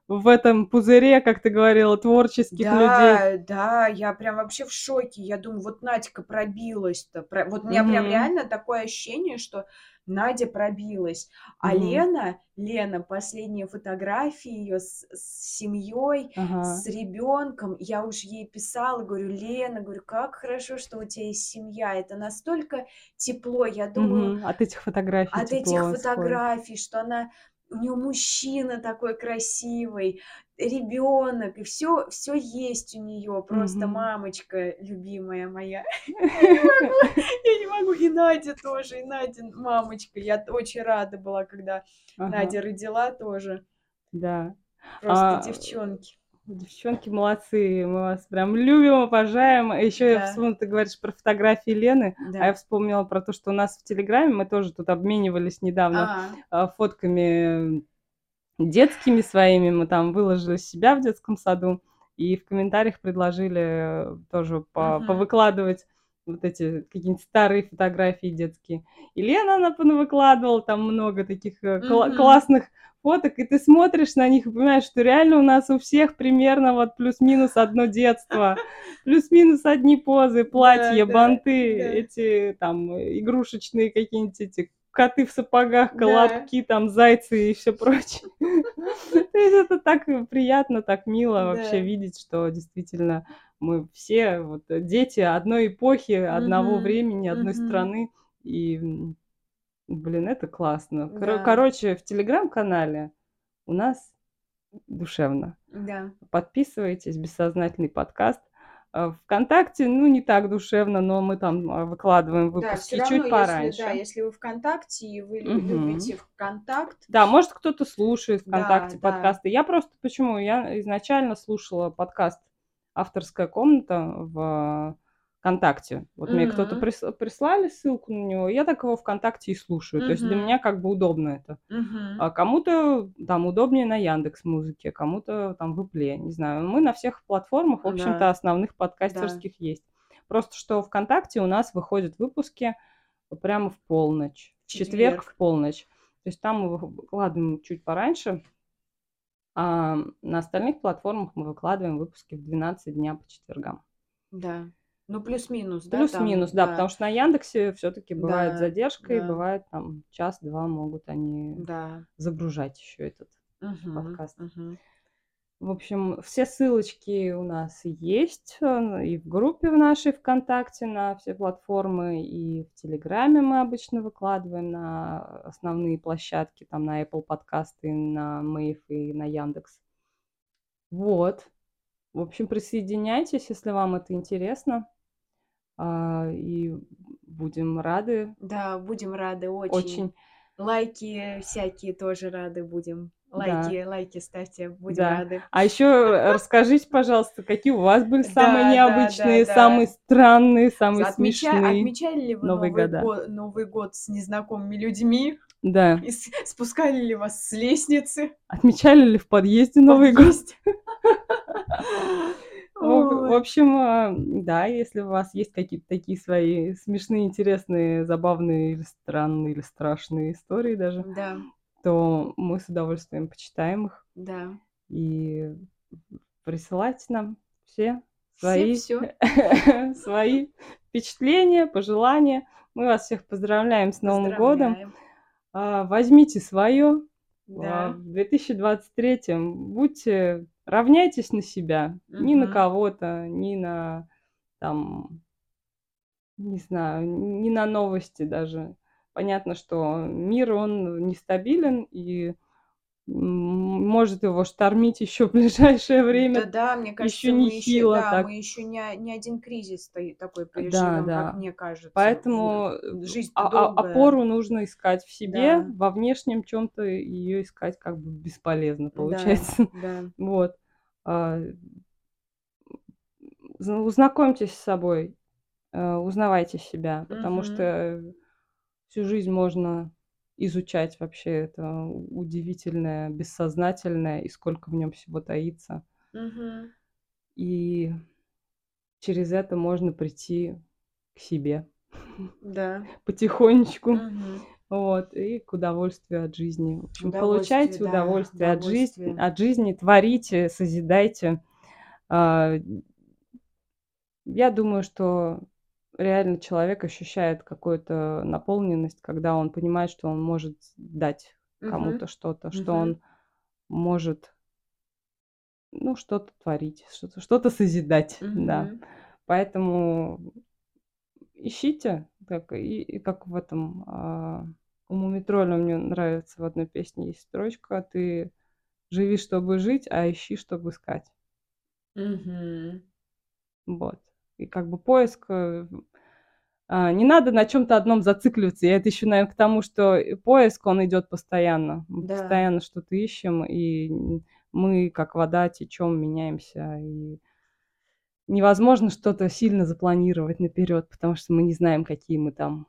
в этом пузыре, как ты говорила, творческих да, людей. Да, да, я прям вообще в шоке. Я думаю, вот Надька пробилась-то. Вот у меня прям реально такое ощущение, что Надя пробилась. А угу. Лена, Лена, последние фотографии ее с, с семьей, ага. с ребенком, я уж ей писала, говорю, Лена, говорю, как хорошо, что у тебя есть семья, это настолько тепло, я думаю. Угу. От этих фотографий. От этих фотографий, что она у нее мужчина такой красивый, ребенок, и все, все есть у нее, просто mm-hmm. мамочка любимая моя. Я не могу, и Надя тоже, и Надя мамочка. Я очень рада была, когда Надя родила тоже. Да. Просто а, девчонки. Девчонки молодцы, мы вас прям любим, обожаем. Еще да. я вспомнила, ты говоришь про фотографии Лены, да. а я вспомнила про то, что у нас в Телеграме мы тоже тут обменивались недавно а фотками детскими своими, мы там выложили себя в детском саду, и в комментариях предложили тоже по uh-huh. повыкладывать вот эти какие-нибудь старые фотографии детские. И Лена, она выкладывала там много таких uh-huh. классных фоток, и ты смотришь на них и понимаешь, что реально у нас у всех примерно вот плюс-минус одно детство, плюс-минус одни позы, платья, банты, эти там игрушечные какие-нибудь эти коты в сапогах, колобки, да. там зайцы и все прочее. То есть это так приятно, так мило вообще видеть, что действительно мы все вот дети одной эпохи, одного времени, одной страны, и Блин, это классно. Короче, в телеграм-канале у нас душевно. Да. Подписывайтесь, бессознательный подкаст. А, Вконтакте, ну, не так душевно, но мы там а, выкладываем выпуски да, чуть равно, пораньше. Если, да, если вы ВКонтакте и вы угу. любите ВКонтакт. Да, может, кто-то слушает ВКонтакте да, подкасты. Да. Я просто почему? Я изначально слушала подкаст «Авторская комната» в ВКонтакте. Вот mm-hmm. мне кто-то прис, прислали ссылку на него, я так его ВКонтакте и слушаю. Mm-hmm. То есть для меня как бы удобно это. Mm-hmm. А кому-то там удобнее на Яндекс Музыке, кому-то там в Ипле, не знаю. Мы на всех платформах, в общем-то, да. основных подкастерских да. есть. Просто что ВКонтакте у нас выходят выпуски прямо в полночь, в четверг, четверг в полночь. То есть там мы выкладываем чуть пораньше, а на остальных платформах мы выкладываем выпуски в 12 дня по четвергам. Да. Ну, плюс-минус, да? Плюс-минус, да, да, потому что на Яндексе все-таки бывает да, задержка, да. и бывает там час-два могут они да. загружать еще этот угу, подкаст. Угу. В общем, все ссылочки у нас есть и в группе в нашей ВКонтакте на все платформы, и в Телеграме мы обычно выкладываем на основные площадки, там на Apple подкасты, на Мэйв и на Яндекс. Вот. В общем, присоединяйтесь, если вам это интересно. А, и будем рады. Да, будем рады очень. Очень. Лайки всякие тоже рады будем. Лайки, да. лайки ставьте, будем да. рады. А еще расскажите, пожалуйста, какие у вас были самые да, необычные, да, да, самые да. странные, самые Отмеча... смешные Отмечали ли вы Новый, Новый, год, Новый год с незнакомыми людьми? Да. И спускали ли вас с лестницы? Отмечали ли в подъезде Новый год? В общем, а, да, если у вас есть какие-то такие свои смешные, интересные, забавные или странные, или страшные истории даже, Да, то мы с удовольствием почитаем их да. и присылайте нам все Все свои, все. свои впечатления, пожелания. Мы вас всех поздравляем с Новым годом. Поздравляем. А, Возьмите свое Да. в 2023 будьте равняйтесь на себя, ни на кого-то, ни на там, не знаю, ни на новости даже. Понятно, что мир, он нестабилен, и может его штормить еще в ближайшее время. Да, да, мне кажется, еще мы еще, да, так. мы еще не, не один кризис такой переживем, да, да. как мне кажется. Поэтому жизнь а, а, опору нужно искать в себе, да. во внешнем чем-то ее искать как бы бесполезно получается. Да, да. Вот. А, узнакомьтесь с собой, э, узнавайте себя, потому что всю жизнь можно изучать вообще это удивительное, бессознательное, и сколько в нем всего таится. Мгм. И через это можно прийти к себе Да. потихонечку. Мгм. Вот, и к удовольствию от жизни. В общем, получайте да, удовольствие, от жизни, от жизни, творите, созидайте. А, я думаю, что реально человек ощущает какую-то наполненность, когда он понимает, что он может дать кому-то что-то, что он может, ну, что-то творить, что-то что созидать, да. Поэтому ищите, как, и, и как в этом а, у Мумитроля мне нравится в одной песне есть строчка, ты живи, чтобы жить, а ищи, чтобы искать. Угу. Вот. И как бы поиск... А, не надо на чем-то одном зацикливаться. Я это еще, наверное, к тому, что поиск, он идет постоянно. Мы да. постоянно что-то ищем, и мы, как вода, течем, меняемся. И невозможно что-то сильно запланировать наперед, потому что мы не знаем, какие мы там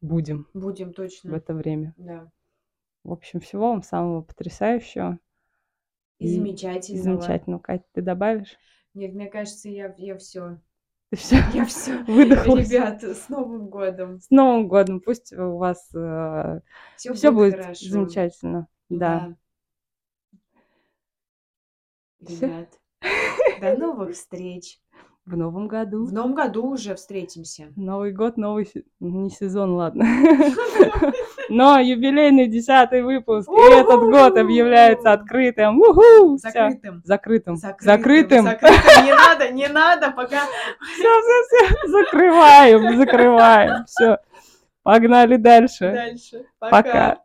будем. Будем точно. В это время. Да. В общем, всего вам самого потрясающего. И, и замечательного. Замечательно. Катя, ты добавишь? Нет, мне кажется, я, я все. Все? Я все. Выдохнулась. Ребят, с Новым годом. С Новым годом. Пусть у вас э, все, все будет, будет замечательно. Да. да. Ребят, до новых встреч. В новом году. В новом году уже встретимся. Новый год, новый не сезон, ладно. Но юбилейный десятый выпуск, и этот год объявляется открытым. Закрытым. Закрытым. Закрытым. Не надо, не надо, пока. Все, все, все. Закрываем, закрываем. Все. Погнали дальше. Дальше. Пока.